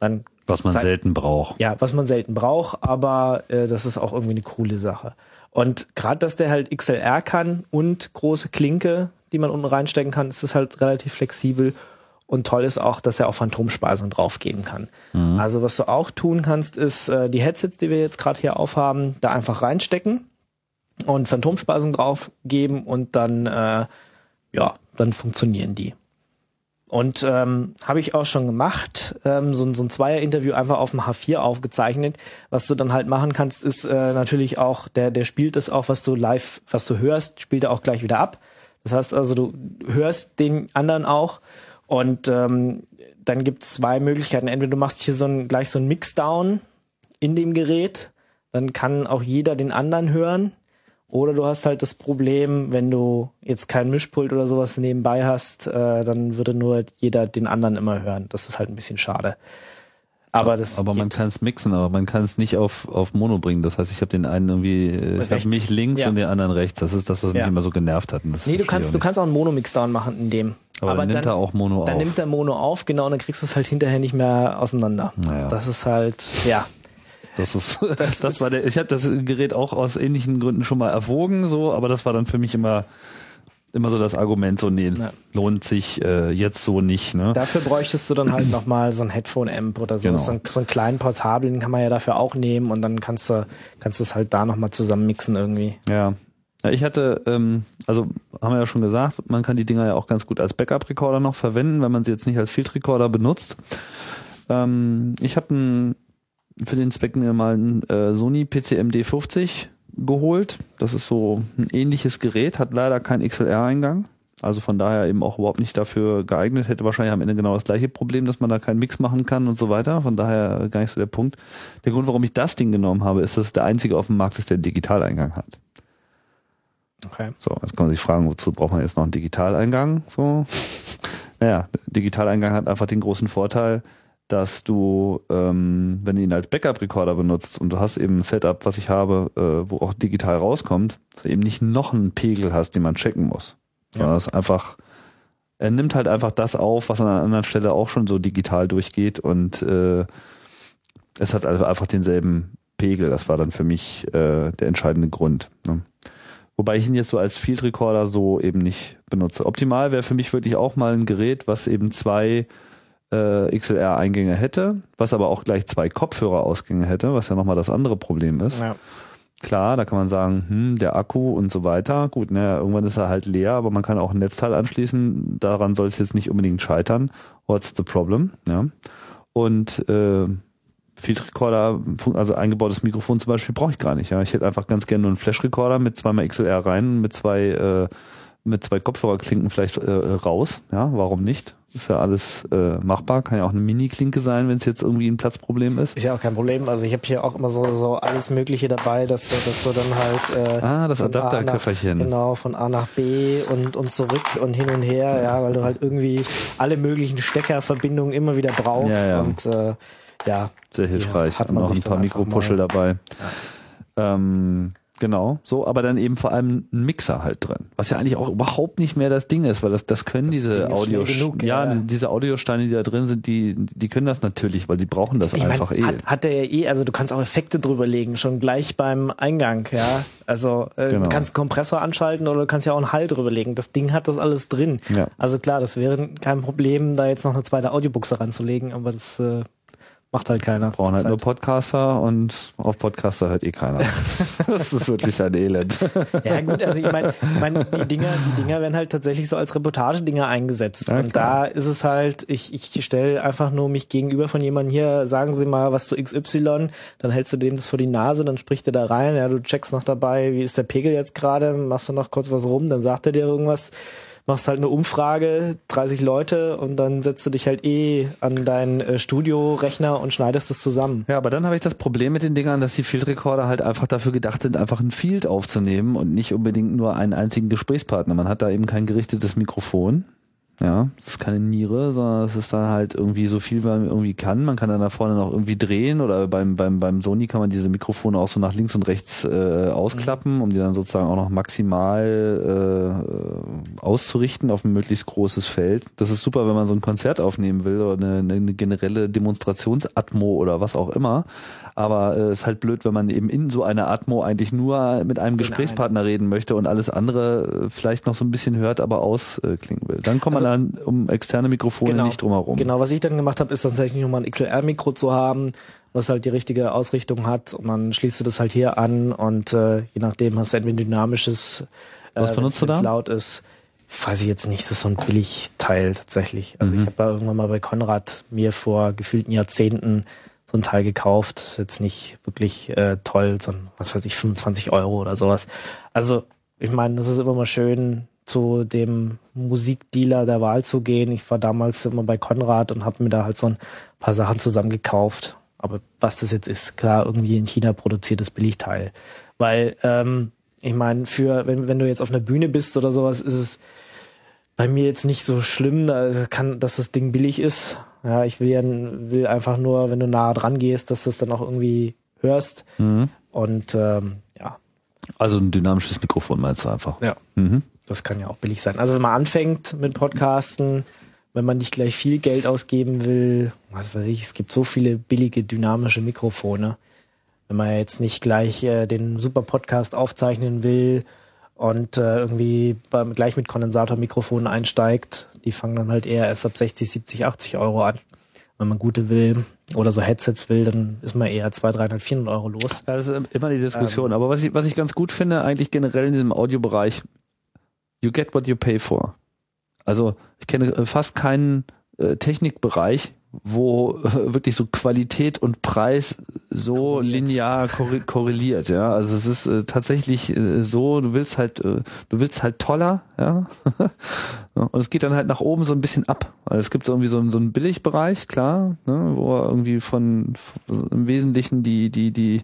Dann Was man selten braucht. ja, was man selten braucht, aber äh, das ist auch irgendwie eine coole Sache. Und gerade, dass der halt XLR kann und große Klinke, die man unten reinstecken kann, ist das halt relativ flexibel. Und toll ist auch, dass er auch Phantomspeisung draufgeben kann. Also was du auch tun kannst, ist äh, die Headsets, die wir jetzt gerade hier aufhaben, da einfach reinstecken. und Phantomspeisung drauf geben und dann, äh, ja, dann funktionieren die. Und ähm, habe ich auch schon gemacht, ähm, so, so ein Zweier-Interview einfach auf dem H4 aufgezeichnet. Was du dann halt machen kannst, ist äh, natürlich auch, der, der spielt das auch, was du live, was du hörst, spielt er auch gleich wieder ab. Das heißt also, du hörst den anderen auch und ähm, dann gibt es zwei Möglichkeiten. Entweder du machst hier so ein, gleich so ein Mixdown in dem Gerät, dann kann auch jeder den anderen hören. Oder du hast halt das Problem, wenn du jetzt kein Mischpult oder sowas nebenbei hast, äh, dann würde nur jeder den anderen immer hören. Das ist halt ein bisschen schade. Aber, das aber man kann es mixen, aber man kann es nicht auf, auf Mono bringen. Das heißt, ich habe den einen irgendwie, äh, ich habe mich links ja. und den anderen rechts. Das ist das, was mich ja. immer so genervt hat. nee, du kannst, du kannst auch einen Mono-Mixdown machen in dem. Aber, aber dann nimmt dann, er auch Mono auf. Dann nimmt er Mono auf, genau, und dann kriegst du es halt hinterher nicht mehr auseinander. Naja. Das ist halt, ja. Das ist, das, das war der, ich habe das Gerät auch aus ähnlichen Gründen schon mal erwogen, so, aber das war dann für mich immer, immer so das Argument, so, nee, ja. lohnt sich äh, jetzt so nicht. Ne? Dafür bräuchtest du dann halt nochmal so ein Headphone-Amp oder so. Genau. So, einen, so einen kleinen portablen kann man ja dafür auch nehmen und dann kannst du, kannst es halt da nochmal zusammen mixen irgendwie. Ja. Ja, ich hatte, ähm, also haben wir ja schon gesagt, man kann die Dinger ja auch ganz gut als Backup-Recorder noch verwenden, wenn man sie jetzt nicht als Field-Recorder benutzt. Ähm, ich habe einen für den Zweck mir mal ein äh, Sony PCM D50 geholt. Das ist so ein ähnliches Gerät, hat leider keinen XLR-Eingang. Also von daher eben auch überhaupt nicht dafür geeignet. Hätte wahrscheinlich am Ende genau das gleiche Problem, dass man da keinen Mix machen kann und so weiter. Von daher gar nicht so der Punkt. Der Grund, warum ich das Ding genommen habe, ist, dass es der einzige auf dem Markt ist, der einen Digitaleingang hat. Okay. So, jetzt kann man sich fragen, wozu braucht man jetzt noch einen Digitaleingang? So. Naja, Digitaleingang hat einfach den großen Vorteil, dass du, ähm, wenn du ihn als Backup-Recorder benutzt und du hast eben ein Setup, was ich habe, äh, wo auch digital rauskommt, dass du eben nicht noch einen Pegel hast, den man checken muss. Ja. Das ist einfach, er nimmt halt einfach das auf, was an einer anderen Stelle auch schon so digital durchgeht und äh, es hat also einfach denselben Pegel. Das war dann für mich äh, der entscheidende Grund. Ne? Wobei ich ihn jetzt so als Field Recorder so eben nicht benutze. Optimal wäre für mich wirklich auch mal ein Gerät, was eben zwei äh, XLR-Eingänge hätte, was aber auch gleich zwei Kopfhörerausgänge hätte, was ja nochmal das andere Problem ist. Ja. Klar, da kann man sagen, hm, der Akku und so weiter. Gut, ne, irgendwann ist er halt leer, aber man kann auch ein Netzteil anschließen. Daran soll es jetzt nicht unbedingt scheitern. What's the problem? Ja. Und äh, Field Recorder, also eingebautes Mikrofon zum Beispiel, brauche ich gar nicht. Ja, ich hätte einfach ganz gerne nur einen Flash Recorder mit zweimal XLR rein, mit zwei äh, mit zwei Kopfhörerklinken vielleicht äh, raus. Ja, warum nicht? Ist ja alles äh, machbar. Kann ja auch eine Mini-Klinke sein, wenn es jetzt irgendwie ein Platzproblem ist. Ist ja auch kein Problem. Also ich habe hier auch immer so, so alles Mögliche dabei, dass, dass du dann halt äh, ah, das Adapterköfferchen. Genau, von A nach B und, und zurück und hin und her, ja, weil du halt irgendwie alle möglichen Steckerverbindungen immer wieder brauchst. Ja, ja. Und äh, ja. Sehr hilfreich. Hat man noch ein paar Mikropuschel dabei. Ja. Ähm, Genau, so, aber dann eben vor allem ein Mixer halt drin, was ja eigentlich auch überhaupt nicht mehr das Ding ist, weil das das können das diese Audio genug, ja, ja, diese Audiosteine, die da drin sind, die die können das natürlich, weil die brauchen das ich einfach mein, eh. Hat, hat der ja eh, also du kannst auch Effekte drüber legen, schon gleich beim Eingang, ja. Also äh, genau. du kannst einen Kompressor anschalten oder du kannst ja auch einen Hall drüber legen. Das Ding hat das alles drin. Ja. Also klar, das wäre kein Problem, da jetzt noch eine zweite Audiobuchse ranzulegen, aber das äh, Macht halt keiner. Brauchen halt Zeit. nur Podcaster und auf Podcaster hört eh keiner. das ist wirklich ein Elend. ja gut, also ich meine, ich mein, die Dinger, die Dinger werden halt tatsächlich so als Reportagedinger eingesetzt. Ja, und da ist es halt, ich, ich stelle einfach nur mich gegenüber von jemandem hier, sagen Sie mal was zu XY, dann hältst du dem das vor die Nase, dann spricht er da rein, ja, du checkst noch dabei, wie ist der Pegel jetzt gerade, machst du noch kurz was rum, dann sagt er dir irgendwas machst halt eine Umfrage, 30 Leute und dann setzt du dich halt eh an deinen äh, Studiorechner und schneidest es zusammen. Ja, aber dann habe ich das Problem mit den Dingern, dass die Field Recorder halt einfach dafür gedacht sind, einfach ein Field aufzunehmen und nicht unbedingt nur einen einzigen Gesprächspartner. Man hat da eben kein gerichtetes Mikrofon. Ja, das ist keine Niere, sondern es ist dann halt irgendwie so viel, wie man irgendwie kann. Man kann dann da vorne noch irgendwie drehen oder beim, beim, beim Sony kann man diese Mikrofone auch so nach links und rechts äh, ausklappen, um die dann sozusagen auch noch maximal äh, auszurichten auf ein möglichst großes Feld. Das ist super, wenn man so ein Konzert aufnehmen will oder eine, eine generelle Demonstrationsatmo oder was auch immer. Aber es äh, ist halt blöd, wenn man eben in so einer Atmo eigentlich nur mit einem Gesprächspartner reden möchte und alles andere äh, vielleicht noch so ein bisschen hört, aber ausklingen will. Dann kommt man also, dann um externe Mikrofone genau, nicht drumherum. Genau, was ich dann gemacht habe, ist tatsächlich nochmal ein XLR-Mikro zu haben, was halt die richtige Ausrichtung hat und dann schließt du das halt hier an und äh, je nachdem hast du entweder dynamisches, äh, was benutzt du da? laut ist. Weiß ich jetzt nicht, das ist so ein Billigteil tatsächlich. Also mhm. ich habe da irgendwann mal bei Konrad mir vor gefühlten Jahrzehnten so ein Teil gekauft. Das ist jetzt nicht wirklich äh, toll, sondern was weiß ich, 25 Euro oder sowas. Also ich meine, das ist immer mal schön, zu dem Musikdealer der Wahl zu gehen. Ich war damals immer bei Konrad und habe mir da halt so ein paar Sachen zusammen gekauft. Aber was das jetzt ist, klar, irgendwie in China produziertes Billigteil. Weil, ähm, ich meine, für, wenn, wenn du jetzt auf einer Bühne bist oder sowas, ist es bei mir jetzt nicht so schlimm, da kann, dass das Ding billig ist. Ja, ich will ja, will einfach nur, wenn du nah dran gehst, dass du es dann auch irgendwie hörst. Mhm. Und ähm, ja. Also ein dynamisches Mikrofon meinst du einfach? Ja. Mhm. Das kann ja auch billig sein. Also wenn man anfängt mit Podcasten, wenn man nicht gleich viel Geld ausgeben will, was weiß ich, es gibt so viele billige dynamische Mikrofone. Wenn man jetzt nicht gleich äh, den super Podcast aufzeichnen will und äh, irgendwie beim, gleich mit Kondensatormikrofonen einsteigt, die fangen dann halt eher erst ab 60, 70, 80 Euro an. Wenn man gute will oder so Headsets will, dann ist man eher 200, 300, 400 Euro los. Ja, das ist immer die Diskussion. Ähm, Aber was ich, was ich ganz gut finde, eigentlich generell in diesem Audiobereich, you get what you pay for. Also ich kenne fast keinen äh, Technikbereich, wo wirklich so Qualität und Preis so linear korreliert, ja. Also es ist äh, tatsächlich äh, so, du willst halt, äh, du willst halt toller, ja. und es geht dann halt nach oben so ein bisschen ab. Also es gibt so irgendwie so, so einen Billigbereich, klar, ne, wo irgendwie von, von im Wesentlichen die, die, die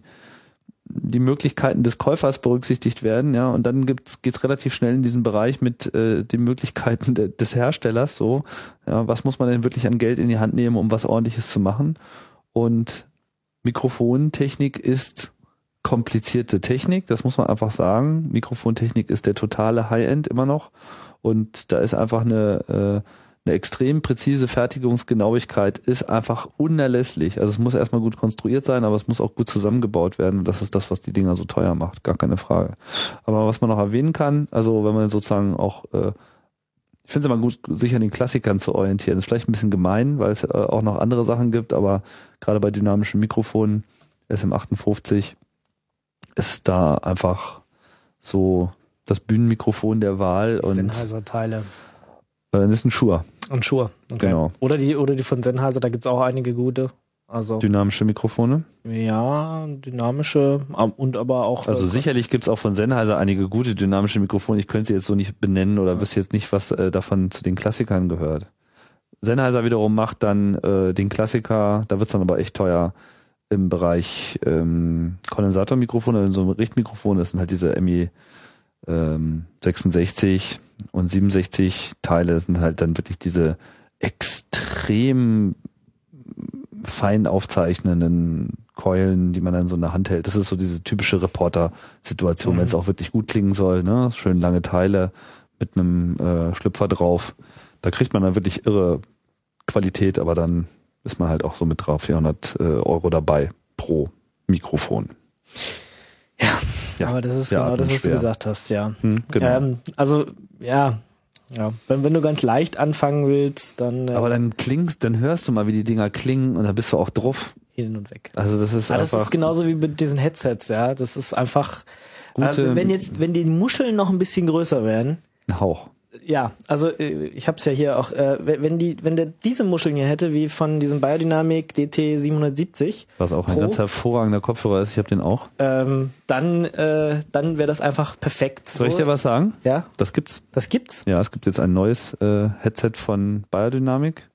die Möglichkeiten des Käufers berücksichtigt werden, ja, und dann gibt's geht's relativ schnell in diesen Bereich mit äh, den Möglichkeiten de, des Herstellers, so, ja, was muss man denn wirklich an Geld in die Hand nehmen, um was ordentliches zu machen? Und Mikrofontechnik ist komplizierte Technik, das muss man einfach sagen. Mikrofontechnik ist der totale High-End immer noch und da ist einfach eine äh, eine extrem präzise Fertigungsgenauigkeit ist einfach unerlässlich. Also es muss erstmal gut konstruiert sein, aber es muss auch gut zusammengebaut werden. Und das ist das, was die Dinger so teuer macht, gar keine Frage. Aber was man noch erwähnen kann, also wenn man sozusagen auch, äh, ich finde es immer gut, sich an den Klassikern zu orientieren. Das ist vielleicht ein bisschen gemein, weil es äh, auch noch andere Sachen gibt, aber gerade bei dynamischen Mikrofonen, SM58, ist da einfach so das Bühnenmikrofon der Wahl und Sennheiser-Teile. Äh, das ist ein Shure. Und Shure. Okay. Genau. Oder die, oder die von Sennheiser, da gibt's auch einige gute. Also dynamische Mikrofone? Ja, dynamische und aber auch. Also äh, sicherlich gibt's auch von Sennheiser einige gute dynamische Mikrofone. Ich könnte sie jetzt so nicht benennen oder ja. wüsste jetzt nicht, was äh, davon zu den Klassikern gehört. Sennheiser wiederum macht dann äh, den Klassiker, da wird's dann aber echt teuer im Bereich ähm, Kondensatormikrofone, so ein Richtmikrofon, das sind halt diese MI ähm, 66 und 67 Teile sind halt dann wirklich diese extrem fein aufzeichnenden Keulen, die man dann so in der Hand hält. Das ist so diese typische Reporter-Situation, mhm. wenn es auch wirklich gut klingen soll. Ne? Schön lange Teile mit einem äh, Schlüpfer drauf. Da kriegt man dann wirklich irre Qualität, aber dann ist man halt auch so mit drauf 400 äh, Euro dabei pro Mikrofon. Ja, ja, aber das ist ja, genau das, was schwer. du gesagt hast, ja. Hm, genau. Ähm, also, ja, ja, wenn, wenn du ganz leicht anfangen willst, dann. Äh, aber dann klingst, dann hörst du mal, wie die Dinger klingen und dann bist du auch drauf. Hin und weg. Also das ist ja, einfach. Das ist genauso wie mit diesen Headsets, ja. Das ist einfach. Gute, äh, wenn jetzt, wenn die Muscheln noch ein bisschen größer werden. Ein Hauch ja, also äh, ich habe es ja hier auch, äh, wenn die, wenn der diese Muscheln hier hätte, wie von diesem Biodynamic DT 770, was auch ein Pro, ganz hervorragender Kopfhörer ist, ich habe den auch, ähm, dann, äh, dann wäre das einfach perfekt. Soll ich dir was sagen? Ja. Das gibt's. Das gibt's? Ja, es gibt jetzt ein neues äh, Headset von Biodynamic,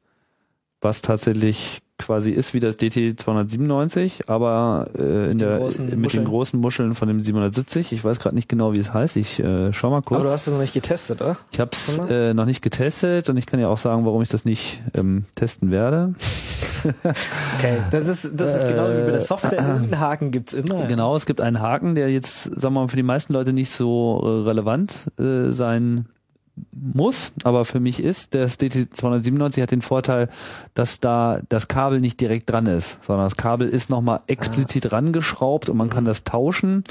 was tatsächlich quasi ist wie das DT 297, aber äh, in der mit Muscheln. den großen Muscheln von dem 770. Ich weiß gerade nicht genau, wie es heißt. Ich äh, schau mal kurz. Aber du hast es noch nicht getestet, oder? Ich habe es äh, noch nicht getestet und ich kann ja auch sagen, warum ich das nicht ähm, testen werde. okay, das ist das ist genau wie bei der Software. Einen Haken gibt's immer. Genau, es gibt einen Haken, der jetzt, sagen wir mal, für die meisten Leute nicht so äh, relevant äh, sein muss, aber für mich ist, der DT297 hat den Vorteil, dass da das Kabel nicht direkt dran ist, sondern das Kabel ist nochmal explizit ah. rangeschraubt und man kann das tauschen.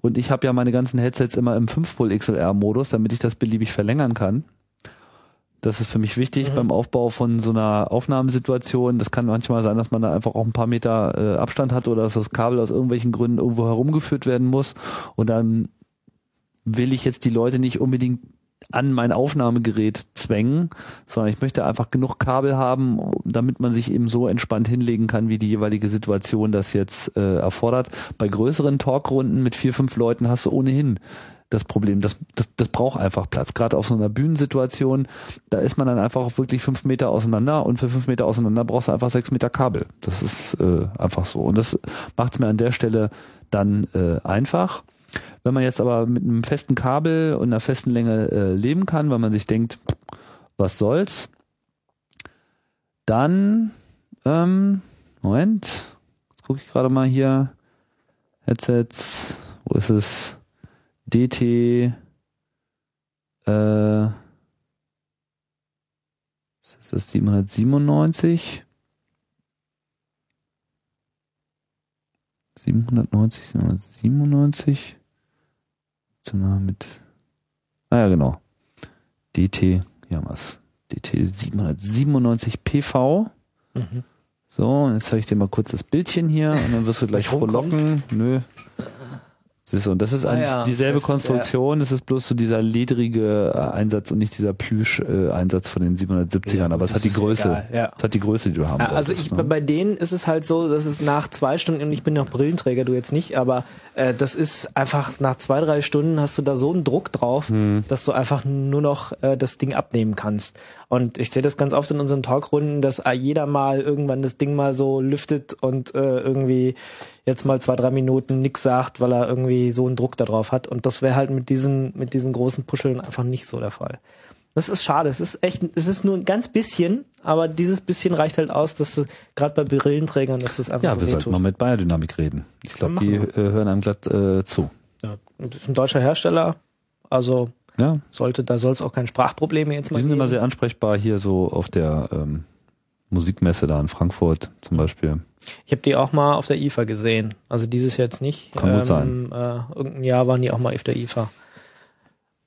Und ich habe ja meine ganzen Headsets immer im 5-Pol XLR-Modus, damit ich das beliebig verlängern kann. Das ist für mich wichtig mhm. beim Aufbau von so einer Aufnahmesituation. Das kann manchmal sein, dass man da einfach auch ein paar Meter äh, Abstand hat oder dass das Kabel aus irgendwelchen Gründen irgendwo herumgeführt werden muss. Und dann will ich jetzt die Leute nicht unbedingt an mein Aufnahmegerät zwängen, sondern ich möchte einfach genug Kabel haben, damit man sich eben so entspannt hinlegen kann, wie die jeweilige Situation das jetzt äh, erfordert. Bei größeren Talkrunden mit vier, fünf Leuten hast du ohnehin das Problem. Das, das, das braucht einfach Platz. Gerade auf so einer Bühnensituation, da ist man dann einfach wirklich fünf Meter auseinander und für fünf Meter auseinander brauchst du einfach sechs Meter Kabel. Das ist äh, einfach so. Und das macht es mir an der Stelle dann äh, einfach. Wenn man jetzt aber mit einem festen Kabel und einer festen Länge äh, leben kann, weil man sich denkt, was soll's, dann, ähm, Moment, jetzt gucke ich gerade mal hier, Headsets, wo ist es? DT, äh, ist das 797? 790, 797? Mal mit. Ah ja, genau. DT, wir es. DT 797 PV. Mhm. So, jetzt zeige ich dir mal kurz das Bildchen hier und dann wirst du gleich frohlocken. Nö. Siehst du, und das ist ah, eigentlich ja, dieselbe Konstruktion, ja. es ist bloß so dieser ledrige äh, Einsatz und nicht dieser Plüsch-Einsatz von den 770ern, ja, aber es hat die Größe. Ja. Es hat die Größe, die du haben Also ich, ne? bei denen ist es halt so, dass es nach zwei Stunden, und ich bin noch Brillenträger, du jetzt nicht, aber äh, das ist einfach nach zwei, drei Stunden hast du da so einen Druck drauf, hm. dass du einfach nur noch äh, das Ding abnehmen kannst. Und ich sehe das ganz oft in unseren Talkrunden, dass jeder mal irgendwann das Ding mal so lüftet und äh, irgendwie jetzt mal zwei, drei Minuten nix sagt, weil er irgendwie so einen Druck da drauf hat. Und das wäre halt mit diesen, mit diesen großen Puscheln einfach nicht so der Fall. Das ist schade. Es ist echt, es ist nur ein ganz bisschen, aber dieses bisschen reicht halt aus, dass gerade bei Brillenträgern, dass das einfach Ja, so wir sollten mal mit Biodynamik reden. Ich glaube, die äh, hören einem glatt äh, zu. Ja, das ist ein deutscher Hersteller, also ja. sollte, da soll es auch kein Sprachprobleme jetzt mal Die sind geben. immer sehr ansprechbar hier so auf der ähm, Musikmesse da in Frankfurt zum Beispiel. Ich habe die auch mal auf der IFA gesehen. Also dieses jetzt nicht. Kann gut ähm, sein. Äh, irgendein Jahr waren die auch mal auf der IFA.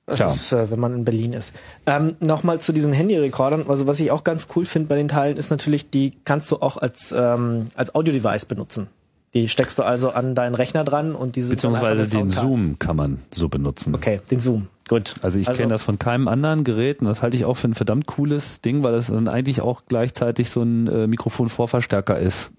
Das Tja. ist, äh, wenn man in Berlin ist. Ähm, Nochmal zu diesen Handyrekordern. Also was ich auch ganz cool finde bei den Teilen ist natürlich, die kannst du auch als, ähm, als Audio-Device benutzen. Die steckst du also an deinen Rechner dran und diese Beziehungsweise den Zoom kann man so benutzen. Okay, den Zoom. Gut. Also ich also, kenne das von keinem anderen Gerät und das halte ich auch für ein verdammt cooles Ding, weil das dann eigentlich auch gleichzeitig so ein äh, Mikrofonvorverstärker ist.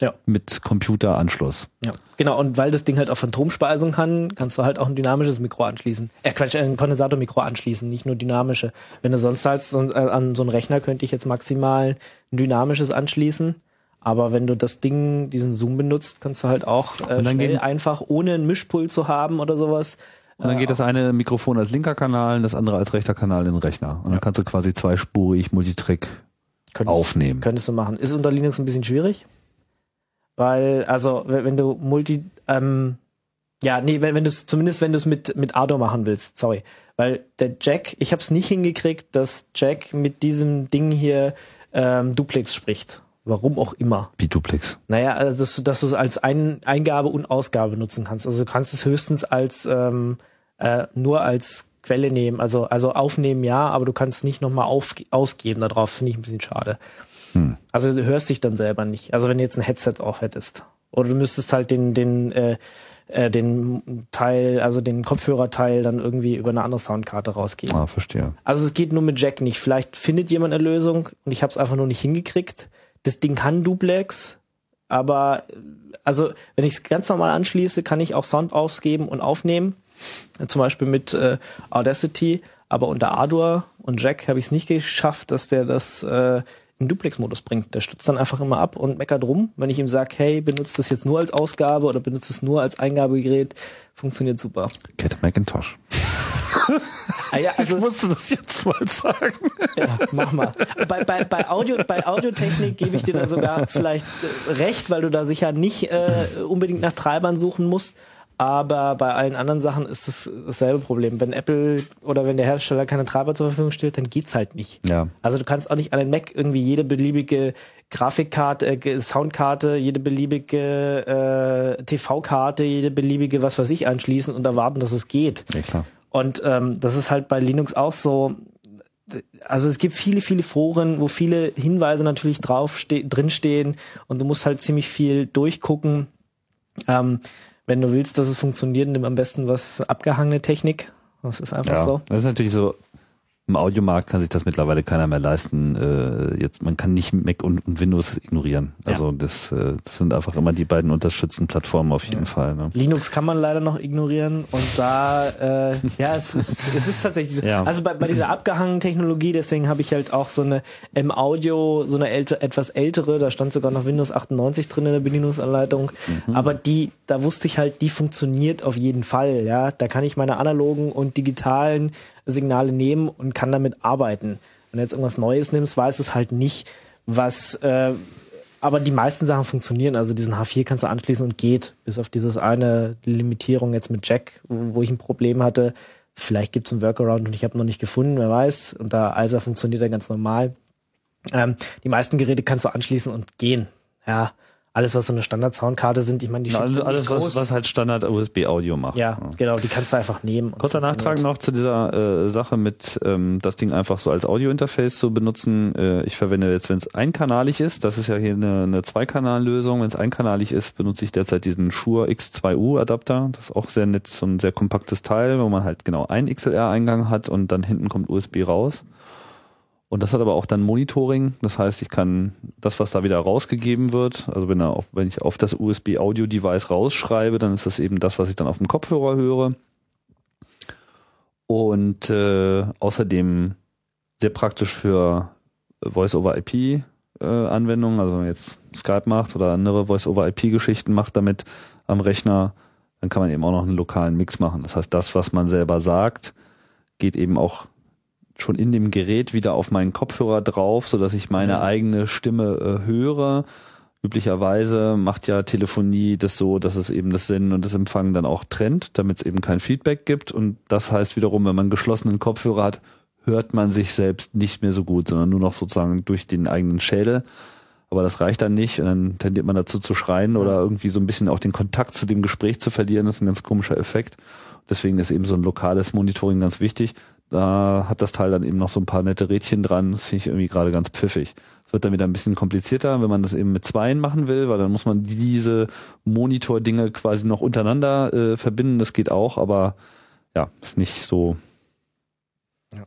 Ja. Mit Computeranschluss. Ja, genau. Und weil das Ding halt auch Phantomspeisung kann, kannst du halt auch ein dynamisches Mikro anschließen. Äh, Quatsch, ein Kondensatormikro anschließen, nicht nur dynamische. Wenn du sonst halt so, äh, an so einen Rechner könnte ich jetzt maximal ein dynamisches anschließen. Aber wenn du das Ding, diesen Zoom benutzt, kannst du halt auch äh, schnell einfach, ohne einen Mischpult zu haben oder sowas. Und dann geht das eine Mikrofon als linker Kanal und das andere als rechter Kanal in den Rechner. Und dann kannst du quasi zweispurig Multitrack könntest, aufnehmen. Könntest du machen. Ist unter Linux ein bisschen schwierig? Weil, also, wenn du Multi, ähm, ja, nee, wenn, wenn du es, zumindest wenn du es mit, mit Ardo machen willst, sorry. Weil der Jack, ich habe es nicht hingekriegt, dass Jack mit diesem Ding hier ähm, Duplex spricht. Warum auch immer. Wie Duplex? Naja, also dass, du, dass du es als Ein Eingabe und Ausgabe nutzen kannst. Also du kannst es höchstens als ähm, äh, nur als Quelle nehmen. Also, also aufnehmen ja, aber du kannst nicht nochmal auf, ausgeben darauf, finde ich ein bisschen schade. Hm. Also du hörst dich dann selber nicht. Also wenn du jetzt ein Headset auf hättest. Oder du müsstest halt den, den, äh, äh, den Teil, also den Kopfhörerteil dann irgendwie über eine andere Soundkarte rausgeben. Ah, verstehe. Also es geht nur mit Jack nicht. Vielleicht findet jemand eine Lösung und ich habe es einfach nur nicht hingekriegt. Das Ding kann Duplex, aber also wenn ich es ganz normal anschließe, kann ich auch Sound aufgeben und aufnehmen. Zum Beispiel mit äh, Audacity, aber unter Ardour und Jack habe ich es nicht geschafft, dass der das äh, in Duplex-Modus bringt. Der stützt dann einfach immer ab und meckert rum. Wenn ich ihm sage, hey, benutze das jetzt nur als Ausgabe oder benutze es nur als Eingabegerät, funktioniert super. Get Macintosh. Ah ja, also ich musste das jetzt mal sagen. ja, mach mal. Bei, bei, bei, Audio, bei Audiotechnik gebe ich dir da sogar vielleicht äh, recht, weil du da sicher nicht äh, unbedingt nach Treibern suchen musst. Aber bei allen anderen Sachen ist es dasselbe Problem. Wenn Apple oder wenn der Hersteller keine Treiber zur Verfügung stellt, dann geht's halt nicht. Ja. Also du kannst auch nicht an den Mac irgendwie jede beliebige Grafikkarte, äh, Soundkarte, jede beliebige äh, TV-Karte, jede beliebige was weiß ich anschließen und erwarten, dass es geht. Ja, klar. Und ähm, das ist halt bei Linux auch so. also es gibt viele, viele Foren, wo viele Hinweise natürlich drauf drinstehen und du musst halt ziemlich viel durchgucken. Ähm, wenn du willst, dass es funktioniert, nimm am besten was abgehangene Technik. Das ist einfach ja, so. Das ist natürlich so im Audiomarkt kann sich das mittlerweile keiner mehr leisten. Äh, jetzt, man kann nicht Mac und, und Windows ignorieren. Also ja. das, äh, das sind einfach immer die beiden unterstützten Plattformen auf jeden ja. Fall. Ne? Linux kann man leider noch ignorieren und da, äh, ja, es ist, es ist tatsächlich so. Ja. Also bei, bei dieser abgehangenen Technologie, deswegen habe ich halt auch so eine M-Audio, so eine älte, etwas ältere, da stand sogar noch Windows 98 drin in der Bedienungsanleitung, mhm. aber die, da wusste ich halt, die funktioniert auf jeden Fall, ja. Da kann ich meine analogen und digitalen Signale nehmen und kann damit arbeiten. Wenn du jetzt irgendwas Neues nimmst, weiß es halt nicht, was, äh, aber die meisten Sachen funktionieren. Also diesen H4 kannst du anschließen und geht. Bis auf dieses eine Limitierung jetzt mit Jack, wo ich ein Problem hatte. Vielleicht gibt es einen Workaround und ich habe noch nicht gefunden, wer weiß. Und da ALSA funktioniert er ganz normal. Ähm, die meisten Geräte kannst du anschließen und gehen. Ja, alles, was so eine Standard-Soundkarte sind, ich meine, die ja, also alles, was, was halt Standard-USB-Audio macht. Ja, ja, genau, die kannst du einfach nehmen. Kurzer Nachtrag noch zu dieser äh, Sache mit ähm, das Ding einfach so als Audio-Interface zu benutzen. Äh, ich verwende jetzt, wenn es einkanalig ist, das ist ja hier eine, eine Zweikanal-Lösung, wenn es einkanalig ist, benutze ich derzeit diesen Shure X2U-Adapter. Das ist auch sehr nett, so ein sehr kompaktes Teil, wo man halt genau einen XLR-Eingang hat und dann hinten kommt USB raus. Und das hat aber auch dann Monitoring. Das heißt, ich kann das, was da wieder rausgegeben wird, also wenn, auf, wenn ich auf das USB-Audio-Device rausschreibe, dann ist das eben das, was ich dann auf dem Kopfhörer höre. Und äh, außerdem sehr praktisch für Voice-over-IP-Anwendungen. Äh, also wenn man jetzt Skype macht oder andere Voice-over-IP-Geschichten macht damit am Rechner, dann kann man eben auch noch einen lokalen Mix machen. Das heißt, das, was man selber sagt, geht eben auch schon in dem Gerät wieder auf meinen Kopfhörer drauf, so dass ich meine mhm. eigene Stimme äh, höre. Üblicherweise macht ja Telefonie das so, dass es eben das Senden und das Empfangen dann auch trennt, damit es eben kein Feedback gibt. Und das heißt wiederum, wenn man geschlossenen Kopfhörer hat, hört man sich selbst nicht mehr so gut, sondern nur noch sozusagen durch den eigenen Schädel. Aber das reicht dann nicht und dann tendiert man dazu zu schreien oder irgendwie so ein bisschen auch den Kontakt zu dem Gespräch zu verlieren. Das ist ein ganz komischer Effekt. Deswegen ist eben so ein lokales Monitoring ganz wichtig. Da hat das Teil dann eben noch so ein paar nette Rädchen dran. Das finde ich irgendwie gerade ganz pfiffig. Wird dann wieder ein bisschen komplizierter, wenn man das eben mit Zweien machen will, weil dann muss man diese Monitor-Dinge quasi noch untereinander äh, verbinden. Das geht auch, aber ja, ist nicht so ja.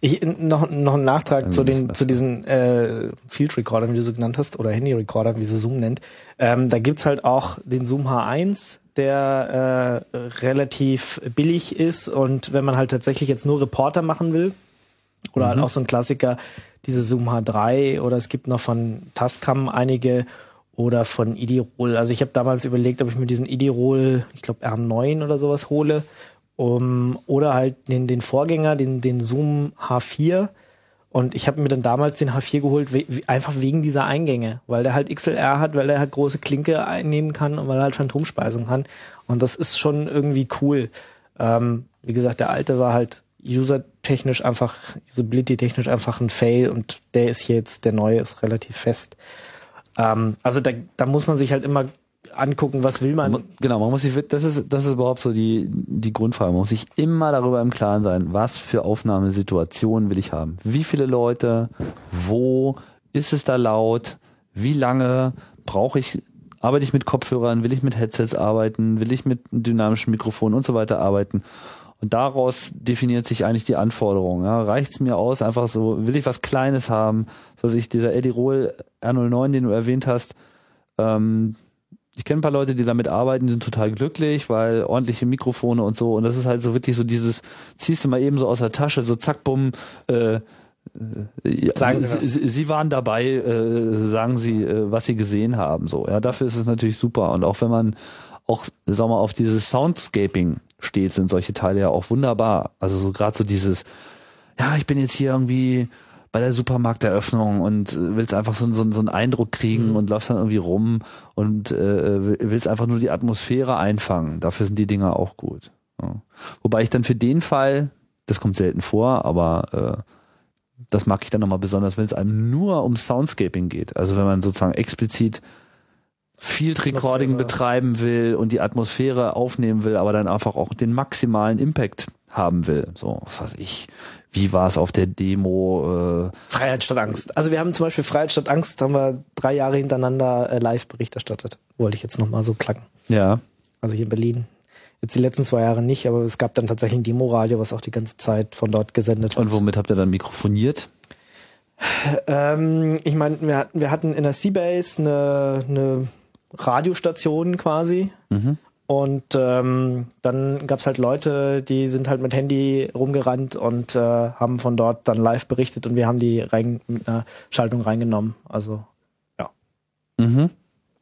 Ich noch noch ein Nachtrag zu den zu diesen äh, Field Recordern, wie du so genannt hast, oder Handy Recorder, wie sie Zoom nennt. Ähm, da gibt's halt auch den Zoom H1, der äh, relativ billig ist und wenn man halt tatsächlich jetzt nur Reporter machen will, oder halt mhm. halt auch so ein Klassiker, diese Zoom H3 oder es gibt noch von Tascam einige oder von Idirol. Also ich habe damals überlegt, ob ich mir diesen Idirol, ich glaube R9 oder sowas hole um, oder halt den, den Vorgänger, den, den Zoom H4. Und ich habe mir dann damals den H4 geholt, we einfach wegen dieser Eingänge, weil der halt XLR hat, weil der halt große Klinke einnehmen kann und weil er halt Phantomspeisung kann. Und das ist schon irgendwie cool. Ähm, wie gesagt, der alte war halt usertechnisch einfach, usability-technisch einfach ein Fail und der ist jetzt, der neue ist relativ fest. Ähm, also da, da muss man sich halt immer angucken, was will man. Genau, man muss sich, das ist, das ist überhaupt so die, die Grundfrage. Man muss sich immer darüber im Klaren sein, was für Aufnahmesituationen will ich haben. Wie viele Leute, wo, ist es da laut, wie lange brauche ich, arbeite ich mit Kopfhörern, will ich mit Headsets arbeiten, will ich mit dynamischen Mikrofonen und so weiter arbeiten. Und daraus definiert sich eigentlich die Anforderung. Ja, Reicht es mir aus, einfach so, will ich was Kleines haben, dass ich dieser Eddie Rohl R09, den du erwähnt hast, ähm, ich kenne ein paar Leute, die damit arbeiten, die sind total glücklich, weil ordentliche Mikrofone und so. Und das ist halt so wirklich so dieses, ziehst du mal eben so aus der Tasche, so zack, bumm, äh, äh sagen Sie, Sie, Sie, waren dabei, äh, sagen Sie, äh, was Sie gesehen haben. So, ja, dafür ist es natürlich super. Und auch wenn man auch, sag mal, auf dieses Soundscaping steht, sind solche Teile ja auch wunderbar. Also so gerade so dieses, ja, ich bin jetzt hier irgendwie bei der Supermarkteröffnung und äh, willst einfach so, so, so einen Eindruck kriegen mhm. und läufst dann irgendwie rum und äh, willst einfach nur die Atmosphäre einfangen. Dafür sind die Dinger auch gut. Ja. Wobei ich dann für den Fall, das kommt selten vor, aber äh, das mag ich dann nochmal besonders, wenn es einem nur um Soundscaping geht. Also wenn man sozusagen explizit Field Recording betreiben will und die Atmosphäre aufnehmen will, aber dann einfach auch den maximalen Impact haben will. So, was weiß ich. Wie war es auf der Demo? Äh, Freiheit statt Angst. Also wir haben zum Beispiel Freiheit statt Angst, haben wir drei Jahre hintereinander äh, live Bericht erstattet. Wollte ich jetzt nochmal so placken. ja. Also hier in Berlin. Jetzt die letzten zwei Jahre nicht, aber es gab dann tatsächlich ein Demoradio, was auch die ganze Zeit von dort gesendet hat. Und womit habt ihr dann mikrofoniert? Ähm, ich meine, wir hatten, wir hatten in der Seabase eine, eine Radiostation quasi. Mhm. Und ähm, dann gab's halt Leute, die sind halt mit Handy rumgerannt und äh, haben von dort dann live berichtet und wir haben die rein, mit einer Schaltung reingenommen. Also Mhm.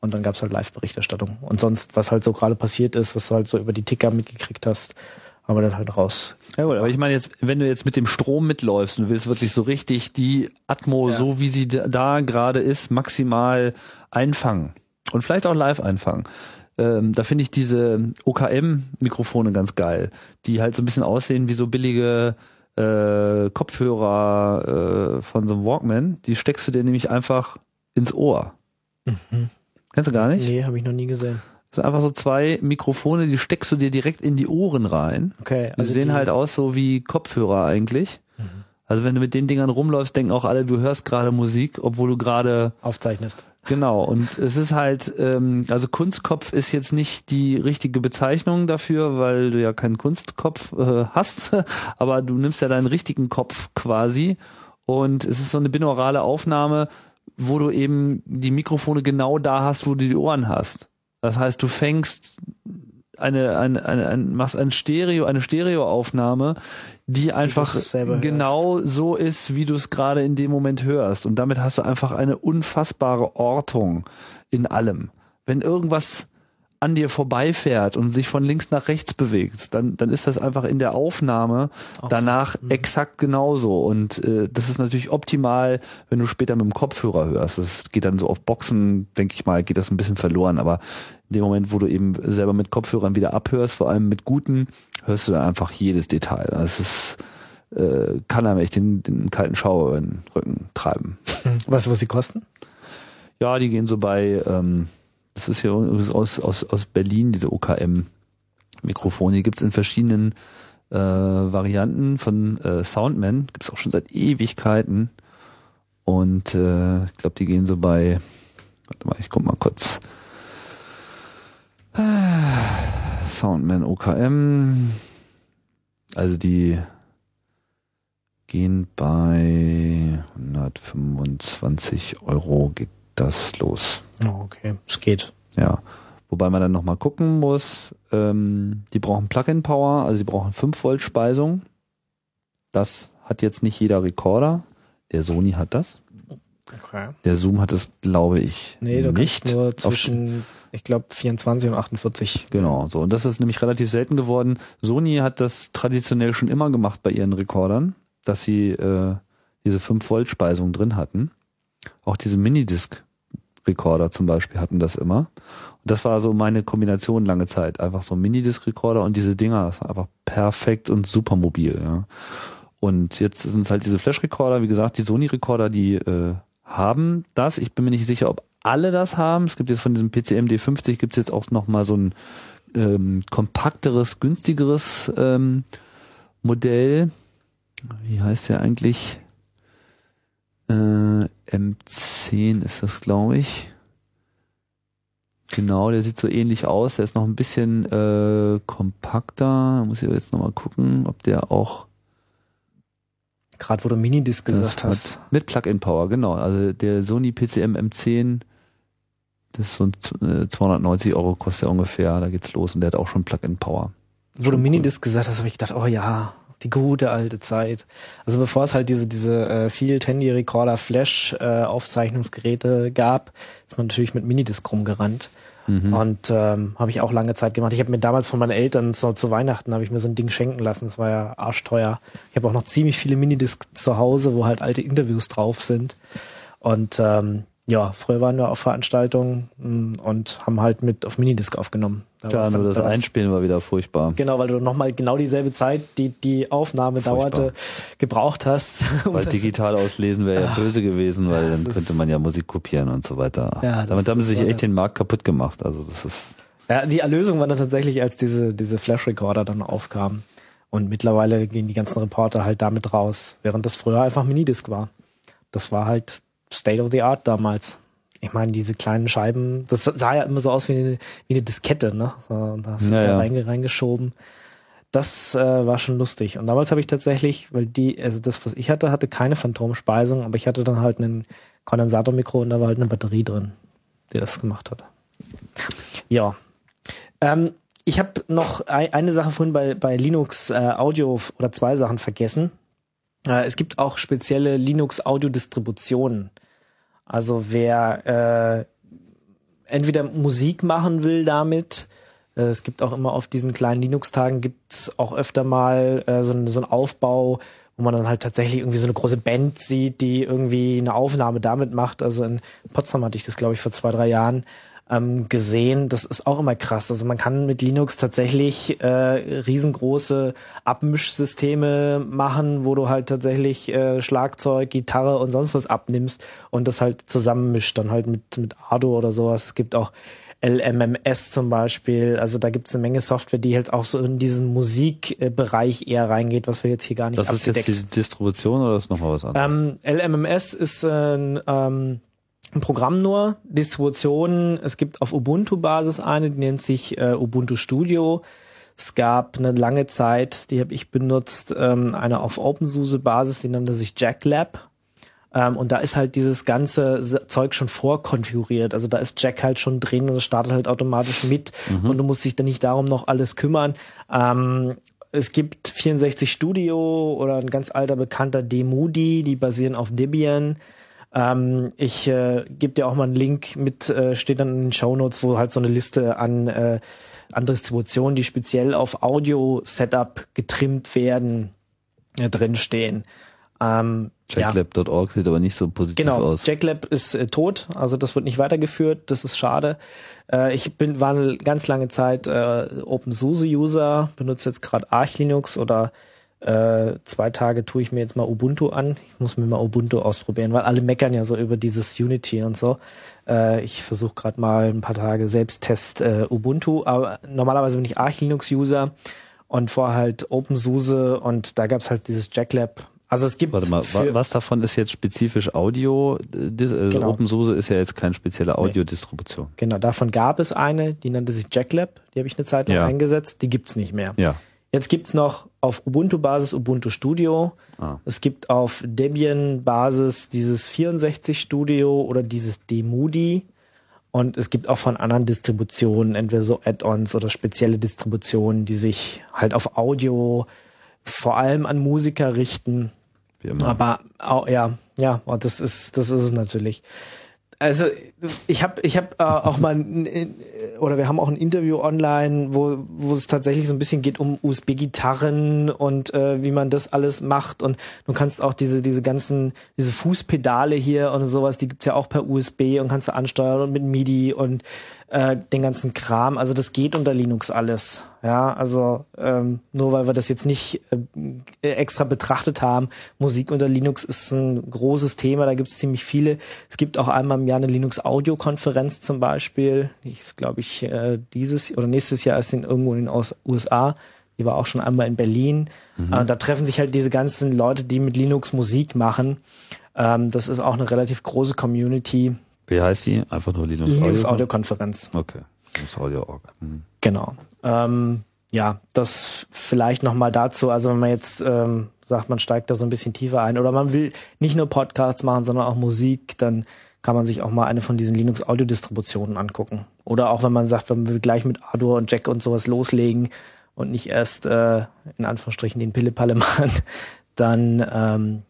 und dann gab's halt Live-Berichterstattung. Und sonst, was halt so gerade passiert ist, was du halt so über die Ticker mitgekriegt hast, haben wir dann halt raus. Ja gut, aber ich meine jetzt, wenn du jetzt mit dem Strom mitläufst und du willst wirklich so richtig die Atmo, Ja. so wie sie da, da gerade ist, maximal einfangen und vielleicht auch live einfangen. Ähm, da finde ich diese OKM-Mikrofone ganz geil, die halt so ein bisschen aussehen wie so billige äh, Kopfhörer äh, von so einem Walkman. Die steckst du dir nämlich einfach ins Ohr. Kennst du gar nicht? Nee, habe ich noch nie gesehen. Das sind einfach so zwei Mikrofone, die steckst du dir direkt in die Ohren rein. Okay, Die sehen die- halt aus so wie Kopfhörer eigentlich. Also wenn du mit den Dingern rumläufst, denken auch alle, du hörst gerade Musik, obwohl du gerade aufzeichnest. Genau. Und es ist halt, ähm, also Kunstkopf ist jetzt nicht die richtige Bezeichnung dafür, weil du ja keinen Kunstkopf äh, hast, aber du nimmst ja deinen richtigen Kopf quasi und es ist so eine binaurale Aufnahme, wo du eben die Mikrofone genau da hast, wo du die Ohren hast. Das heißt, du fängst eine, eine, eine, ein, machst ein Stereo, eine Stereoaufnahme, die einfach selber hörst. genau so ist, wie du es gerade in dem Moment hörst. Und damit hast du einfach eine unfassbare Ortung in allem. Wenn irgendwas an dir vorbeifährt und sich von links nach rechts bewegt, dann, dann ist das einfach in der Aufnahme danach exakt genauso. Und äh, das ist natürlich optimal, wenn du später mit dem Kopfhörer hörst. Das geht dann so auf Boxen, denke ich mal, geht das ein bisschen verloren. Aber in dem Moment, wo du eben selber mit Kopfhörern wieder abhörst, vor allem mit guten, hörst du dann einfach jedes Detail. Das ist, äh, kann einem echt den, den kalten Schauer über den Rücken treiben. Weißt du, was sie kosten? Ja, die gehen so bei, ähm, das ist hier aus, aus, aus Berlin, diese OKM-Mikrofone. Die gibt's in verschiedenen äh, Varianten von äh, Soundman. Gibt's auch schon seit Ewigkeiten. Und äh, ich glaube, die gehen so bei, warte mal, ich guck mal kurz. Soundman OKM. Also die gehen bei 125 Euro geht das los. Oh, okay. Es geht. Ja. Wobei man dann nochmal gucken muss, ähm, die brauchen Plug-in-Power, also die brauchen 5 Volt Speisung. Das hat jetzt nicht jeder Rekorder. Der Sony hat das. Okay. Der Zoom hat es, glaube ich, Nee, du nicht. kannst nur Auf- zwischen, ich glaube, 24 und 48. Genau, so. Und das ist nämlich relativ selten geworden. Sony hat das traditionell schon immer gemacht bei ihren Rekordern, dass sie äh, diese 5 Volt Speisung drin hatten. Auch diese Minidisc-Rekorder zum Beispiel hatten das immer. Und das war so meine Kombination lange Zeit. Einfach so Minidisc-Rekorder und diese Dinger, das war einfach perfekt und super mobil, ja. Und jetzt sind es halt diese Flash-Rekorder, wie gesagt, die Sony-Rekorder, die äh, haben das. Ich bin mir nicht sicher, ob alle das haben. Es gibt jetzt von diesem PCM D50 gibt es jetzt auch noch mal so ein ähm, kompakteres, günstigeres ähm, Modell. Wie heißt der eigentlich? Äh, M10 ist das, glaube ich. Genau, der sieht so ähnlich aus. Der ist noch ein bisschen äh, kompakter. Da muss ich aber jetzt noch mal gucken, ob der auch Gerade wo du Minidisc gesagt hast. hat. Mit Plug-in-Power, genau. Also der Sony PCM M10, das ist so ein z- äh, 290 Euro kostet er ungefähr. Da geht's los und der hat auch schon Plug-in-Power. Wo du Minidisc gesagt hast, habe ich gedacht, oh ja, die gute alte Zeit. Also bevor es halt diese diese äh, Field Handy Recorder Flash äh, Aufzeichnungsgeräte gab, ist man natürlich mit Minidisc rumgerannt. Mhm. Und ähm, habe ich auch lange Zeit gemacht. Ich habe mir damals von meinen Eltern so, zu Weihnachten habe ich mir so ein Ding schenken lassen. Das war ja arschteuer. Ich habe auch noch ziemlich viele Minidiscs zu Hause, wo halt alte Interviews drauf sind. Und ähm, ja, früher waren wir auf Veranstaltungen mh, und haben halt mit auf Minidisc aufgenommen. Da Klar, nur das da war's- Einspielen war wieder furchtbar. Genau, weil du nochmal genau dieselbe Zeit, die die Aufnahme Furchtbar. dauerte, gebraucht hast. Um Weil das- digital auslesen wäre ja böse gewesen, weil das dann könnte man ja Musik kopieren und so weiter. Ja, das Damit haben sie sich echt den Markt kaputt gemacht. Also das ist ja, die Erlösung war dann tatsächlich, als diese, diese Flash-Recorder dann aufkamen. Und mittlerweile gehen die ganzen Reporter halt damit raus, während das früher einfach Minidisc war. Das war halt State of the Art damals. Ich meine, diese kleinen Scheiben, das sah ja immer so aus wie eine, wie eine Diskette, ne? So, da hast du Ja, da reingeschoben. Das äh, war schon lustig. Und damals habe ich tatsächlich, weil die, also das, was ich hatte, hatte keine Phantomspeisung, aber ich hatte dann halt einen Kondensatormikro und da war halt eine Batterie drin, die das gemacht hat. Ja. Ähm, ich habe noch ein, eine Sache vorhin bei, bei Linux äh, Audio oder zwei Sachen vergessen. Äh, es gibt auch spezielle Linux Audio Distributionen. Also wer äh, entweder Musik machen will damit, äh, es gibt auch immer auf diesen kleinen Linux-Tagen gibt's auch öfter mal äh, so, so einen Aufbau, wo man dann halt tatsächlich irgendwie so eine große Band sieht, die irgendwie eine Aufnahme damit macht. Also in Potsdam hatte ich das, glaube ich, vor zwei, drei Jahren ähm, gesehen. Das ist auch immer krass. Also man kann mit Linux tatsächlich äh, riesengroße Abmischsysteme machen, wo du halt tatsächlich äh, Schlagzeug, Gitarre und sonst was abnimmst und das halt zusammenmischt, dann halt mit, mit Ardo oder sowas. Es gibt auch LMMS zum Beispiel. Also da gibt es eine Menge Software, die halt auch so in diesen Musikbereich eher reingeht, was wir jetzt hier gar nicht Das ist abgedeckt jetzt die Distribution oder ist nochmal was anderes? ähm, LMMS ist ein, ähm, ein Programm nur, Distribution. Es gibt auf Ubuntu-Basis eine, die nennt sich äh, Ubuntu Studio. Es gab eine lange Zeit, die habe ich benutzt, ähm, eine auf OpenSUSE-Basis, die nannte sich JackLab. Ähm, und da ist halt dieses ganze Zeug schon vorkonfiguriert. Also da ist Jack halt schon drin und es startet halt automatisch mit und du musst dich dann nicht darum noch alles kümmern. Ähm, es gibt 64 Studio oder ein ganz alter bekannter Demudi, die basieren auf Debian. Ähm, ich äh, gebe dir auch mal einen Link mit, äh, steht dann in den Shownotes, wo halt so eine Liste an, äh, an Distributionen, die speziell auf Audio-Setup getrimmt werden, äh, drinstehen. Ähm, ja. Jacklab.org sieht aber nicht so positiv Genau, aus. Jacklab ist äh, tot, also das wird nicht weitergeführt, das ist schade. Äh, ich bin war eine ganz lange Zeit äh, OpenSUSE-User, benutze jetzt gerade Arch Linux oder äh, zwei Tage tue ich mir jetzt mal Ubuntu an. Ich muss mir mal Ubuntu ausprobieren, weil alle meckern ja so über dieses Unity und so. Äh, ich versuche gerade mal ein paar Tage Selbsttest äh, Ubuntu, aber normalerweise bin ich Arch Linux-User und vorher halt OpenSUSE und da gab's halt dieses Jacklab. Also es gibt Warte mal, wa- was davon ist jetzt spezifisch Audio? Äh, Genau. OpenSUSE ist ja jetzt keine spezielle Audiodistribution. Genau, davon gab es eine, die nannte sich Jacklab, die habe ich eine Zeit lang Ja. eingesetzt, die gibt's nicht mehr. Ja. Jetzt gibt's noch auf Ubuntu-Basis Ubuntu Studio. Ah. Es gibt auf Debian-Basis dieses 64 Studio oder dieses Demudi. Und es gibt auch von anderen Distributionen, entweder so Add-ons oder spezielle Distributionen, die sich halt auf Audio vor allem an Musiker richten. Wie immer. Aber au- ja, ja, und das ist, das ist es natürlich. Also ich habe ich hab, äh, auch mal ein- oder wir haben auch ein Interview online, wo wo es tatsächlich so ein bisschen geht um USB-Gitarren und äh, wie man das alles macht. Und du kannst auch diese diese ganzen diese Fußpedale hier und sowas, die gibt's ja auch per USB und kannst du ansteuern und mit MIDI und äh, den ganzen Kram. Also das geht unter Linux alles. Ja, also ähm, nur weil wir das jetzt nicht äh, extra betrachtet haben, Musik unter Linux ist ein großes Thema, da gibt es ziemlich viele. Es gibt auch einmal im Jahr eine Linux-Audio-Konferenz zum Beispiel. Die ist, glaube ich, äh, dieses oder nächstes Jahr ist in irgendwo in den USA. Die war auch schon einmal in Berlin. Äh, da treffen sich halt diese ganzen Leute, die mit Linux Musik machen. Ähm, das ist auch eine relativ große Community. Wie heißt die? Einfach nur Linux, Audio. Linux-Audio-Konferenz. Okay. Linux Audio Org. Mhm. Genau. Ähm, ja, das vielleicht noch mal dazu. Also wenn man jetzt ähm, sagt, man steigt da so ein bisschen tiefer ein oder man will nicht nur Podcasts machen, sondern auch Musik, dann kann man sich auch mal eine von diesen Linux-Audio-Distributionen angucken. Oder auch wenn man sagt, man will gleich mit Ardour und Jack und sowas loslegen und nicht erst äh, in Anführungsstrichen den Pillepalle machen, dann, ähm,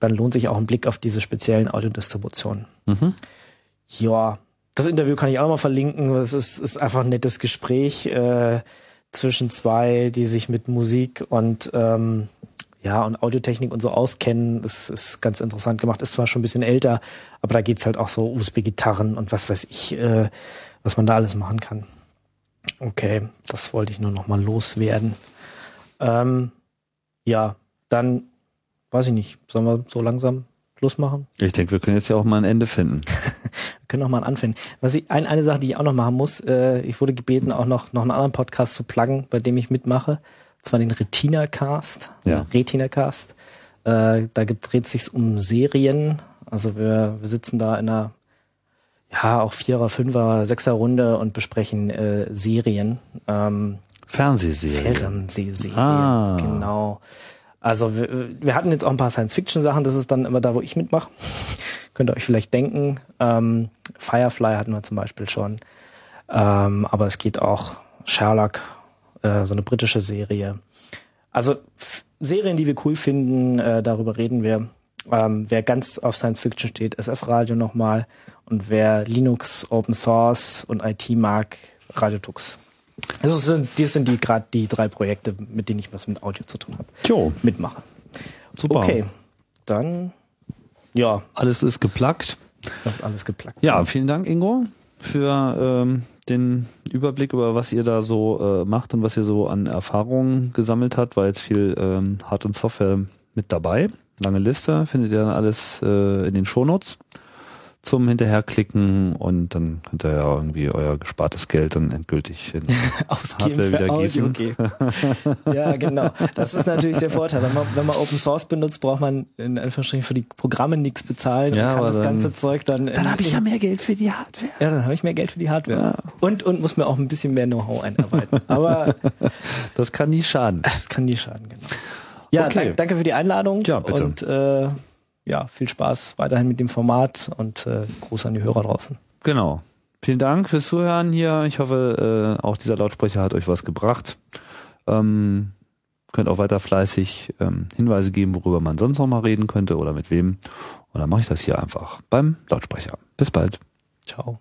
dann lohnt sich auch ein Blick auf diese speziellen Audiodistributionen. Mhm. Ja, das Interview kann ich auch noch mal verlinken. Es ist, ist einfach ein nettes Gespräch äh, zwischen zwei, die sich mit Musik und ähm, ja und Audiotechnik und so auskennen. Das ist ganz interessant gemacht. Ist zwar schon ein bisschen älter, aber da geht's halt auch so USB-Gitarren und was weiß ich, äh, was man da alles machen kann. Okay, das wollte ich nur noch mal loswerden. Ähm, ja, dann weiß ich nicht. Sollen wir so langsam Schluss machen? Ich denke, wir können jetzt ja auch mal ein Ende finden. Wir können noch mal anfangen. Was ich, ein, eine Sache, die ich auch noch machen muss, äh, ich wurde gebeten, auch noch, noch einen anderen Podcast zu pluggen, bei dem ich mitmache. Und zwar den Retina Cast, Ja. Retina Cast. Äh, da dreht sich um Serien. Also wir, wir sitzen da in einer ja auch Vierer, Fünfer, Sechser Runde und besprechen äh, Serien. Ähm, Fernsehserie. Fernsehserien. Ah. Genau. Also wir, wir hatten jetzt auch ein paar Science-Fiction-Sachen, das ist dann immer da, wo ich mitmache. Könnt ihr euch vielleicht denken. Ähm, Firefly hatten wir zum Beispiel schon. Ähm, aber es geht auch Sherlock, äh, so eine britische Serie. Also F Serien, die wir cool finden, äh, darüber reden wir. Ähm, wer ganz auf Science Fiction steht, SF Radio nochmal. Und wer Linux, Open Source und IT mag, Radio Tux. Also das sind, das sind die gerade die drei Projekte, mit denen ich was mit Audio zu tun habe. Jo, Mitmache. super. Okay, dann ja, Alles ist geplackt. das ist alles geplackt. Ja, vielen Dank, Ingo, für ähm, den Überblick über was ihr da so äh, macht und was ihr so an Erfahrungen gesammelt habt. War jetzt viel ähm, Hard- und Software mit dabei. Lange Liste, findet ihr dann alles äh, in den Shownotes zum Hinterherklicken und dann könnt ihr ja irgendwie euer gespartes Geld dann endgültig in Ausgeben Hardware für wieder Audio. gießen. Ja, genau. Das ist natürlich der Vorteil. Wenn man, wenn man Open Source benutzt, braucht man in Anführungsstrichen für die Programme nichts bezahlen Ja, und kann das dann- ganze Zeug dann. Dann habe ich ja mehr Geld für die Hardware. Ja, dann habe ich mehr Geld für die Hardware. Und, und muss mir auch ein bisschen mehr Know-how einarbeiten. Aber Das kann nie schaden. es kann nie schaden, genau. Ja, Okay. dank, danke für die Einladung. Ja, bitte. Und äh, ja, viel Spaß weiterhin mit dem Format und äh, Gruß an die Hörer draußen. Genau. Vielen Dank fürs Zuhören hier. Ich hoffe, äh, auch dieser Lautsprecher hat euch was gebracht. Ähm, könnt auch weiter fleißig ähm, Hinweise geben, worüber man sonst noch mal reden könnte oder mit wem. Und dann mache ich das hier einfach beim Lautsprecher. Bis bald. Ciao.